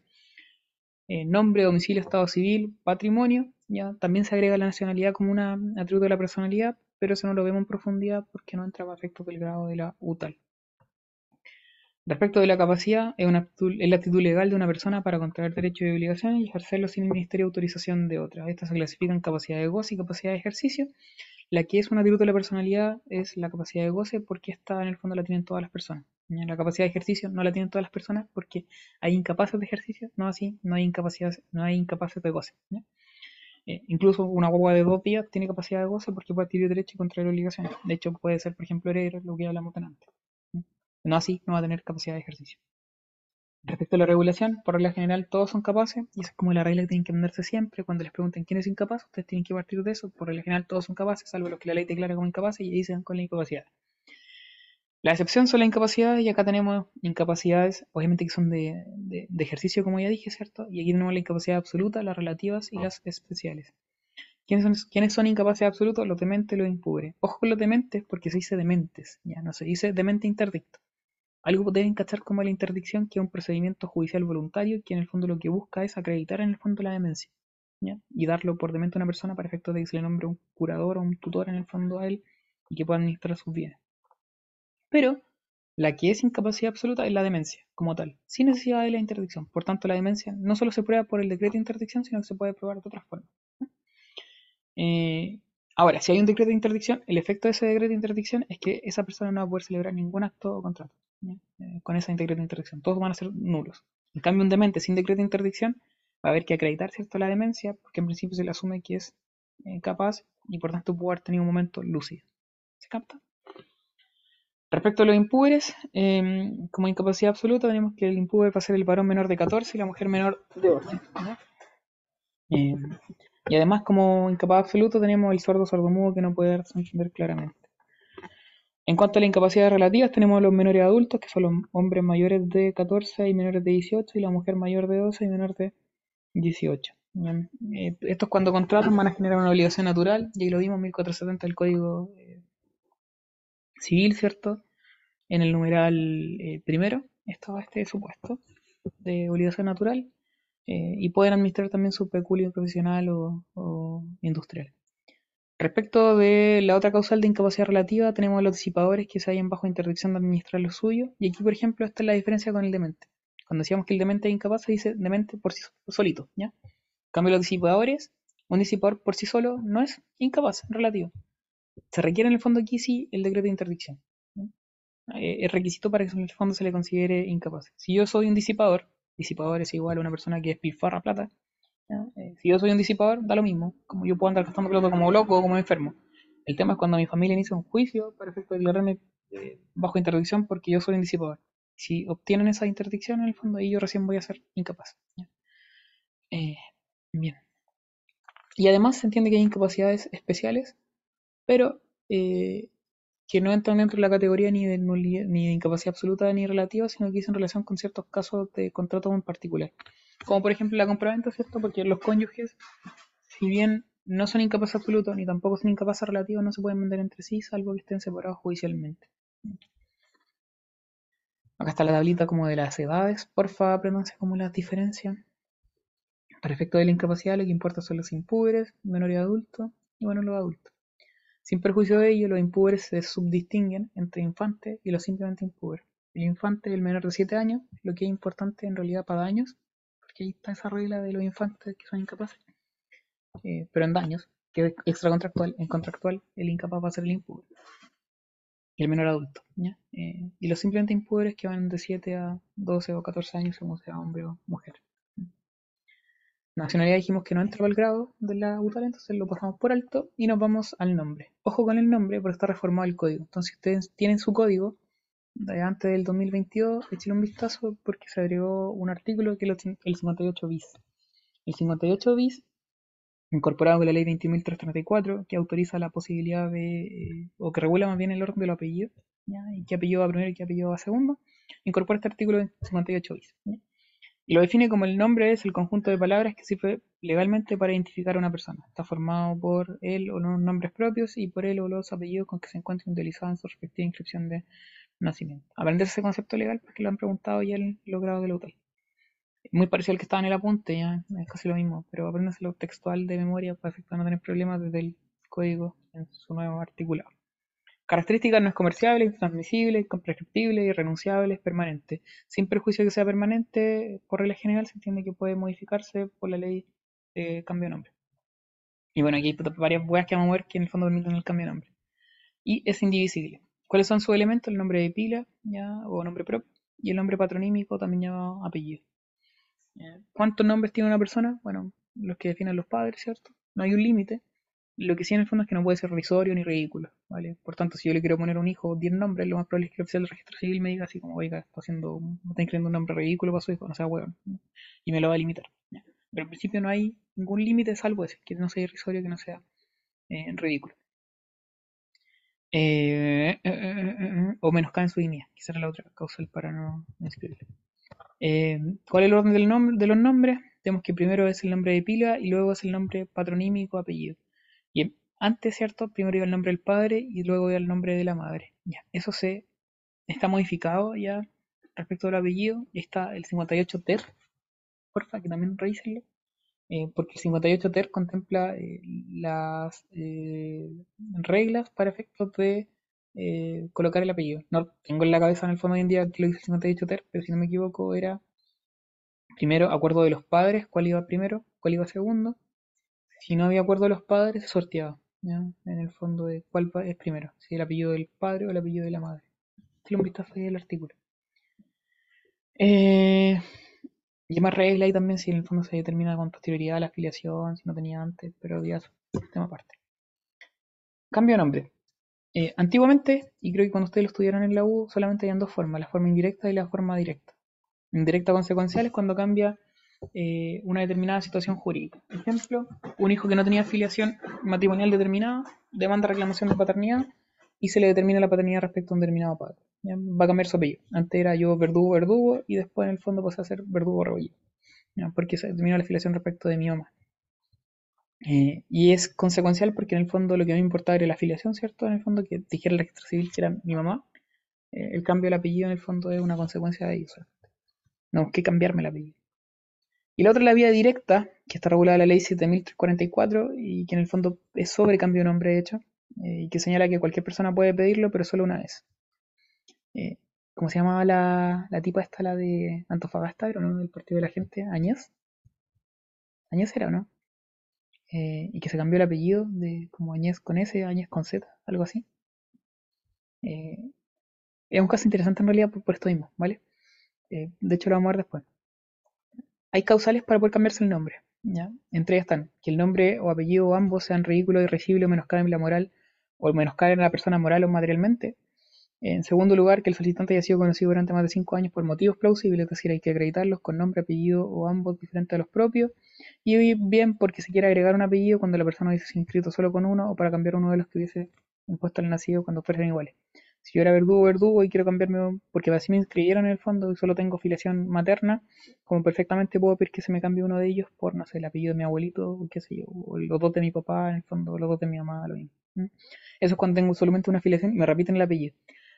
eh, nombre, domicilio, estado civil, patrimonio. ¿ya? También se agrega la nacionalidad como un atributo de la personalidad, pero eso no lo vemos en profundidad porque no entra para efectos del grado de la UTAL. Respecto de la capacidad, es, una es la actitud legal de una persona para contraer derechos y obligaciones y ejercerlos sin el ministerio de autorización de otra. Estas se clasifican capacidad de goce y capacidad de ejercicio. La que es un atributo de la personalidad es la capacidad de goce porque esta en el fondo la tienen todas las personas. La capacidad de ejercicio no la tienen todas las personas porque hay incapaces de ejercicio, no así, no hay incapacidad, no hay incapaces de goce. Eh, incluso una guagua de dos días tiene capacidad de goce porque puede adquirir derecho y contraer obligaciones. De hecho, puede ser, por ejemplo, heredero, lo que hablamos antes. No así, no va a tener capacidad de ejercicio. Respecto a la regulación, por regla general todos son capaces, y esa es como la regla que tienen que aprenderse siempre. Cuando les pregunten quién es incapaz, ustedes tienen que partir de eso. Por regla general todos son capaces, salvo los que la ley declara como incapaces y ahí se dan con la incapacidad. La excepción son las incapacidades y acá tenemos incapacidades, obviamente que son de, de- de ejercicio, como ya dije, ¿cierto? Y aquí tenemos la incapacidad absoluta, las relativas y las especiales. ¿Quiénes son, quiénes son incapaces absolutos? Los dementes, los impúberes. Ojo con los dementes porque se dice dementes, ya no se dice demente interdicto. Algo deben cachar como la interdicción, que es un procedimiento judicial voluntario que en el fondo lo que busca es acreditar en el fondo la demencia. Y darlo por demente a una persona para efectos de que se le nombre un curador o un tutor en el fondo a él y que pueda administrar sus bienes. Pero la que es incapacidad absoluta es la demencia, como tal, sin necesidad de la interdicción. Por tanto, la demencia no solo se prueba por el decreto de interdicción, sino que se puede probar de otras formas. Ahora, si hay un decreto de interdicción, el efecto de ese decreto de interdicción es que esa persona no va a poder celebrar ningún acto o contrato. Eh, con ese decreto de interdicción. Todos van a ser nulos. En cambio, un demente sin decreto de interdicción va a haber que acreditar cierto la demencia, porque en principio se le asume que es eh, capaz y por tanto puede haber un momento lúcido. ¿Se capta? Respecto a los impúberes, eh, como incapacidad absoluta tenemos que el impúber va a ser el varón menor de 14 y la mujer menor de 12. ¿ya? Y además como incapaz absoluto tenemos el sordo sordomudo que no puede darse entender claramente. En cuanto a las incapacidades relativas, tenemos los menores adultos, que son los hombres mayores de 14 y menores de 18, y la mujer mayor de 12 y menor de 18. Bien, eh, estos cuando contratan van a generar una obligación natural, y ahí lo vimos en 1470 del Código eh, Civil, ¿cierto? En el numeral eh, primero estaba este supuesto de obligación natural, eh, y pueden administrar también su peculio profesional o, industrial. Respecto de la otra causal de incapacidad relativa, tenemos los disipadores que se hallan bajo interdicción de administrar lo suyo, y aquí, por ejemplo, esta es la diferencia con el demente. Cuando decíamos que el demente es incapaz, se dice demente por sí solito, ¿ya? En cambio, los disipadores, un disipador por sí solo no es incapaz, relativo. Se requiere en el fondo aquí sí el decreto de interdicción. ¿no? Eh, es requisito para que en el fondo se le considere incapaz. Si yo soy un disipador, disipador es igual a una persona que despilfarra plata. Eh, si yo soy un disipador, da lo mismo. Como yo puedo andar gastando plata como loco o como enfermo. El tema es cuando mi familia inicia un juicio para efecto de declararme eh, bajo interdicción porque yo soy un disipador. Si obtienen esa interdicción, en el fondo, ahí yo recién voy a ser incapaz. Eh, bien. Y además se entiende que hay incapacidades especiales, pero que no entran dentro de la categoría ni de, ni de incapacidad absoluta ni relativa, sino que es en relación con ciertos casos de contrato en particular. Como por ejemplo la compraventa, ¿cierto? Porque los cónyuges, si bien no son incapaces absolutos ni tampoco son incapaces relativos, no se pueden vender entre sí, salvo que estén separados judicialmente. Acá está la tablita como de las edades, porfa, apréndanse como las diferencias. Para efecto de la incapacidad, lo que importa son los impúberes, menores y adultos, y bueno, los adultos. Sin perjuicio de ello, los impúberes se subdistinguen entre infantes y los simplemente impúberes. El infante es el menor de 7 años, lo que es importante en realidad para daños, porque ahí está esa regla de los infantes que son incapaces. Eh, pero en daños, que es extracontractual, en contractual, el incapaz va a ser el impúber. El menor adulto. Eh, y los simplemente impúberes que van de 7 a 12 o 14 años, según sea hombre o mujer. Nacionalidad dijimos que no entra para el grado de la UTAL, entonces lo pasamos por alto y nos vamos al nombre. Ojo con el nombre, porque está reformado el código. Entonces, si ustedes tienen su código de antes del 2022, échenle un vistazo porque se agregó un artículo que es el el 58 bis. El 58 bis, incorporado con la ley 20.334, que autoriza la posibilidad de, eh, o que regula más bien el orden de los apellidos, ¿ya? y qué apellido va primero y qué apellido va segundo, incorpora este artículo en 58 bis. ¿ya? Y lo define como el nombre es el conjunto de palabras que sirve legalmente para identificar a una persona. Está formado por él o los nombres propios y por él o los apellidos con que se encuentra utilizados en su respectiva inscripción de nacimiento. Aprender ese concepto legal porque lo han preguntado ya en los grados de la UTAL. Muy parecido al que estaba en el apunte, ya es casi lo mismo, pero apréndaselo textual de memoria para no tener problemas desde el código en su nuevo articulado. Características no es comerciable, intransmisible, imprescriptible, irrenunciable, es permanente. Sin perjuicio de que sea permanente, por regla general se entiende que puede modificarse por la ley de cambio de nombre. Y bueno, aquí hay varias hueas que vamos a ver que en el fondo permiten el cambio de nombre. Y es indivisible. ¿Cuáles son sus elementos? El nombre de pila, ya, o nombre propio, y el nombre patronímico, también llamado apellido. ¿Cuántos nombres tiene una persona? Bueno, los que definen los padres, ¿cierto? No hay un límite. Lo que sí en el fondo es que no puede ser risorio ni ridículo, ¿vale? Por tanto, si yo le quiero poner un hijo 10 nombres, lo más probable es que el oficial del registro civil me diga así como, oiga, está haciendo, está incluyendo un nombre ridículo para su hijo, no sea hueón, ¿no? y me lo va a limitar. Pero en principio no hay ningún límite salvo ese, que no sea irrisorio, que no sea eh, ridículo. Eh, eh, eh, o menoscaben su dignidad. Quizá era la otra causal para no, inscribirlo. ¿Cuál es el orden del de los nombres? Tenemos que primero es el nombre de pila y luego es el nombre patronímico, apellido. Antes, ¿cierto? Primero iba el nombre del padre y luego iba el nombre de la madre. Ya, eso se está modificado ya respecto al apellido. Está el 58 ter, porfa, que también revísenlo. Eh, porque el 58 ter contempla eh, las eh, reglas para efectos de eh, colocar el apellido. No tengo en la cabeza en el fondo hoy en día que lo dice el 58 ter, pero si no me equivoco era primero acuerdo de los padres, cuál iba primero, cuál iba segundo. Si no había acuerdo de los padres, se sorteaba. En el fondo de cuál es primero, si el apellido del padre o el apellido de la madre. Échale un vistazo ahí al artículo. Eh, y más regla ahí también si en el fondo se determina con posterioridad la afiliación, si no tenía antes, pero ya es tema aparte. Cambio de nombre. Eh, antiguamente, y creo que cuando ustedes lo estudiaron en la U, solamente habían dos formas, la forma indirecta y la forma directa. Indirecta consecuencial es cuando cambia eh, una determinada situación jurídica. Por ejemplo, un hijo que no tenía afiliación matrimonial determinada demanda reclamación de paternidad y se le determina la paternidad respecto a un determinado padre. Va a cambiar su apellido. Antes era yo verdugo, verdugo y después en el fondo pasé a ser verdugo, rebollo. ¿ya? Porque se determinó la afiliación respecto de mi mamá. Eh, y es consecuencial porque en el fondo lo que me importaba era la afiliación, ¿cierto? En el fondo que dijera el registro civil que era mi mamá. Eh, el cambio del apellido en el fondo es una consecuencia de ello. No busqué cambiarme el apellido. Y la otra es la vía directa, que está regulada en la ley 7344 y que en el fondo es sobre cambio de nombre de hecho, eh, y que señala que cualquier persona puede pedirlo, pero solo una vez. Eh, ¿Cómo se llamaba la, la tipa esta, la de Antofagasta, pero no? Del Partido de la Gente, Añez. Añez era, ¿o no? Eh, y que se cambió el apellido de como Añez con S, Añez con Z, algo así. Es un caso interesante en realidad por, por esto mismo, ¿vale? De hecho lo vamos a ver después. Hay causales para poder cambiarse el nombre. Entre ellas están que el nombre o apellido o ambos sean ridículos, irrecibles o menoscaben la moral o menoscaben a la persona moral o materialmente. En segundo lugar, que el solicitante haya sido conocido durante más de cinco años por motivos plausibles, es decir, hay que acreditarlos con nombre, apellido o ambos diferentes a los propios. Y bien porque se quiere agregar un apellido cuando la persona hubiese inscrito solo con uno o para cambiar uno de los que hubiese impuesto al nacido cuando fuesen iguales. Si yo era verdugo, verdugo y quiero cambiarme, porque así me inscribieron en el fondo y solo tengo filiación materna, como perfectamente puedo pedir que se me cambie uno de ellos por, no sé, el apellido de mi abuelito, o qué sé yo, o los dos de mi papá, en el fondo, los dos de mi mamá, lo mismo. Eso es cuando tengo solamente una filiación y me repiten el apellido.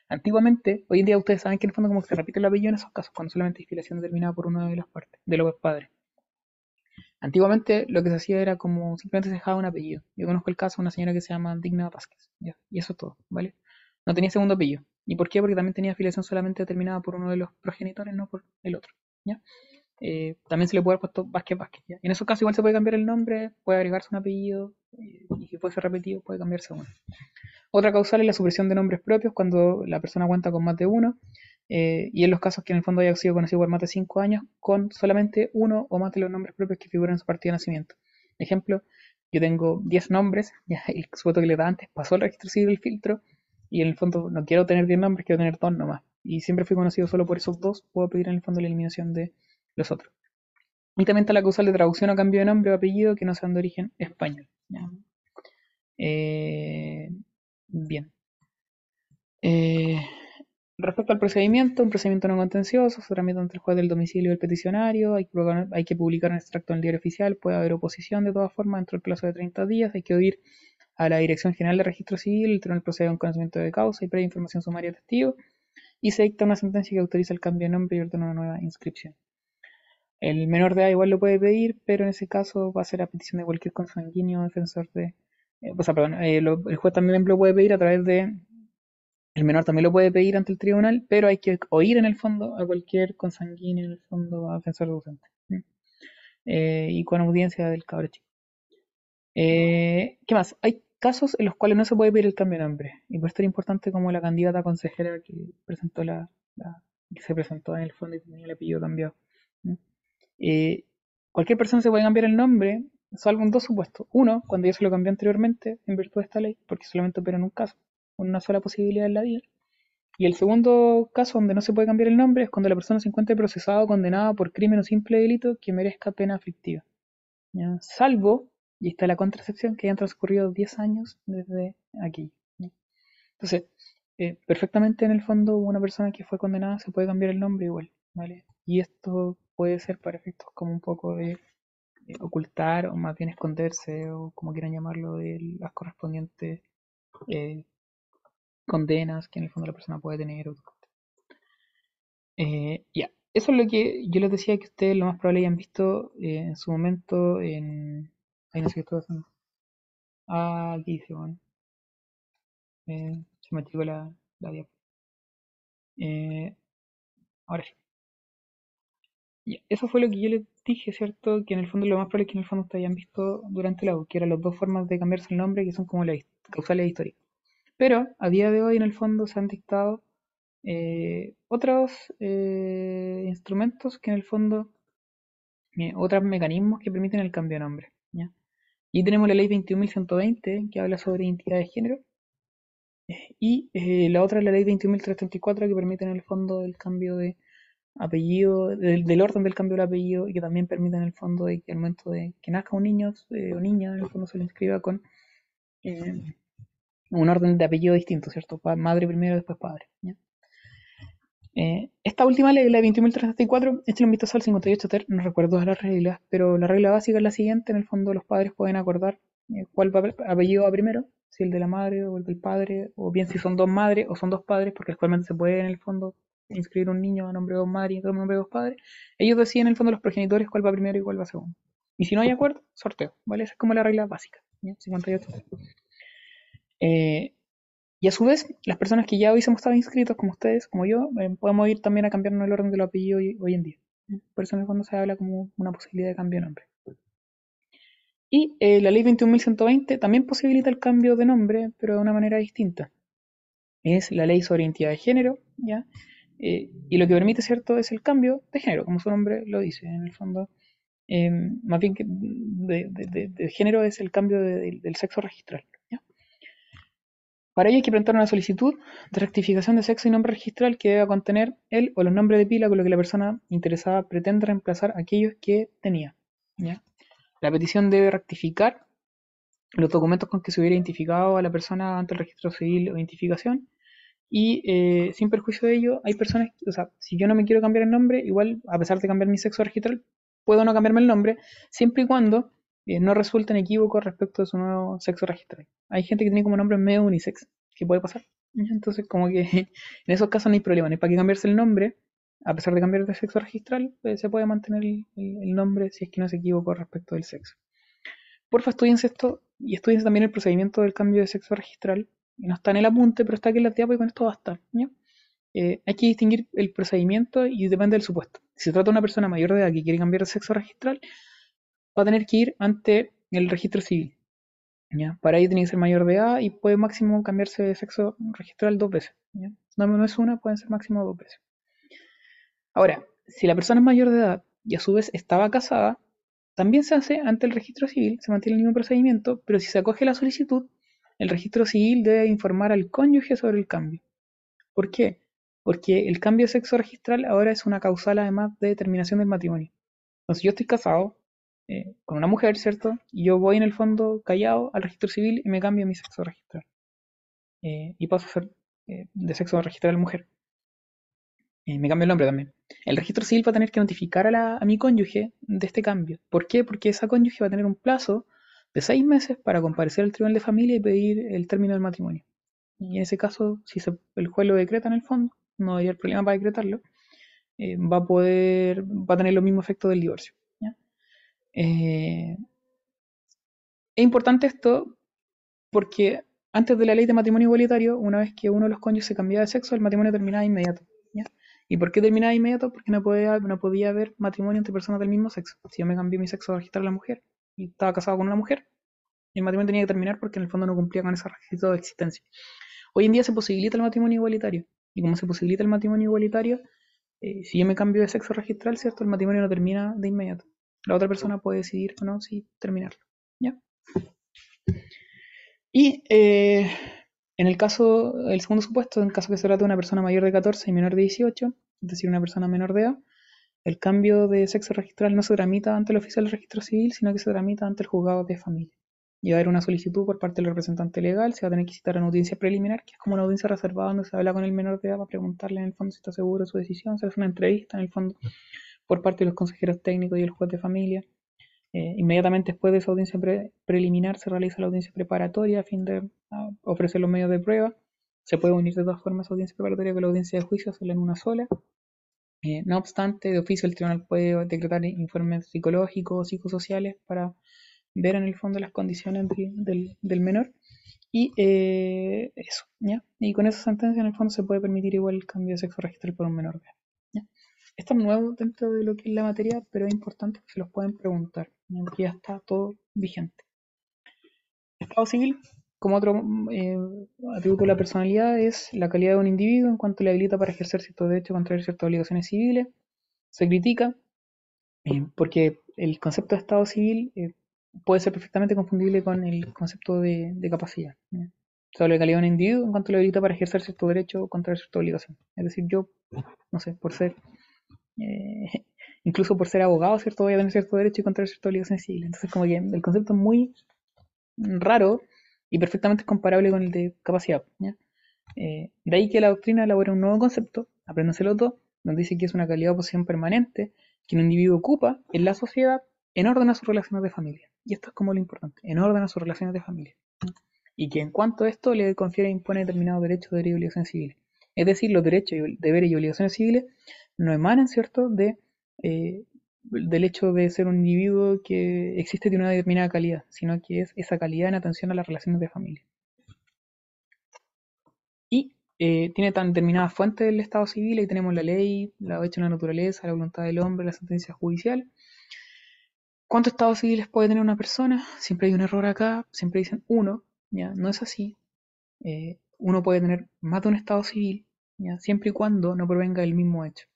Antiguamente, hoy en día ustedes saben que en el fondo como se repite el apellido en esos casos, cuando solamente hay filiación determinada por una de las partes, de los padres. Antiguamente lo que se hacía era como simplemente se dejaba un apellido. Yo conozco el caso de una señora que se llama Digna Vázquez, y eso es todo, ¿vale? No tenía segundo apellido. ¿Y por qué? Porque también tenía afiliación solamente determinada por uno de los progenitores, no por el otro, ¿ya? Eh, también se le puede haber puesto Vázquez Vázquez, ¿ya? En esos casos igual se puede cambiar el nombre, puede agregarse un apellido, eh, y si puede ser repetido, puede cambiarse uno. Otra causal es la supresión de nombres propios cuando la persona cuenta con más de uno, eh, y en los casos que en el fondo haya sido conocido por más de 5 años, con solamente uno o más de los nombres propios que figuran en su partida de nacimiento. Ejemplo, yo tengo 10 nombres, [LAUGHS] ya el sujeto que le da antes pasó el registro civil el filtro, y en el fondo no quiero tener 10 nombres, quiero tener 2 nomás. Y siempre fui conocido solo por esos dos, puedo pedir en el fondo la eliminación de los otros. Y también está la causal de traducción o cambio de nombre o apellido que no sean de origen español. Eh, bien. Eh, respecto al procedimiento, un procedimiento no contencioso, se tramita ante el juez del domicilio del peticionario, hay que, publicar, hay que publicar un extracto en el diario oficial, puede haber oposición de todas formas dentro del plazo de 30 días, hay que oír a la Dirección General de Registro Civil, el tribunal procede a un conocimiento de causa y previa información sumaria de testigo, y se dicta una sentencia que autoriza el cambio de nombre y ordena una nueva inscripción. El menor de edad igual lo puede pedir, pero en ese caso va a ser a petición de cualquier consanguíneo defensor de... Eh, o sea, perdón, eh, el juez también lo puede pedir a través de... El menor también lo puede pedir ante el tribunal, pero hay que oír en el fondo a cualquier consanguíneo, en el fondo, a defensor docente. Eh, y con audiencia del cabro chico. Eh, ¿Qué más? Hay casos en los cuales no se puede pedir el cambio de nombre. Y por esto era importante como la candidata consejera que presentó la, la que se presentó en el fondo y tenía el apellido cambiado. Eh, cualquier persona se puede cambiar el nombre, salvo en dos supuestos. Uno, cuando ya se lo cambió anteriormente en virtud de esta ley, porque solamente opera en un caso, una sola posibilidad en la vida. Y el segundo caso donde no se puede cambiar el nombre es cuando la persona se encuentre procesada o condenada por crimen o simple delito que merezca pena aflictiva. ¿ya? Salvo, y está la contracepción, que hayan transcurrido 10 años desde aquí. Entonces, eh, perfectamente en el fondo una persona que fue condenada se puede cambiar el nombre igual, ¿vale? Y esto puede ser para efectos como un poco de eh, ocultar o más bien esconderse o como quieran llamarlo de las correspondientes eh, condenas que en el fondo la persona puede tener. Eh, ya, eso es lo que yo les decía que ustedes lo más probable hayan visto eh, en su momento en... Qué estoy haciendo. Ah, aquí dice, bueno. Eh, se me activó la, la diapo. Eh, ahora sí. Eso fue lo que yo les dije, ¿cierto? Que en el fondo lo más probable es que en el fondo ustedes hayan visto durante la U, que eran las dos formas de cambiarse el nombre que son como las causales históricas. Pero a día de hoy en el fondo se han dictado eh, otros eh, instrumentos que en el fondo, eh, otros mecanismos que permiten el cambio de nombre. Y tenemos la ley 21.120 que habla sobre identidad de género y eh, la otra es la ley 21.334 que permite en el fondo el cambio de apellido, del, del orden del cambio del apellido y que también permite en el fondo de que al momento de que nazca un niño eh, o niña en el fondo se le inscriba con eh, un orden de apellido distinto, ¿cierto? Pa- madre primero, después padre. ¿ya? Eh, esta última ley, la 21.334, échale un vistazo al 58 ter, no recuerdo todas las reglas, pero la regla básica es la siguiente, en el fondo los padres pueden acordar eh, cuál va- apellido va primero, si el de la madre o el del padre, o bien si son dos madres o son dos padres, porque actualmente se puede en el fondo inscribir un niño a nombre de dos madres y a nombre de dos padres, ellos deciden en el fondo los progenitores cuál va primero y cuál va segundo. Y si no hay acuerdo, sorteo, ¿vale? Esa es como la regla básica, ¿ya? 58 ter. Eh, y a su vez, las personas que ya hubiésemos estado inscritos, como ustedes, como yo, eh, podemos ir también a cambiarnos el orden de los apellidos hoy, hoy en día. Por eso en el fondo se habla como una posibilidad de cambio de nombre. Y eh, la ley 21.120 también posibilita el cambio de nombre, pero de una manera distinta. Es la ley sobre identidad de género, ¿ya? Eh, y lo que permite, ¿cierto?, es el cambio de género, como su nombre lo dice, en el fondo. eh, más bien que de, de- género es el cambio de- de- del sexo registral. Para ello hay que presentar una solicitud de rectificación de sexo y nombre registral que deba contener el o los nombres de pila con lo que la persona interesada pretende reemplazar aquellos que tenía. La petición debe rectificar los documentos con que se hubiera identificado a la persona ante el registro civil o identificación y eh, sin perjuicio de ello hay personas, o sea, si yo no me quiero cambiar el nombre, igual a pesar de cambiar mi sexo registral, puedo no cambiarme el nombre siempre y cuando eh, no resulten equívocos respecto de su nuevo sexo registral. Hay gente que tiene como nombre medio unisex, que puede pasar. Entonces, como que [LAUGHS] en esos casos no hay problema, hay para qué cambiarse el nombre, a pesar de cambiar de sexo registral, pues, se puede mantener el, nombre si es que no se equivocó respecto del sexo. Porfa, estudiense esto y estudiense también el procedimiento del cambio de sexo registral. No está en el apunte, pero está aquí en la diapo y con esto basta. ¿ya? Eh, hay que distinguir el procedimiento y depende del supuesto. Si se trata de una persona mayor de edad que quiere cambiar de sexo registral, va a tener que ir ante el registro civil. Para ello tiene que ser mayor de edad y puede máximo cambiarse de sexo registral dos veces. No, no es una, pueden ser máximo dos veces. Ahora, si la persona es mayor de edad y a su vez estaba casada, también se hace ante el registro civil, se mantiene el mismo procedimiento, pero si se acoge la solicitud, el registro civil debe informar al cónyuge sobre el cambio. ¿Por qué? Porque el cambio de sexo registral ahora es una causal además de determinación del matrimonio. Entonces yo estoy casado eh, con una mujer, ¿cierto? Y yo voy en el fondo callado al registro civil y me cambio mi sexo registral. Eh, y paso a ser eh, de sexo registral mujer. Eh, me cambio el nombre también. El registro civil va a tener que notificar a, la, mi cónyuge de este cambio. ¿Por qué? Porque esa cónyuge va a tener un plazo de seis meses para comparecer al tribunal de familia y pedir el término del matrimonio. Y en ese caso, si el juez lo decreta en el fondo, no habría problema para decretarlo, eh, va a poder, va a tener los mismos efectos del divorcio. Eh, es importante esto porque antes de la ley de matrimonio igualitario, una vez que uno de los cónyuges se cambiaba de sexo, el matrimonio terminaba de inmediato. ¿Y por qué terminaba de inmediato? Porque no podía, no podía haber matrimonio entre personas del mismo sexo. Si yo me cambié mi sexo a registrar a la mujer y estaba casado con una mujer, el matrimonio tenía que terminar porque en el fondo no cumplía con ese requisito de existencia. Hoy en día se posibilita el matrimonio igualitario. Y como se posibilita el matrimonio igualitario, eh, si yo me cambio de sexo registral, ¿cierto? El matrimonio no termina de inmediato. La otra persona puede decidir o no si terminarlo. ¿Ya? Y eh, en el caso, el segundo supuesto, en caso que se trate de una persona mayor de 14 y menor de 18, es decir, una persona menor de edad, el cambio de sexo registral no se tramita ante el oficial de registro civil, sino que se tramita ante el juzgado de familia. y va a haber una solicitud por parte del representante legal, se va a tener que citar una audiencia preliminar, que es como una audiencia reservada donde se habla con el menor de edad para preguntarle en el fondo si está seguro de su decisión, se hace una entrevista en el fondo por parte de los consejeros técnicos y el juez de familia. Eh, inmediatamente después de esa audiencia pre- preliminar se realiza la audiencia preparatoria a fin de ofrecer los medios de prueba. Se puede unir de todas formas audiencia preparatoria con la audiencia de juicio, hacerla en una sola. Eh, no obstante, de oficio el tribunal puede decretar informes psicológicos, psicosociales para ver en el fondo las condiciones de- del, del menor. Y eh, eso, ¿ya? Y con esa sentencia en el fondo se puede permitir igual el cambio de sexo registral por un menor de. Esto es nuevo dentro de lo que es la materia, pero es importante que se los pueden preguntar, porque ya está todo vigente. Estado civil, como otro eh, atributo de la personalidad, es la calidad de un individuo en cuanto le habilita para ejercer ciertos derechos, contraer ciertas obligaciones civiles. Se critica eh, porque el concepto de Estado civil eh, puede ser perfectamente confundible con el concepto de, capacidad. Se habla de calidad de un individuo en cuanto le habilita para ejercer cierto derecho o contraer cierta obligación. Es decir, yo, no sé, por ser, eh, [LAUGHS] incluso por ser abogado, ¿cierto? Voy a tener cierto derecho y contraer cierta obligación civil. Entonces, como que el concepto es muy raro y perfectamente comparable con el de capacidad. Eh, de ahí que la doctrina elabora un nuevo concepto, apréndenselo todo, donde dice que es una calidad o posición permanente que un individuo ocupa en la sociedad en orden a sus relaciones de familia. Y esto es como lo importante, en orden a sus relaciones de familia. Y que en cuanto a esto le confiere e impone determinados derechos, y obligaciones civiles. Es decir, los derechos, y deberes y obligaciones civiles no emanan, ¿cierto?, de, eh, del hecho de ser un individuo que existe de una determinada calidad, sino que es esa calidad en atención a las relaciones de familia. Y eh, tiene tan determinadas fuentes del Estado civil, ahí tenemos la ley, la hecho en la naturaleza, la voluntad del hombre, la sentencia judicial. ¿Cuántos estados civiles puede tener una persona? Siempre hay un error acá, siempre dicen uno, ¿ya? No es así. Eh, uno puede tener más de un estado civil, Siempre y cuando no provenga del mismo hecho.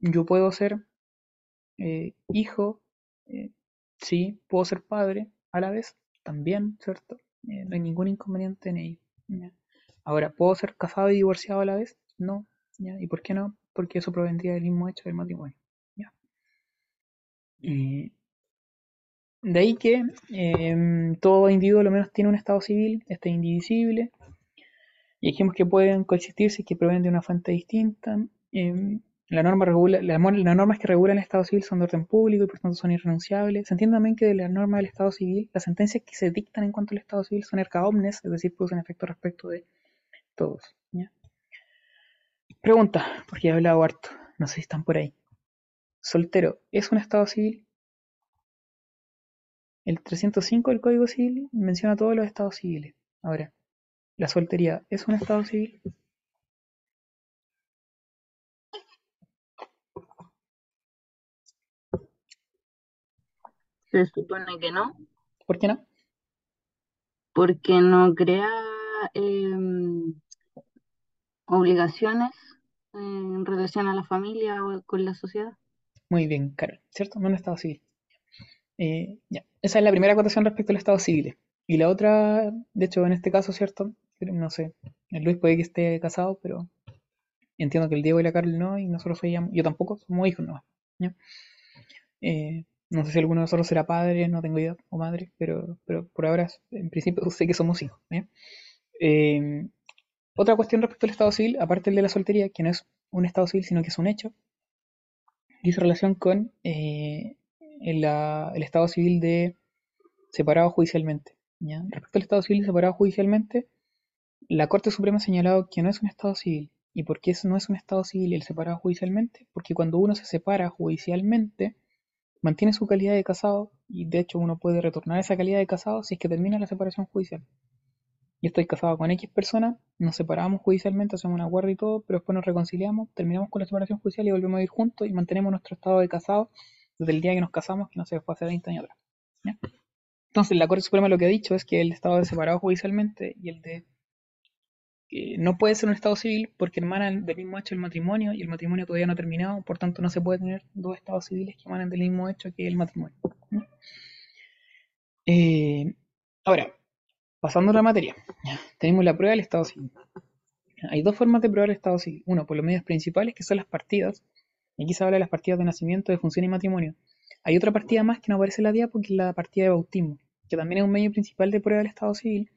Yo puedo ser eh, hijo, eh, sí, puedo ser padre a la vez, también, ¿cierto? Eh, no hay ningún inconveniente en ello. Ahora, ¿puedo ser casado y divorciado a la vez? No. ¿Y por qué no? Porque eso provendría del mismo hecho del matrimonio. Y de ahí que eh, todo individuo lo menos tiene un estado civil, este es indivisible, y dijimos que pueden coexistir si es que provienen de una fuente distinta. Eh, la norma regula, la, las normas que regulan el Estado civil son de orden público y por tanto son irrenunciables. Se entiende también que de las normas del Estado civil, las sentencias que se dictan en cuanto al Estado civil son erga omnes, es decir, producen efecto respecto de todos. ¿ya? Pregunta, porque he hablado harto, no sé si están por ahí. ¿Soltero es un Estado civil? El 305 del Código Civil menciona todos los estados civiles. Ahora, ¿la soltería es un estado civil? Se supone que no, ¿Por qué no? porque no crea em, obligaciones en relación a la familia o con la sociedad. Muy bien, Carol, ¿cierto? No un estado civil. Eh, ya. Esa es la primera acotación respecto al estado civil. Y la otra, de hecho, en este caso, ¿cierto? No sé, el Luis puede que esté casado, pero entiendo que el Diego y la Carol no, y nosotros soy- yo tampoco, somos hijos no. Eh, no sé si alguno de nosotros será padre, no tengo idea, o madre, pero, pero por ahora, en principio, sé que somos hijos. Eh, otra cuestión respecto al estado civil, aparte del de la soltería, que no es un estado civil, sino que es un hecho, dice relación con eh, el, el estado civil de separado judicialmente. Respecto al estado civil separado judicialmente, la Corte Suprema ha señalado que no es un estado civil. ¿Y por qué no es un estado civil el separado judicialmente? Porque cuando uno se separa judicialmente, mantiene su calidad de casado y de hecho uno puede retornar esa calidad de casado si es que termina la separación judicial. Yo estoy casado con X persona, nos separamos judicialmente, hacemos un acuerdo y todo, pero después nos reconciliamos, terminamos con la separación judicial y volvemos a ir juntos y mantenemos nuestro estado de casado desde el día que nos casamos, que no sé, fue hace 20 años atrás. Entonces, la Corte Suprema lo que ha dicho es que el estado de separado judicialmente y el de no puede ser un estado civil porque emanan del mismo hecho el matrimonio y el matrimonio todavía no ha terminado, por tanto no se puede tener dos estados civiles que emanan del mismo hecho que el matrimonio. Eh, ahora, pasando a la materia, tenemos la prueba del estado civil. Hay dos formas de probar el estado civil. Uno, por los medios principales, que son las partidas. Aquí se habla de las partidas de nacimiento, de función y matrimonio. Hay otra partida más que no aparece en la diapo, que es la partida de bautismo. que también es un medio principal de prueba del Estado civil.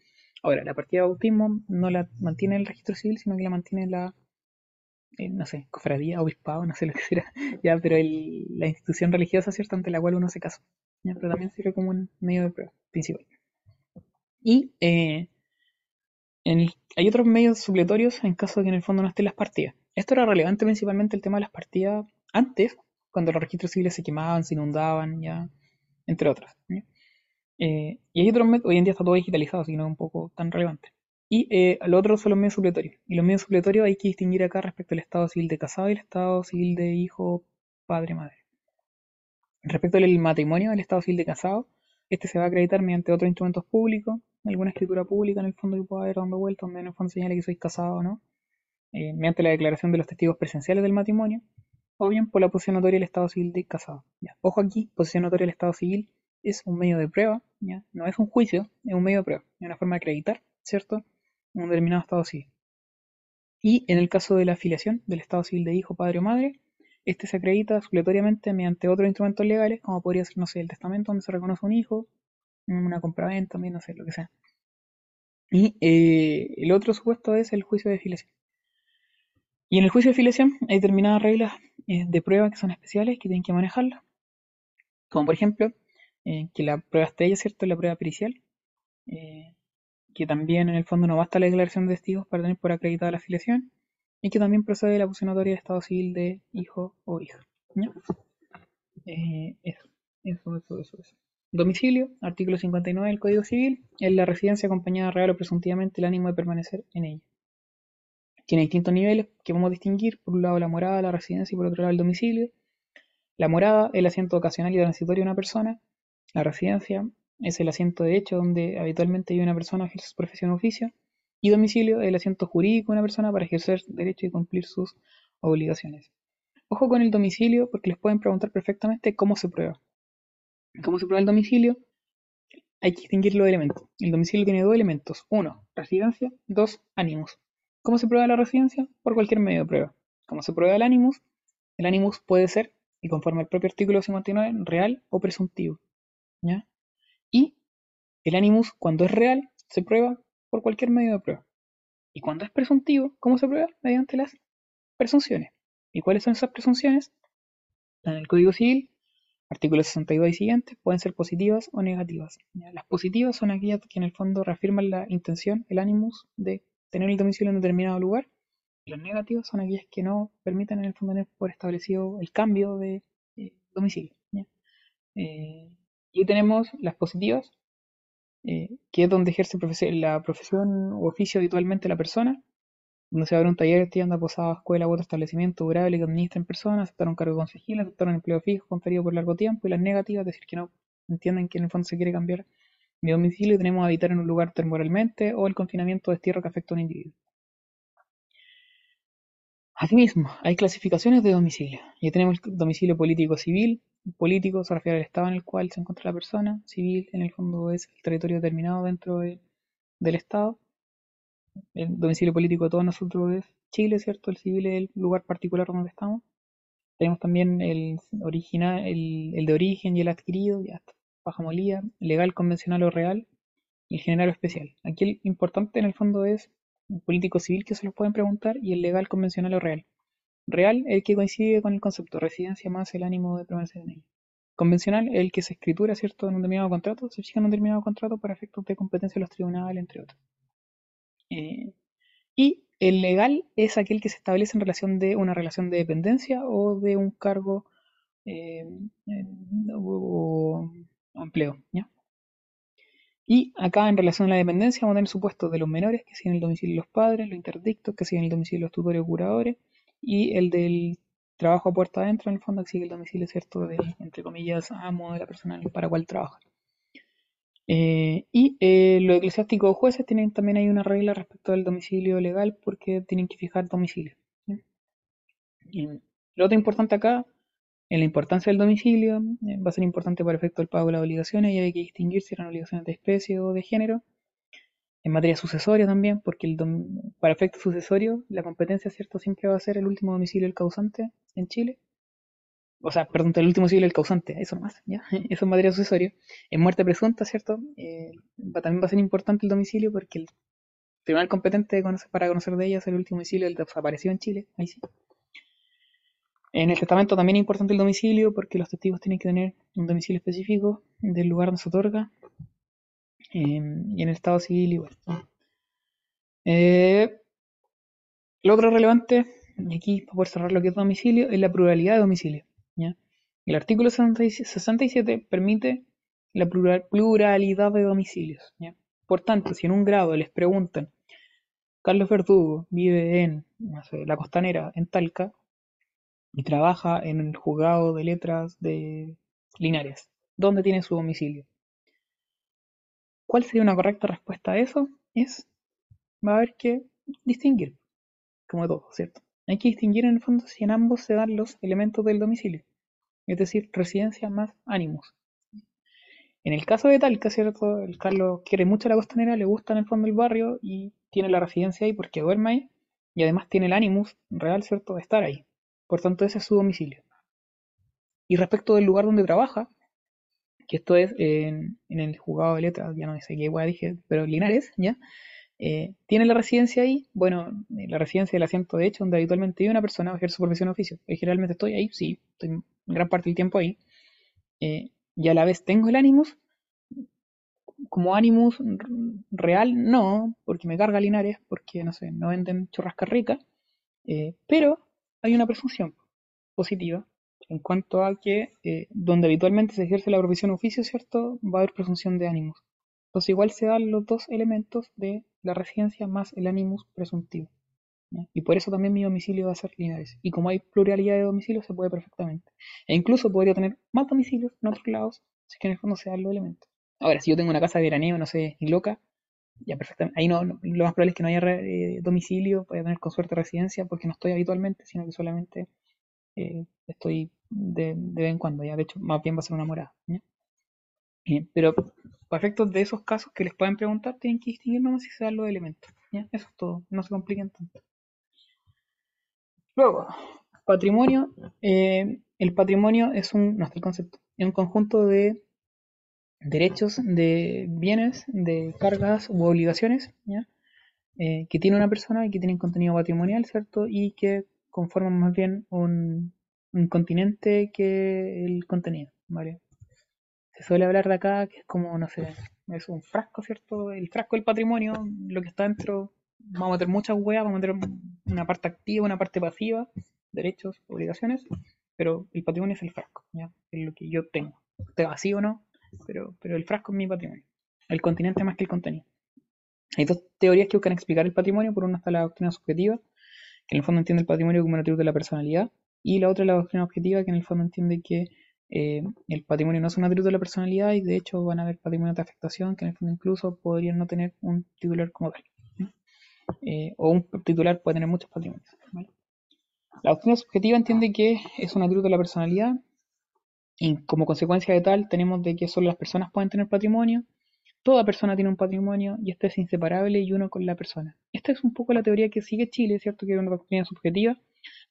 Ahora, la partida de bautismo no la mantiene el registro civil, sino que la mantiene la, eh, no sé, cofradía, obispado, no sé lo que será, [LAUGHS] ya, pero el, la institución religiosa, ¿cierto?, ante la cual uno se casa. ¿ya? Pero también sirve como un medio de prueba principal. Y eh, en el- hay otros medios supletorios en caso de que en el fondo no estén las partidas. Esto era relevante principalmente el tema de las partidas antes, cuando los registros civiles se quemaban, se inundaban, ya, entre otras. ¿ya? Eh, y métodos, hoy en día está todo digitalizado, así que no es un poco tan relevante. Y eh, lo otro son los medios supletorios. Y los medios supletorios hay que distinguir acá respecto al estado civil de casado y el estado civil de hijo, padre, madre. Respecto al matrimonio, el estado civil de casado, este se va a acreditar mediante otros instrumentos públicos, alguna escritura pública en el fondo que pueda haber dando vuelta, donde en el fondo señale que sois casado o no, eh, mediante la declaración de los testigos presenciales del matrimonio, o bien por la posición notoria del estado civil de casado. Ya. Ojo aquí, posición notoria del estado civil es un medio de prueba, ¿ya? no es un juicio, es un medio de prueba, es una forma de acreditar, ¿cierto? Un determinado estado civil. Y en el caso de la afiliación del estado civil de hijo, padre o madre, este se acredita supletoriamente mediante otros instrumentos legales, como podría ser, no sé, el testamento donde se reconoce un hijo, una compraventa, también, no sé, lo que sea. Y eh, el otro supuesto es el juicio de filiación. Y en el juicio de filiación hay determinadas reglas eh, de prueba que son especiales que tienen que manejarlas. Como por ejemplo, eh, que la prueba estrella, ¿cierto? La prueba pericial. eh, que también en el fondo no basta la declaración de testigos para tener por acreditada la filiación. Y que también procede de la notoria de estado civil de hijo o hija. Eh, eso, eso, eso, eso, eso. Domicilio, artículo 59 del Código Civil, es la residencia acompañada real o presuntivamente el ánimo de permanecer en ella. Tiene distintos niveles que vamos a distinguir, por un lado la morada, la residencia y por otro lado el domicilio. La morada el asiento ocasional y transitorio de una persona. La residencia es el asiento de hecho donde habitualmente vive una persona ejerce su profesión o oficio. Y domicilio es el asiento jurídico de una persona para ejercer derecho y cumplir sus obligaciones. Ojo con el domicilio porque les pueden preguntar perfectamente cómo se prueba. ¿Cómo se prueba el domicilio? Hay que distinguir los elementos. El domicilio tiene dos elementos. Uno, residencia. Dos, ánimos. ¿Cómo se prueba la residencia? Por cualquier medio de prueba. ¿Cómo se prueba el ánimos? El ánimos puede ser, y conforme al propio artículo 59, real o presuntivo. Y el ánimos, cuando es real, se prueba por cualquier medio de prueba. Y cuando es presuntivo, ¿cómo se prueba? Mediante las presunciones. ¿Y cuáles son esas presunciones? En el Código Civil, artículos 62 y siguientes, pueden ser positivas o negativas. Las positivas son aquellas que en el fondo reafirman la intención, el ánimos de tener el domicilio en determinado lugar. Y las negativas son aquellas que no permiten en el fondo tener por establecido el cambio de eh, domicilio. Eh, y tenemos las positivas, eh, que es donde ejerce la profesión o oficio habitualmente la persona, donde se abre un taller, tienda, posada, escuela u otro establecimiento durable que administra en persona, aceptar un cargo de consejil, aceptar un empleo fijo conferido por largo tiempo, y las negativas, decir, que no entienden que en el fondo se quiere cambiar de domicilio y tenemos a habitar en un lugar temporalmente o el confinamiento o destierro que afecta a un individuo. Asimismo, hay clasificaciones de domicilio. Ya tenemos el domicilio político civil. Político se refiere al estado en el cual se encuentra la persona. Civil, en el fondo, es el territorio determinado dentro de- del estado. El domicilio político de todos nosotros es Chile, ¿cierto? El civil es el lugar particular donde estamos. Tenemos también el, original, el, de origen y el adquirido, ya está. Baja molía, legal, convencional o real, y el general o especial. Aquí el importante en el fondo es el político civil que se los pueden preguntar y el legal, convencional o real. Real el que coincide con el concepto residencia más el ánimo de permanecer en ella. Convencional el que se escritura, ¿cierto?, en un determinado contrato, se fija en un determinado contrato para efectos de competencia de los tribunales, entre otros. Eh, y el legal es aquel que se establece en relación de una relación de dependencia o de un cargo eh, o, empleo. Y acá en relación a la dependencia vamos a tener supuestos de los menores que siguen el domicilio de los padres, los interdictos que siguen el domicilio de los tutores o curadores y el del trabajo a puerta adentro en el fondo que sigue el domicilio cierto del, entre comillas, amo de la persona para cual trabaja. Eh, y eh, los eclesiásticos jueces tienen también hay una regla respecto al domicilio legal porque tienen que fijar domicilio. ¿sí? Y lo otro importante acá, en la importancia del domicilio, eh, va a ser importante para efecto del pago de las obligaciones y hay que distinguir si eran obligaciones de especie o de género. En materia sucesoria también, porque el para efecto sucesorio la competencia cierto siempre va a ser el último domicilio del causante en Chile. o sea, perdón, el último civil el causante, eso más, ¿ya? [LAUGHS] Eso es materia sucesoria. En muerte presunta, ¿cierto? Eh, también va a ser importante el domicilio porque el tribunal competente para conocer de ella es el último domicilio del desaparecido en Chile, ahí sí. En el testamento también es importante el domicilio porque los testigos tienen que tener un domicilio específico del lugar donde se otorga. Y en el estado civil igual. Eh, lo otro relevante, aquí para cerrar lo que es domicilio, es la pluralidad de domicilio. El artículo 67 permite la plural- pluralidad de domicilios. Por tanto, si en un grado les preguntan, Carlos Verdugo vive en no la costanera, en Talca, y trabaja en el juzgado de letras de Linares, ¿dónde tiene su domicilio? ¿Cuál sería una correcta respuesta a eso? Es, va a haber que distinguir, como todo, ¿cierto? Hay que distinguir en el fondo si en ambos se dan los elementos del domicilio, es decir, residencia más ánimos. En el caso de Talca, ¿cierto? El Carlos quiere mucho la costanera, le gusta en el fondo el barrio y tiene la residencia ahí porque duerme ahí y además tiene el ánimos real, ¿cierto?, de estar ahí. Por tanto, ese es su domicilio. Y respecto del lugar donde trabaja, que esto es en, el juzgado de letras, ya no sé qué hueá dije, pero Linares, ¿ya? Eh, tiene la residencia ahí, bueno, eh, la residencia del asiento de hecho, donde habitualmente vive una persona o ejerce su profesión oficio. Eh, generalmente estoy ahí, sí, estoy gran parte del tiempo ahí. Y a la vez tengo el Animus. Como Animus r- real, no, porque me carga Linares, porque no sé, no venden churrasca rica. pero hay una presunción positiva en cuanto a que eh, donde habitualmente se ejerce la profesión oficio, ¿cierto? Va a haber presunción de ánimos. Entonces igual se dan los dos elementos de la residencia más el ánimos presuntivo. Y por eso también mi domicilio va a ser Linares. Y como hay pluralidad de domicilios, se puede perfectamente. E incluso podría tener más domicilios en otros lados, es que en el fondo se dan los elementos. Ahora, si yo tengo una casa de veraneo, no sé, y loca, ya perfectamente. Ahí no, no- lo más probable es que no haya eh, domicilio, voy tener con suerte residencia, porque no estoy habitualmente, sino que solamente eh, estoy de, vez en cuando, ya de hecho, más bien va a ser una morada. ¿ya? Eh, pero para efectos de esos casos que les pueden preguntar, tienen que distinguir nomás si se dan los elementos. ¿ya? Eso es todo, no se compliquen tanto. Luego, patrimonio. eh, el patrimonio es un, no está el concepto, es un conjunto de derechos, de bienes, de cargas u obligaciones. Eh, que tiene una persona y que tienen contenido patrimonial, ¿cierto? Y que conforman más bien un, un continente que el contenido, ¿vale? Se suele hablar de acá que es como, no sé, es un frasco, ¿cierto? El frasco del patrimonio, lo que está dentro, vamos a meter muchas hueas, vamos a meter una parte activa, una parte pasiva, derechos, obligaciones, pero el patrimonio es el frasco, ¿ya? Es lo que yo tengo. Esté vacío o no, pero, pero el frasco es mi patrimonio. El continente más que el contenido. Hay dos teorías que buscan explicar el patrimonio. Por una está la doctrina subjetiva, que en el fondo entiende el patrimonio como un atributo de la personalidad, y la otra es la doctrina objetiva, que en el fondo entiende que eh, el patrimonio no es un atributo de la personalidad y de hecho van a haber patrimonios de afectación que en el fondo incluso podrían no tener un titular como tal. Eh, o un titular puede tener muchos patrimonios. La doctrina subjetiva entiende que es un atributo de la personalidad y como consecuencia de tal tenemos de que solo las personas pueden tener patrimonio, toda persona tiene un patrimonio y este es inseparable y uno con la persona. Esta es un poco la teoría que sigue Chile, ¿cierto? Que es una doctrina subjetiva.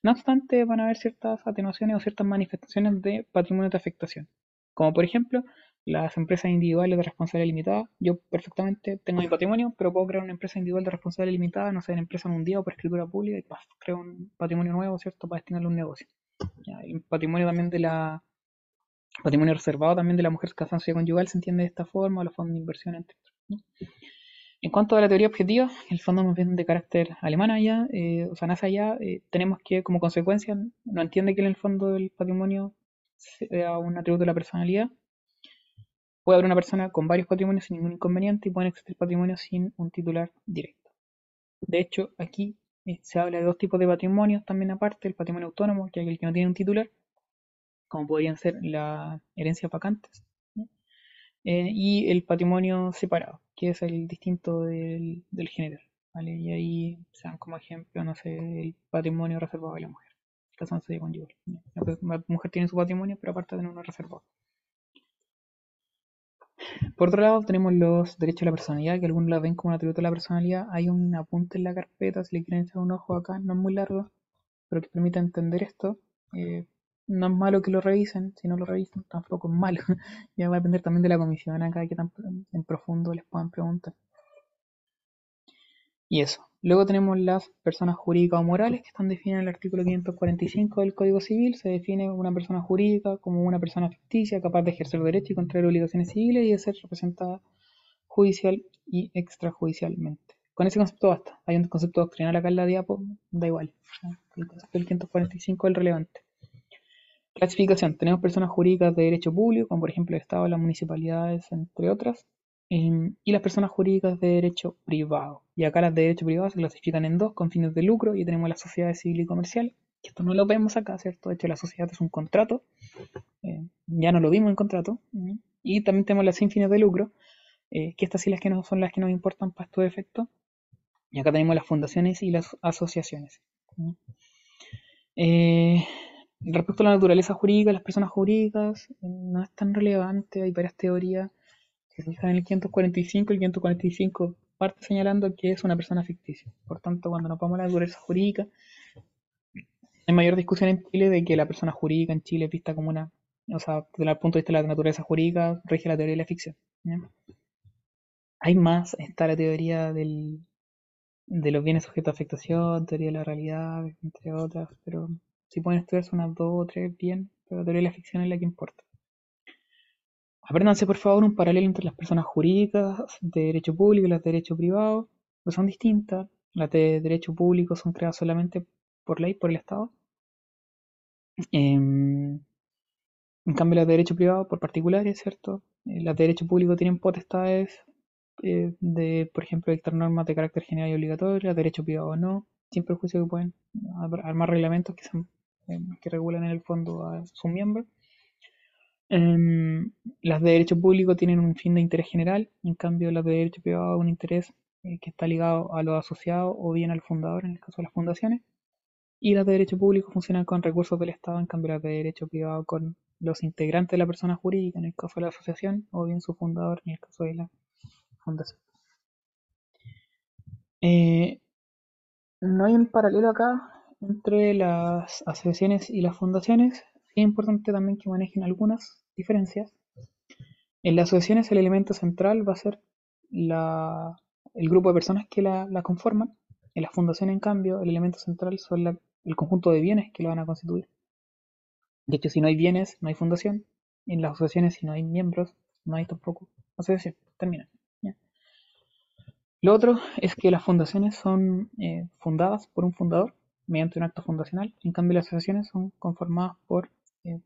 No obstante, van a haber ciertas atenuaciones o ciertas manifestaciones de patrimonio de afectación. Como por ejemplo, las empresas individuales de responsabilidad limitada. Yo perfectamente tengo mi patrimonio, pero puedo crear una empresa individual de responsabilidad limitada, no sé, en empresa día o por escritura pública y paf, creo un patrimonio nuevo, ¿cierto? Para destinarlo a un negocio. El patrimonio también de la patrimonio reservado también de la mujer sociedad conyugal se entiende de esta forma, los fondos de inversión, entre otros. En cuanto a la teoría objetiva, el fondo más bien de carácter alemán allá, eh, o sea, NASA allá, eh, tenemos que como consecuencia no entiende que en el fondo el patrimonio sea un atributo de la personalidad. Puede haber una persona con varios patrimonios sin ningún inconveniente y pueden existir patrimonios sin un titular directo. De hecho, aquí eh, se habla de dos tipos de patrimonios también aparte, el patrimonio autónomo, que es el que no tiene un titular, como podrían ser las herencias vacantes, y el patrimonio separado, que es el distinto del, del general. ¿vale? Y ahí se dan como ejemplo, no sé, el patrimonio reservado de la mujer, casándose conyugal. La mujer tiene su patrimonio, pero aparte tiene uno reservado. Por otro lado, tenemos los derechos de la personalidad, que algunos la ven como un atributo de la personalidad. Hay un apunte en la carpeta, si le quieren echar un ojo acá, no es muy largo, pero que permite entender esto. Eh, no es malo que lo revisen, si no lo revisan tampoco es malo. [LAUGHS] ya va a depender también de la comisión acá, que tan en profundo les puedan preguntar. Y eso. Luego tenemos las personas jurídicas o morales que están definidas en el artículo 545 del Código Civil. Se define una persona jurídica como una persona ficticia capaz de ejercer derecho y contraer obligaciones civiles y de ser representada judicial y extrajudicialmente. Con ese concepto basta. Hay un concepto doctrinal acá en la diapo, da igual. El concepto del 545 es el relevante. Clasificación. Tenemos personas jurídicas de derecho público, como por ejemplo el Estado, las municipalidades, entre otras. Em, y las personas jurídicas de derecho privado. Y acá las de derecho privado se clasifican en dos, con fines de lucro, y tenemos las sociedades civil y comercial, que esto no lo vemos acá, ¿cierto? De hecho, la sociedad es un contrato, eh, ya no lo vimos en contrato. Y también tenemos las sin fines de lucro, eh, que estas sí las que no son las que nos importan para estos efectos. Y acá tenemos las fundaciones y las asociaciones. Eh, respecto a la naturaleza jurídica, las personas jurídicas no es tan relevante, hay varias teorías que se fijan en el 545, el 545 parte señalando que es una persona ficticia. Por tanto, cuando nos vamos a la naturaleza jurídica, hay mayor discusión en Chile de que la persona jurídica en Chile es vista como una, o sea, desde el punto de vista de la naturaleza jurídica, rige la teoría de la ficción. Hay más, está la teoría del, de los bienes sujetos a afectación, teoría de la realidad, entre otras, pero si pueden estudiarse unas dos o tres bien, pero la teoría de la ficción es la que importa. Apréndanse por favor un paralelo entre las personas jurídicas de derecho público y las de derecho privado, que son distintas. Las de derecho público son creadas solamente por ley, por el Estado. Em, en cambio, las de derecho privado por particulares, ¿cierto? Eh, las de derecho público tienen potestades eh, de, por ejemplo, dictar normas de carácter general y obligatorio, las de derecho privado no, sin perjuicio que pueden armar reglamentos que, eh, que regulan en el fondo a sus miembros. Em, las de derecho público tienen un fin de interés general, en cambio las de derecho privado un interés eh, que está ligado a los asociados o bien al fundador, en el caso de las fundaciones. Y las de derecho público funcionan con recursos del Estado, en cambio las de derecho privado con los integrantes de la persona jurídica, en el caso de la asociación, o bien su fundador, en el caso de la fundación. Eh, no hay un paralelo acá entre las asociaciones y las fundaciones. Es importante también que manejen algunas diferencias. En las asociaciones el elemento central va a ser el grupo de personas que la, conforman. En la fundación, en cambio, el elemento central son el conjunto de bienes que lo van a constituir. De hecho, si no hay bienes, no hay fundación. En las asociaciones, si no hay miembros, no hay tampoco asociación. Termina. Lo otro es que las fundaciones son eh, fundadas por un fundador mediante un acto fundacional. En cambio, las asociaciones son conformadas por eh,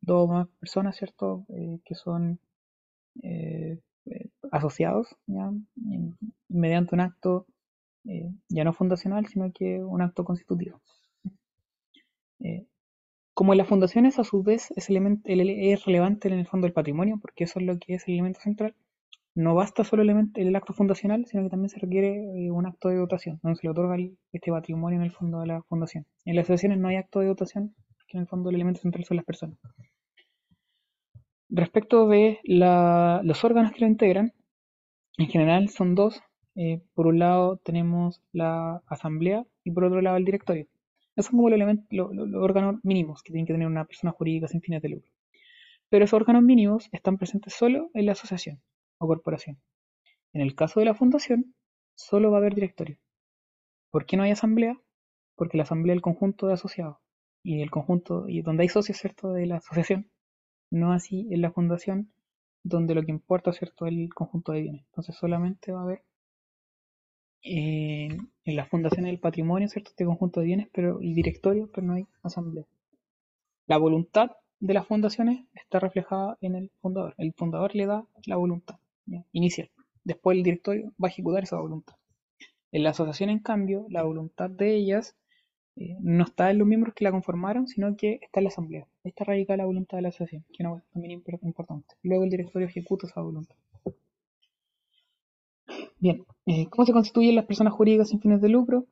dos más personas, ¿cierto? Eh, que son eh, asociados, ¿ya? mediante un acto ya no fundacional, sino que un acto constitutivo. como en las fundaciones, a su vez, es, es relevante en el fondo del patrimonio, porque eso es lo que es el elemento central. No basta solo el, acto fundacional, sino que también se requiere un acto de dotación, donde se le otorga este patrimonio en el fondo de la fundación. En las asociaciones no hay acto de dotación, que en el fondo el elemento central son las personas. Respecto de los órganos que lo integran, en general son dos. Eh, por un lado tenemos la asamblea y por otro lado el directorio. Esos son como los, los, órganos mínimos que tienen que tener una persona jurídica sin fines de lucro. Pero esos órganos mínimos están presentes solo en la asociación o corporación. En el caso de la fundación, solo va a haber directorio. ¿Por qué no hay asamblea? Porque la asamblea es el conjunto de asociados y el conjunto, y donde hay socios, ¿cierto?, de la asociación, no así en la fundación, donde lo que importa, ¿cierto?, es el conjunto de bienes. Entonces solamente va a haber en la fundación el patrimonio, ¿cierto?, este conjunto de bienes, pero y directorio, pero no hay asamblea. La voluntad de las fundaciones está reflejada en el fundador. El fundador le da la voluntad inicial. Después el directorio va a ejecutar esa voluntad. En la asociación, en cambio, la voluntad de ellas eh, no está en los miembros que la conformaron, sino que está en la asamblea. Ahí está radicada la voluntad de la asociación, que no, también importante. Luego el directorio ejecuta esa voluntad. Bien, eh, ¿cómo se constituyen las personas jurídicas sin fines de lucro?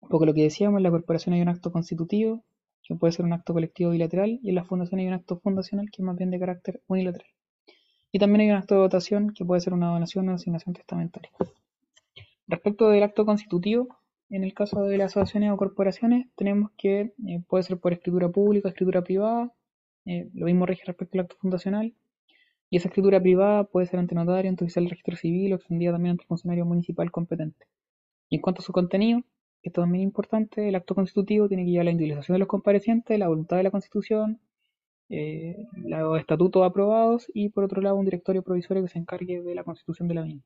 Poco lo que decíamos, en la corporación hay un acto constitutivo, que puede ser un acto colectivo bilateral, y en la fundación hay un acto fundacional, que es más bien de carácter unilateral. Y también hay un acto de votación, que puede ser una donación o asignación testamentaria. Respecto del acto constitutivo, en el caso de las asociaciones o corporaciones, tenemos que eh, puede ser por escritura pública, escritura privada, eh, lo mismo rige respecto al acto fundacional, y esa escritura privada puede ser ante notario, ante oficial de registro civil o extendida también ante funcionario municipal competente. Y en cuanto a su contenido, esto también es importante, el acto constitutivo tiene que llevar la individualización de los comparecientes, la voluntad de la Constitución, eh, los estatutos aprobados y por otro lado un directorio provisorio que se encargue de la constitución de la misma.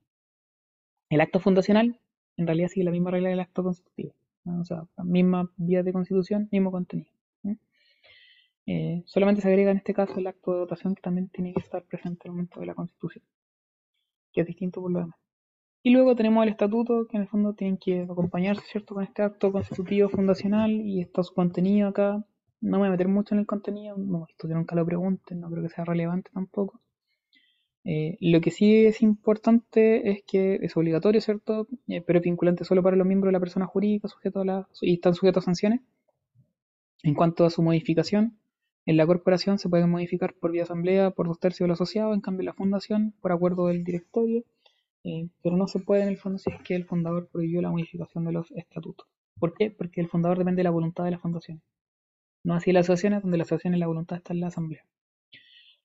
El acto fundacional en realidad sigue la misma regla del acto constitutivo, ¿no? o sea, la misma vía de constitución, mismo contenido. Eh, solamente se agrega en este caso el acto de votación que también tiene que estar presente en el momento de la constitución, que es distinto por lo demás. Y luego tenemos el estatuto, que en el fondo tienen que acompañarse, ¿cierto?, con este acto constitutivo fundacional y está su contenido acá. No me voy a meter mucho en el contenido, no, esto nunca lo pregunten, no creo que sea relevante tampoco. Eh, lo que sí es importante es que es obligatorio, ¿cierto? Eh, pero vinculante solo para los miembros de la persona jurídica sujeto a la, y están sujetos a sanciones. En cuanto a su modificación, en la corporación se puede modificar por vía asamblea por dos tercios de los asociados, en cambio la fundación por acuerdo del directorio, eh, pero no se puede en el fondo si es que el fundador prohibió la modificación de los estatutos. ¿Por qué? Porque el fundador depende de la voluntad de la fundación. No así las asociaciones, donde la asociación y la voluntad está en la asamblea.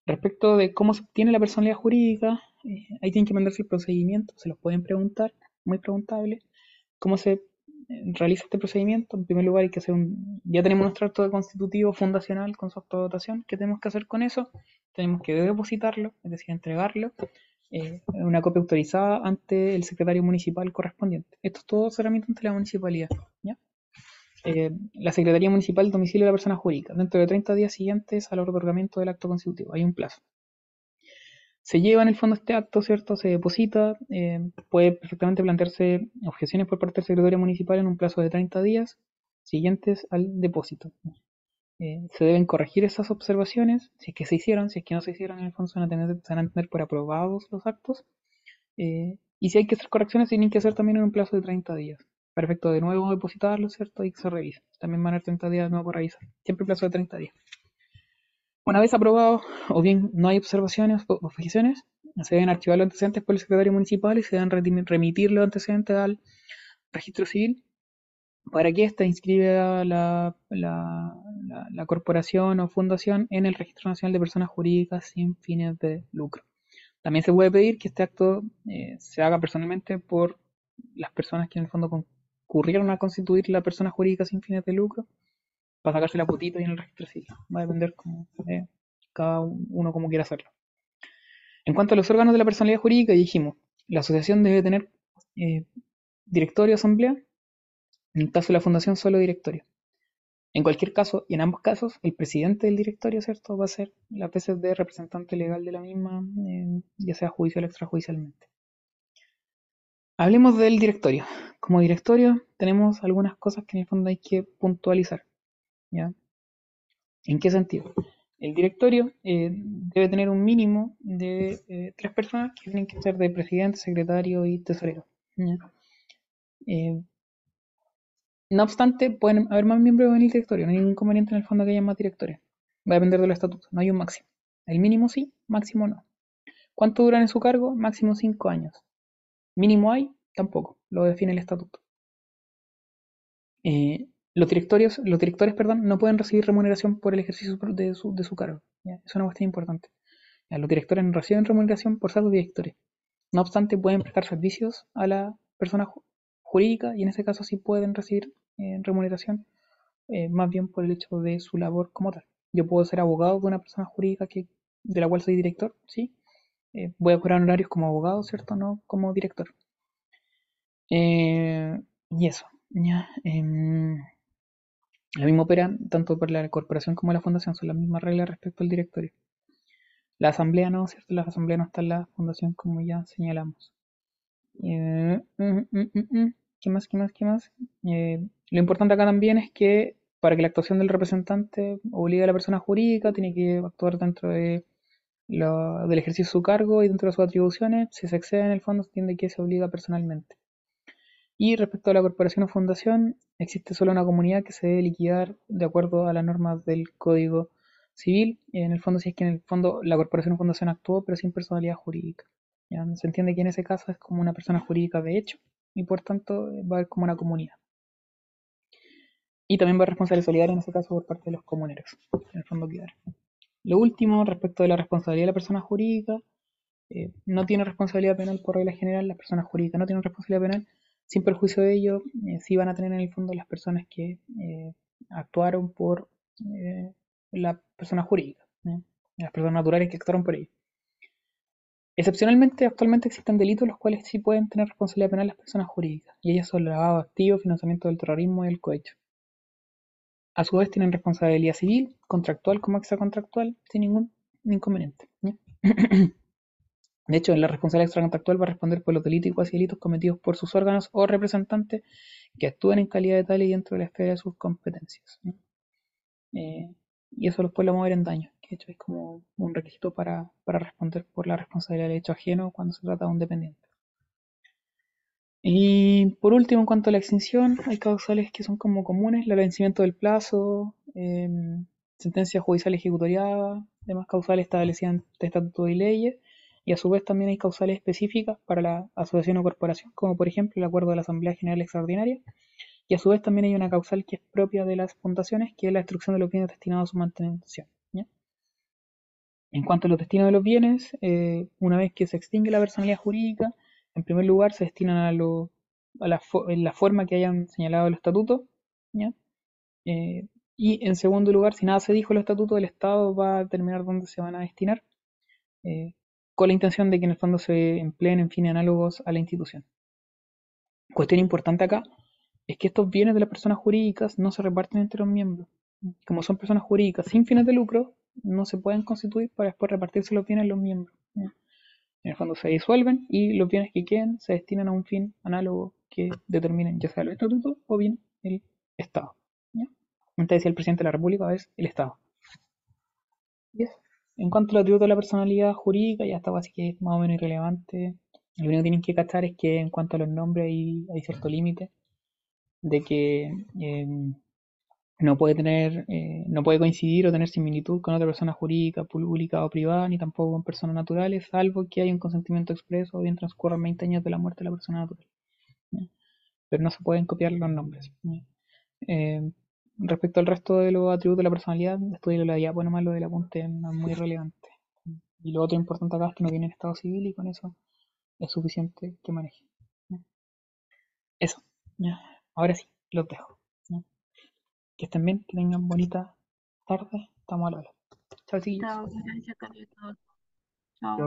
Respecto de cómo se obtiene la personalidad jurídica, eh, ahí tienen que mandarse el procedimiento, se los pueden preguntar, muy preguntable, cómo se eh, realiza este procedimiento. En primer lugar, hay que. Ya tenemos nuestro acto constitutivo fundacional con su acto de votación. ¿Qué tenemos que hacer con eso? Tenemos que depositarlo, es decir, entregarlo, eh, una copia autorizada ante el secretario municipal correspondiente. Esto es todo solamente ante la municipalidad. ¿ya? Eh, la Secretaría Municipal domicilio de la persona jurídica, dentro de 30 días siguientes al otorgamiento del acto constitutivo. Hay un plazo. Se lleva en el fondo este acto, ¿cierto? Se deposita, eh, puede perfectamente plantearse objeciones por parte del secretario municipal en un plazo de 30 días siguientes al depósito. Eh, se deben corregir esas observaciones, si es que se hicieron, si es que no se hicieron, en el fondo se van a tener, van a por aprobados los actos. y si hay que hacer correcciones, tienen que hacer también en un plazo de 30 días. Perfecto, de nuevo depositarlo, ¿cierto? Y se revisa. También van a haber 30 días de nuevo por revisar. Siempre plazo de 30 días. Una vez aprobado, o bien no hay observaciones o objeciones, se deben archivar los antecedentes por el secretario municipal y se deben remitir los antecedentes al registro civil para que ésta inscriba la, la, corporación o fundación en el Registro Nacional de Personas Jurídicas sin fines de lucro. También se puede pedir que este acto eh, se haga personalmente por las personas que en el fondo concurrieron a constituir la persona jurídica sin fines de lucro para sacarse la putita y en el registro civil. Va a depender cada uno como quiera hacerlo. En cuanto a los órganos de la personalidad jurídica, dijimos, la asociación debe tener eh, directorio asamblea, en el caso de la fundación solo directorio. En cualquier caso, y en ambos casos, el presidente del directorio, ¿cierto?, va a ser la de representante legal de la misma, eh, ya sea judicial o extrajudicialmente. Hablemos del directorio. Como directorio tenemos algunas cosas que en el fondo hay que puntualizar. ¿ya? ¿En qué sentido? El directorio eh, debe tener un mínimo de eh, tres personas que tienen que ser de presidente, secretario y tesorero. Eh, no obstante, pueden haber más miembros en el directorio. No hay ningún inconveniente en el fondo que haya más directores. Va a depender del estatuto. No hay un máximo. El mínimo sí, máximo no. ¿Cuánto duran en su cargo? Máximo cinco años. Mínimo hay, tampoco, lo define el estatuto. Eh, los, directorios, los directores perdón, no pueden recibir remuneración por el ejercicio de su, de su cargo. ¿ya? Es una cuestión importante. los directores no reciben remuneración por ser los directores. No obstante, pueden prestar servicios a la persona jurídica y en ese caso sí pueden recibir eh, remuneración eh, más bien por el hecho de su labor como tal. Yo puedo ser abogado de una persona jurídica que, de la cual soy director, ¿sí? Eh, voy a cobrar horarios como abogado, ¿cierto? No como director. Eh, y eso, ya. Em, lo mismo opera tanto por la corporación como la fundación, son las mismas reglas respecto al directorio. La asamblea no, ¿cierto? La asamblea no está en la fundación como ya señalamos. Eh, mm, mm, mm, ¿Qué más? ¿Qué más? ¿Qué más? lo importante acá también es que para que la actuación del representante obligue a la persona jurídica, tiene que actuar dentro de del ejercicio de su cargo y dentro de sus atribuciones, si se excede en el fondo, se entiende que se obliga personalmente. Y respecto a la corporación o fundación, existe solo una comunidad que se debe liquidar de acuerdo a las normas del Código Civil. En el fondo, si es que en el fondo la corporación o fundación actuó, pero sin personalidad jurídica. Se entiende que en ese caso es como una persona jurídica de hecho y por tanto va a haber como una comunidad. Y también va a responsabilidad solidaria en ese caso por parte de los comuneros, en el fondo quedar. Lo último, respecto de la responsabilidad de la persona jurídica, eh, no tiene responsabilidad penal por regla general, las personas jurídicas no tienen responsabilidad penal, sin perjuicio de ello, eh, sí van a tener en el fondo las personas que eh, actuaron por eh, la persona jurídica, las personas naturales que actuaron por ello. Excepcionalmente, actualmente existen delitos los cuales sí pueden tener responsabilidad penal las personas jurídicas, y ellas son el lavado de activos, financiamiento del terrorismo y el cohecho. A su vez tienen responsabilidad civil, contractual como extracontractual, sin ningún inconveniente. [CLEARS THROAT] De hecho, la responsabilidad extracontractual va a responder por los delitos y cuasi delitos cometidos por sus órganos o representantes que actúen en calidad de tal y dentro de la esfera de sus competencias. Eh, y eso después lo vamos a ver en daño, que de hecho es como un requisito para, para responder por la responsabilidad del hecho ajeno cuando se trata de un dependiente. Y por último, en cuanto a la extinción, hay causales que son como comunes, el vencimiento del plazo, eh, sentencia judicial ejecutoriada, demás causales establecidas en estatutos y leyes, y a su vez también hay causales específicas para la asociación o corporación, como por ejemplo el acuerdo de la Asamblea General Extraordinaria, y a su vez también hay una causal que es propia de las fundaciones, que es la destrucción de los bienes destinados a su mantención. En cuanto a los destinos de los bienes, eh, una vez que se extingue la personalidad jurídica, en primer lugar se destinan a, la, en la forma que hayan señalado el estatuto. Eh, y en segundo lugar, si nada se dijo el estatuto, el Estado va a determinar dónde se van a destinar, eh, con la intención de que en el fondo se empleen en fines análogos a la institución. Cuestión importante acá es que estos bienes de las personas jurídicas no se reparten entre los miembros. Como son personas jurídicas sin fines de lucro, no se pueden constituir para después repartirse los bienes a los miembros. En el fondo se disuelven y los bienes que queden se destinan a un fin análogo que determinen ya sea el estatuto o bien el Estado. ¿ya? Antes decía el presidente de la República, es el Estado. En cuanto a los atributos de la personalidad jurídica, ya está así que es más o menos irrelevante. Lo único que tienen que cachar es que en cuanto a los nombres hay, hay cierto límite de que eh, no puede tener, eh, no puede coincidir o tener similitud con otra persona jurídica, pública o privada, ni tampoco con personas naturales, salvo que haya un consentimiento expreso o bien transcurran 20 años de la muerte de la persona natural. Pero no se pueden copiar los nombres. Eh, respecto al resto de los atributos de la personalidad, estudio la diapo lo del apunte no es muy relevante. Y lo otro importante acá es que no tienen estado civil y con eso es suficiente que maneje. Eso. Ahora sí, los dejo. Que estén bien, que tengan bonita tarde. Estamos a la hora. Chao, chiquillos. Chao, gracias, Carlitos. Chao.